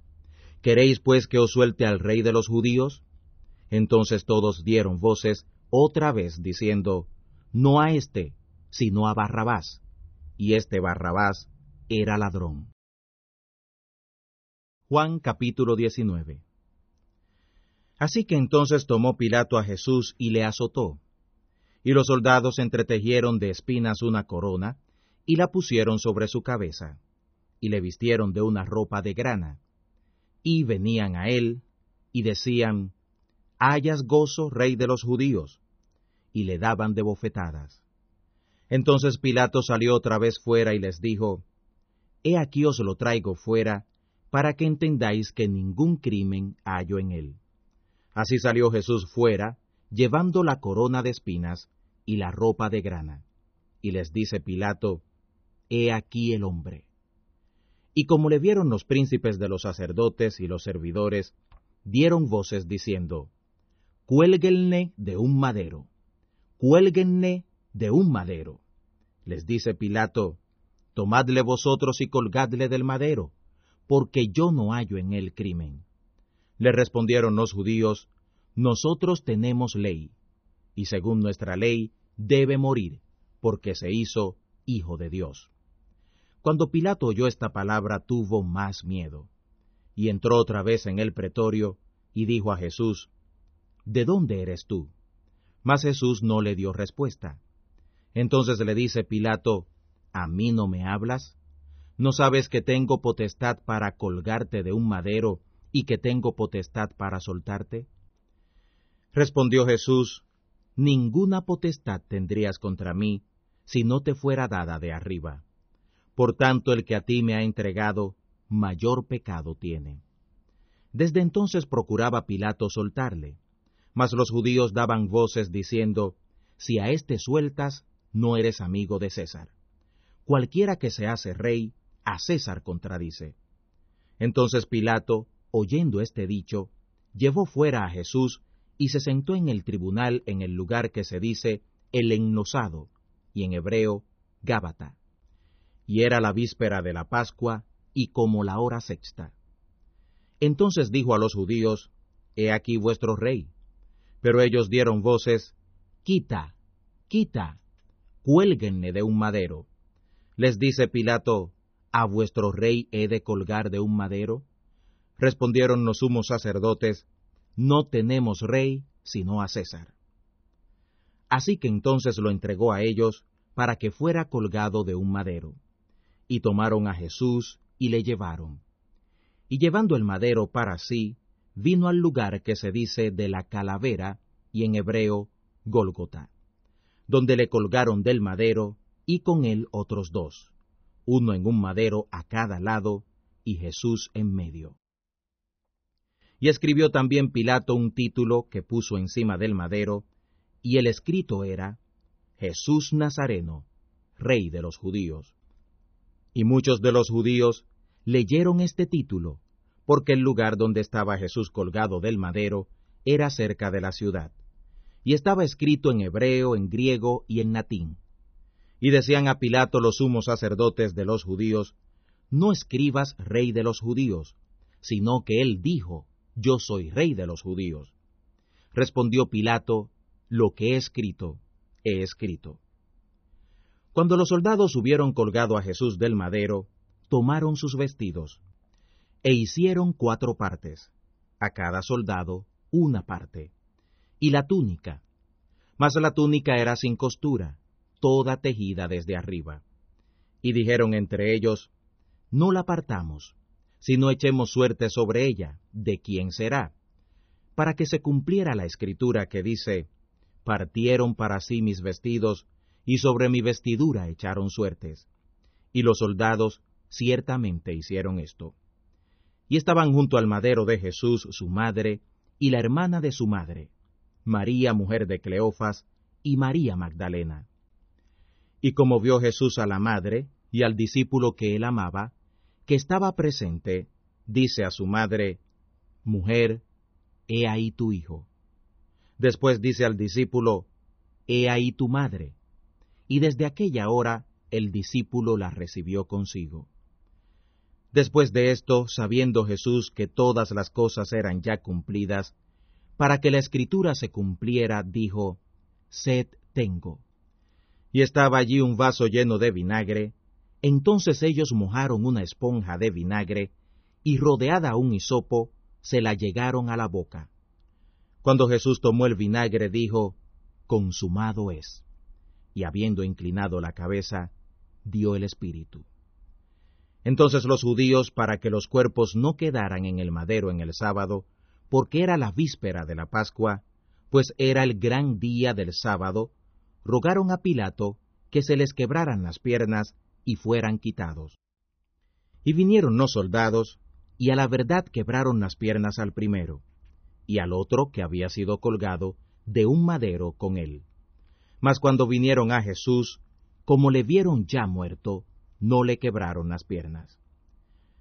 ¿Queréis pues que os suelte al rey de los judíos? Entonces todos dieron voces otra vez diciendo, No a éste, sino a Barrabás. Y este Barrabás era ladrón. Juan capítulo 19 Así que entonces tomó Pilato a Jesús y le azotó y los soldados entretejieron de espinas una corona, y la pusieron sobre su cabeza, y le vistieron de una ropa de grana, y venían a él, y decían, Hayas gozo, rey de los judíos, y le daban de bofetadas. Entonces Pilato salió otra vez fuera y les dijo, He aquí os lo traigo fuera, para que entendáis que ningún crimen hallo en él. Así salió Jesús fuera, llevando la corona de espinas y la ropa de grana. Y les dice Pilato, He aquí el hombre. Y como le vieron los príncipes de los sacerdotes y los servidores, dieron voces diciendo, Cuélguenle de un madero, cuélguenle de un madero. Les dice Pilato, Tomadle vosotros y colgadle del madero, porque yo no hallo en él crimen. Le respondieron los judíos, Nosotros tenemos ley, y según nuestra ley debe morir, porque se hizo hijo de Dios. Cuando Pilato oyó esta palabra tuvo más miedo, y entró otra vez en el pretorio, y dijo a Jesús, ¿De dónde eres tú? Mas Jesús no le dio respuesta. Entonces le dice Pilato, ¿A mí no me hablas? ¿No sabes que tengo potestad para colgarte de un madero y que tengo potestad para soltarte? Respondió Jesús, Ninguna potestad tendrías contra mí si no te fuera dada de arriba. Por tanto, el que a ti me ha entregado, mayor pecado tiene. Desde entonces procuraba Pilato soltarle, mas los judíos daban voces diciendo, Si a éste sueltas, no eres amigo de César. Cualquiera que se hace rey, a César contradice. Entonces Pilato, oyendo este dicho, llevó fuera a Jesús y se sentó en el tribunal en el lugar que se dice el enlosado, y en hebreo Gábata. Y era la víspera de la Pascua, y como la hora sexta. Entonces dijo a los judíos, He aquí vuestro rey. Pero ellos dieron voces, Quita, quita, cuélguenle de un madero. Les dice Pilato, ¿a vuestro rey he de colgar de un madero? Respondieron los sumos sacerdotes, No tenemos rey sino a César. Así que entonces lo entregó a ellos para que fuera colgado de un madero. Y tomaron a Jesús y le llevaron. Y llevando el madero para sí, vino al lugar que se dice de la calavera, y en hebreo, Gólgota donde le colgaron del madero, y con él otros dos, uno en un madero a cada lado, y Jesús en medio. Y escribió también Pilato un título que puso encima del madero, y el escrito era, Jesús Nazareno, Rey de los judíos. Y muchos de los judíos leyeron este título, porque el lugar donde estaba Jesús colgado del madero era cerca de la ciudad y estaba escrito en hebreo, en griego y en latín. Y decían a Pilato los sumos sacerdotes de los judíos, No escribas rey de los judíos, sino que él dijo, Yo soy rey de los judíos. Respondió Pilato, Lo que he escrito, he escrito. Cuando los soldados hubieron colgado a Jesús del madero, tomaron sus vestidos, e hicieron cuatro partes, a cada soldado una parte y la túnica. Mas la túnica era sin costura, toda tejida desde arriba. Y dijeron entre ellos, No la partamos, sino echemos suerte sobre ella, de quién será, para que se cumpliera la escritura que dice, Partieron para sí mis vestidos, y sobre mi vestidura echaron suertes. Y los soldados ciertamente hicieron esto. Y estaban junto al madero de Jesús su madre y la hermana de su madre, María mujer de Cleofas y María Magdalena. Y como vio Jesús a la madre y al discípulo que él amaba, que estaba presente, dice a su madre, Mujer, he ahí tu hijo. Después dice al discípulo, He ahí tu madre. Y desde aquella hora el discípulo la recibió consigo. Después de esto, sabiendo Jesús que todas las cosas eran ya cumplidas, para que la escritura se cumpliera, dijo, Sed tengo. Y estaba allí un vaso lleno de vinagre, entonces ellos mojaron una esponja de vinagre, y rodeada un hisopo, se la llegaron a la boca. Cuando Jesús tomó el vinagre, dijo, Consumado es. Y habiendo inclinado la cabeza, dio el Espíritu. Entonces los judíos, para que los cuerpos no quedaran en el madero en el sábado, porque era la víspera de la Pascua, pues era el gran día del sábado, rogaron a Pilato que se les quebraran las piernas y fueran quitados. Y vinieron los soldados, y a la verdad quebraron las piernas al primero, y al otro que había sido colgado de un madero con él. Mas cuando vinieron a Jesús, como le vieron ya muerto, no le quebraron las piernas.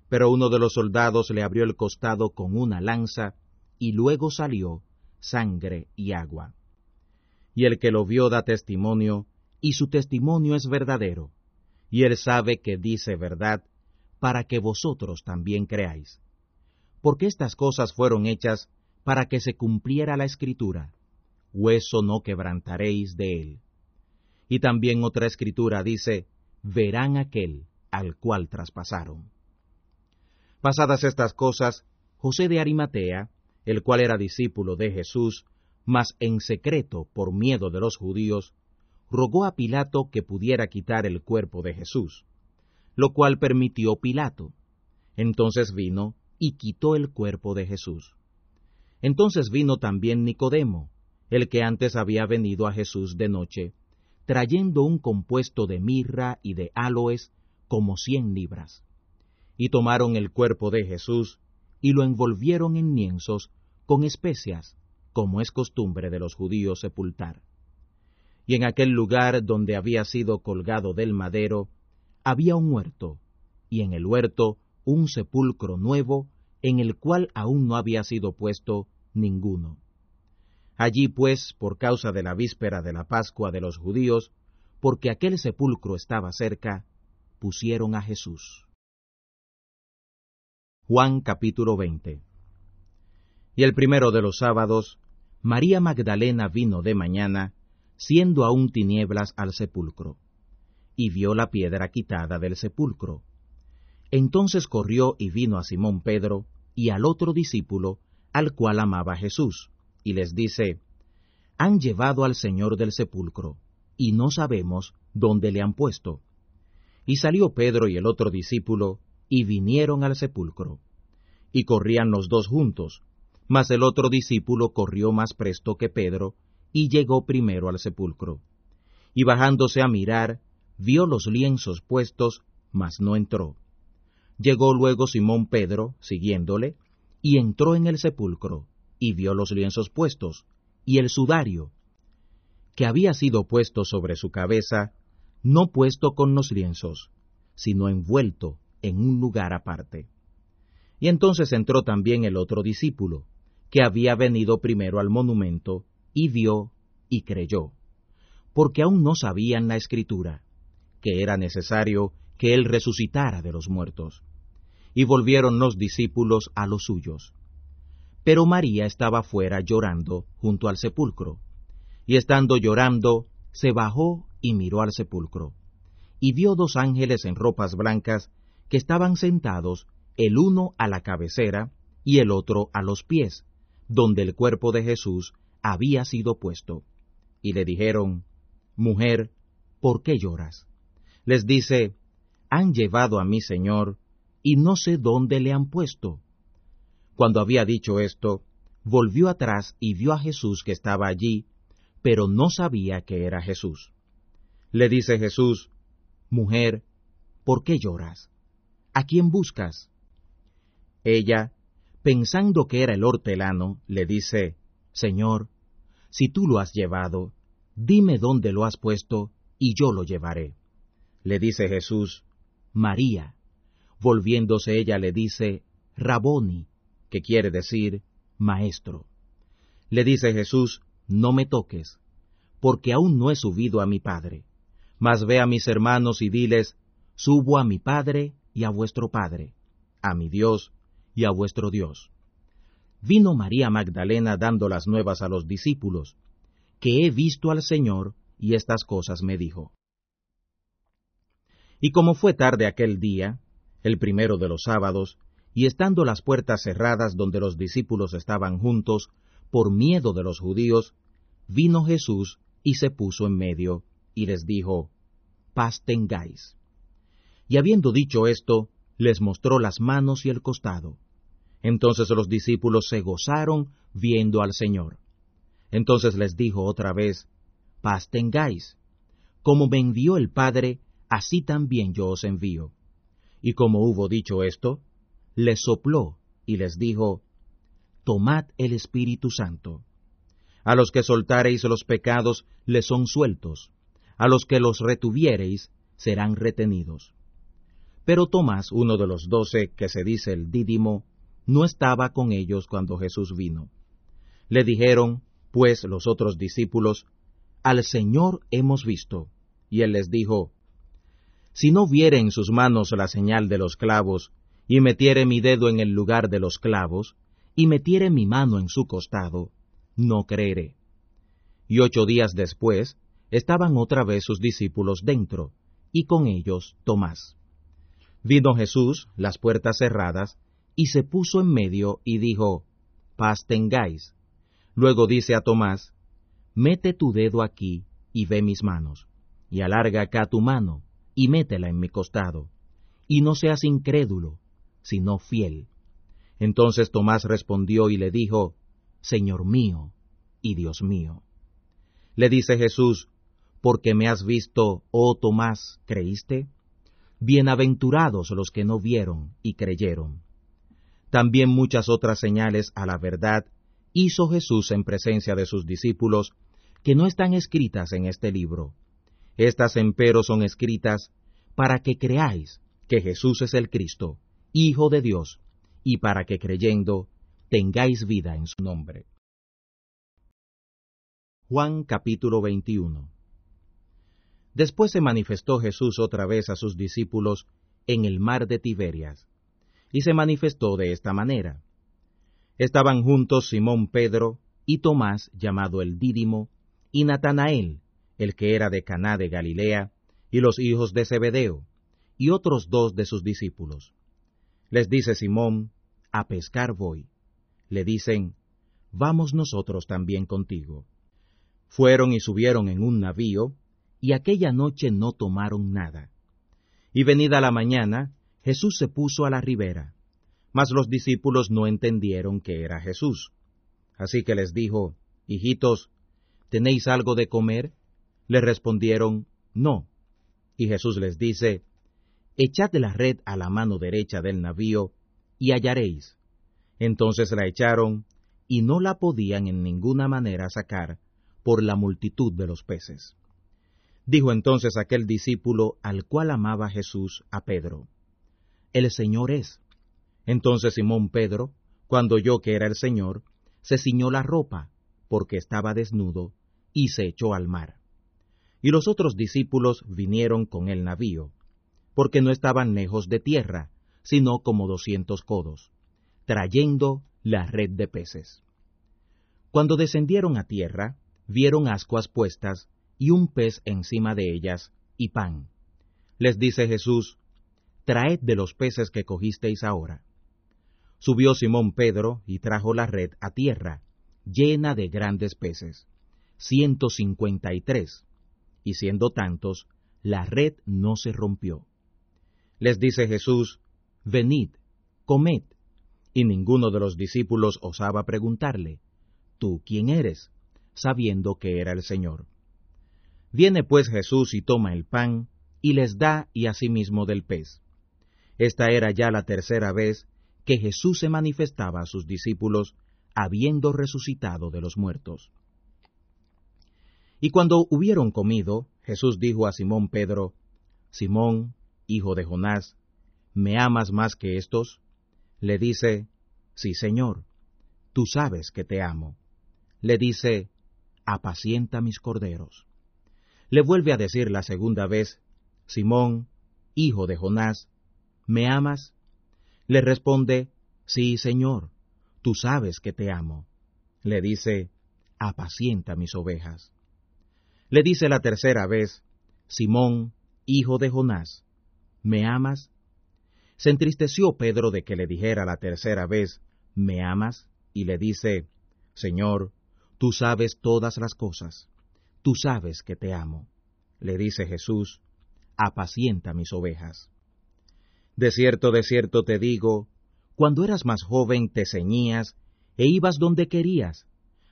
Pero uno de los soldados le abrió el costado con una lanza, y luego salió sangre y agua. Y el que lo vio da testimonio, y su testimonio es verdadero, y él sabe que dice verdad, para que vosotros también creáis. Porque estas cosas fueron hechas para que se cumpliera la escritura, hueso no quebrantaréis de él. Y también otra escritura dice, verán aquel al cual traspasaron. Pasadas estas cosas, José de Arimatea, el cual era discípulo de Jesús, mas en secreto por miedo de los judíos, rogó a Pilato que pudiera quitar el cuerpo de Jesús, lo cual permitió Pilato. Entonces vino y quitó el cuerpo de Jesús. Entonces vino también Nicodemo, el que antes había venido a Jesús de noche, trayendo un compuesto de mirra y de aloes como cien libras. Y tomaron el cuerpo de Jesús y lo envolvieron en lienzos con especias, como es costumbre de los judíos sepultar. Y en aquel lugar donde había sido colgado del madero, había un huerto, y en el huerto un sepulcro nuevo, en el cual aún no había sido puesto ninguno. Allí pues, por causa de la víspera de la Pascua de los judíos, porque aquel sepulcro estaba cerca, pusieron a Jesús. Juan capítulo 20 Y el primero de los sábados, María Magdalena vino de mañana, siendo aún tinieblas al sepulcro, y vio la piedra quitada del sepulcro. Entonces corrió y vino a Simón Pedro y al otro discípulo, al cual amaba Jesús, y les dice, Han llevado al Señor del sepulcro, y no sabemos dónde le han puesto. Y salió Pedro y el otro discípulo, y vinieron al sepulcro. Y corrían los dos juntos, mas el otro discípulo corrió más presto que Pedro, y llegó primero al sepulcro. Y bajándose a mirar, vio los lienzos puestos, mas no entró. Llegó luego Simón Pedro, siguiéndole, y entró en el sepulcro, y vio los lienzos puestos, y el sudario, que había sido puesto sobre su cabeza, no puesto con los lienzos, sino envuelto en un lugar aparte. Y entonces entró también el otro discípulo, que había venido primero al monumento, y vio y creyó, porque aún no sabían la escritura, que era necesario que él resucitara de los muertos. Y volvieron los discípulos a los suyos. Pero María estaba fuera llorando junto al sepulcro. Y estando llorando, se bajó y miró al sepulcro. Y vio dos ángeles en ropas blancas que estaban sentados, el uno a la cabecera y el otro a los pies, donde el cuerpo de Jesús había sido puesto. Y le dijeron, Mujer, ¿por qué lloras? Les dice, Han llevado a mi Señor, y no sé dónde le han puesto. Cuando había dicho esto, volvió atrás y vio a Jesús que estaba allí, pero no sabía que era Jesús. Le dice Jesús, Mujer, ¿por qué lloras? ¿A quién buscas? Ella, pensando que era el hortelano, le dice, Señor, si tú lo has llevado, dime dónde lo has puesto, y yo lo llevaré. Le dice Jesús, María. Volviéndose ella le dice, Raboni, que quiere decir maestro. Le dice Jesús, no me toques, porque aún no he subido a mi Padre, mas ve a mis hermanos y diles, subo a mi Padre y a vuestro Padre, a mi Dios y a vuestro Dios. Vino María Magdalena dando las nuevas a los discípulos, que he visto al Señor y estas cosas me dijo. Y como fue tarde aquel día, el primero de los sábados, y estando las puertas cerradas donde los discípulos estaban juntos, por miedo de los judíos, vino Jesús y se puso en medio, y les dijo, Paz tengáis. Y habiendo dicho esto, les mostró las manos y el costado. Entonces los discípulos se gozaron viendo al Señor. Entonces les dijo otra vez, Paz tengáis. Como me envió el Padre, así también yo os envío. Y como hubo dicho esto, les sopló y les dijo, Tomad el Espíritu Santo. A los que soltareis los pecados les son sueltos, a los que los retuviereis serán retenidos. Pero Tomás, uno de los doce, que se dice el dídimo, no estaba con ellos cuando Jesús vino. Le dijeron, pues, los otros discípulos, Al Señor hemos visto. Y él les dijo, Si no viere en sus manos la señal de los clavos, y metiere mi dedo en el lugar de los clavos, y metiere mi mano en su costado, no creeré. Y ocho días después estaban otra vez sus discípulos dentro, y con ellos Tomás. Vino Jesús, las puertas cerradas, y se puso en medio y dijo, Paz tengáis. Luego dice a Tomás, Mete tu dedo aquí y ve mis manos, y alarga acá tu mano, y métela en mi costado, y no seas incrédulo, sino fiel. Entonces Tomás respondió y le dijo, Señor mío y Dios mío. Le dice Jesús, porque me has visto, oh Tomás, ¿creíste? Bienaventurados los que no vieron y creyeron. También muchas otras señales a la verdad hizo Jesús en presencia de sus discípulos, que no están escritas en este libro. Estas empero son escritas para que creáis que Jesús es el Cristo, Hijo de Dios, y para que creyendo tengáis vida en su nombre. Juan capítulo 21 Después se manifestó Jesús otra vez a sus discípulos en el mar de Tiberias, y se manifestó de esta manera. Estaban juntos Simón Pedro y Tomás, llamado el Dídimo, y Natanael, el que era de Caná de Galilea, y los hijos de Zebedeo, y otros dos de sus discípulos. Les dice Simón, a pescar voy. Le dicen, vamos nosotros también contigo. Fueron y subieron en un navío, y aquella noche no tomaron nada. Y venida la mañana, Jesús se puso a la ribera, mas los discípulos no entendieron que era Jesús. Así que les dijo, Hijitos, ¿tenéis algo de comer? Le respondieron, No. Y Jesús les dice, Echad la red a la mano derecha del navío, y hallaréis. Entonces la echaron, y no la podían en ninguna manera sacar, por la multitud de los peces. Dijo entonces aquel discípulo al cual amaba Jesús a Pedro, El Señor es. Entonces Simón Pedro, cuando oyó que era el Señor, se ciñó la ropa, porque estaba desnudo, y se echó al mar. Y los otros discípulos vinieron con el navío, porque no estaban lejos de tierra, sino como doscientos codos, trayendo la red de peces. Cuando descendieron a tierra, vieron ascuas puestas y un pez encima de ellas y pan. Les dice Jesús, Traed de los peces que cogisteis ahora. Subió Simón Pedro y trajo la red a tierra, llena de grandes peces, ciento cincuenta y tres, y siendo tantos, la red no se rompió. Les dice Jesús, Venid, comed. Y ninguno de los discípulos osaba preguntarle, ¿Tú quién eres? sabiendo que era el Señor. Viene pues Jesús y toma el pan, y les da y asimismo del pez. Esta era ya la tercera vez que Jesús se manifestaba a sus discípulos, habiendo resucitado de los muertos. Y cuando hubieron comido, Jesús dijo a Simón Pedro, Simón, hijo de Jonás, ¿me amas más que estos? Le dice, Sí, Señor, tú sabes que te amo. Le dice, apacienta mis corderos. Le vuelve a decir la segunda vez, Simón, hijo de Jonás, ¿me amas? Le responde, Sí, Señor, tú sabes que te amo. Le dice, apacienta mis ovejas. Le dice la tercera vez, Simón, hijo de Jonás, ¿me amas? Se entristeció Pedro de que le dijera la tercera vez, ¿me amas? Y le dice, Señor, tú sabes todas las cosas, tú sabes que te amo. Le dice Jesús, apacienta mis ovejas. De cierto, de cierto te digo, cuando eras más joven te ceñías e ibas donde querías,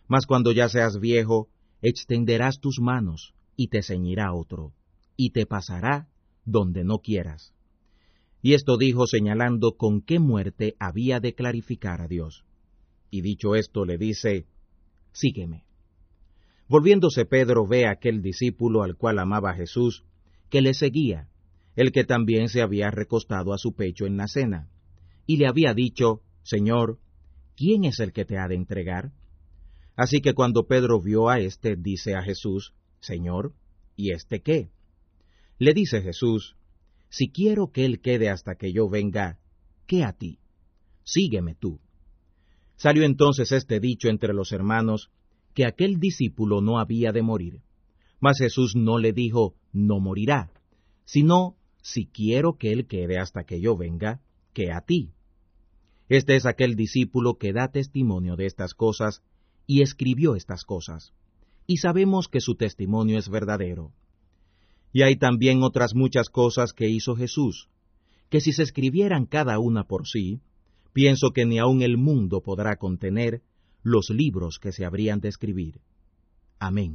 mas cuando ya seas viejo, extenderás tus manos y te ceñirá otro, y te pasará donde no quieras. Y esto dijo señalando con qué muerte había de clarificar a Dios. Y dicho esto le dice, Sígueme. Volviéndose Pedro ve a aquel discípulo al cual amaba Jesús, que le seguía, el que también se había recostado a su pecho en la cena, y le había dicho, Señor, ¿quién es el que te ha de entregar? Así que cuando Pedro vio a éste, dice a Jesús, Señor, ¿y éste qué? Le dice Jesús, Si quiero que él quede hasta que yo venga, ¿qué a ti? Sígueme tú. Salió entonces este dicho entre los hermanos, que aquel discípulo no había de morir. Mas Jesús no le dijo, no morirá, sino, si quiero que él quede hasta que yo venga, ¿qué a ti? Este es aquel discípulo que da testimonio de estas cosas y escribió estas cosas. Y sabemos que su testimonio es verdadero. Y hay también otras muchas cosas que hizo Jesús, que si se escribieran cada una por sí, pienso que ni aun el mundo podrá contener los libros que se habrían de escribir. Amén.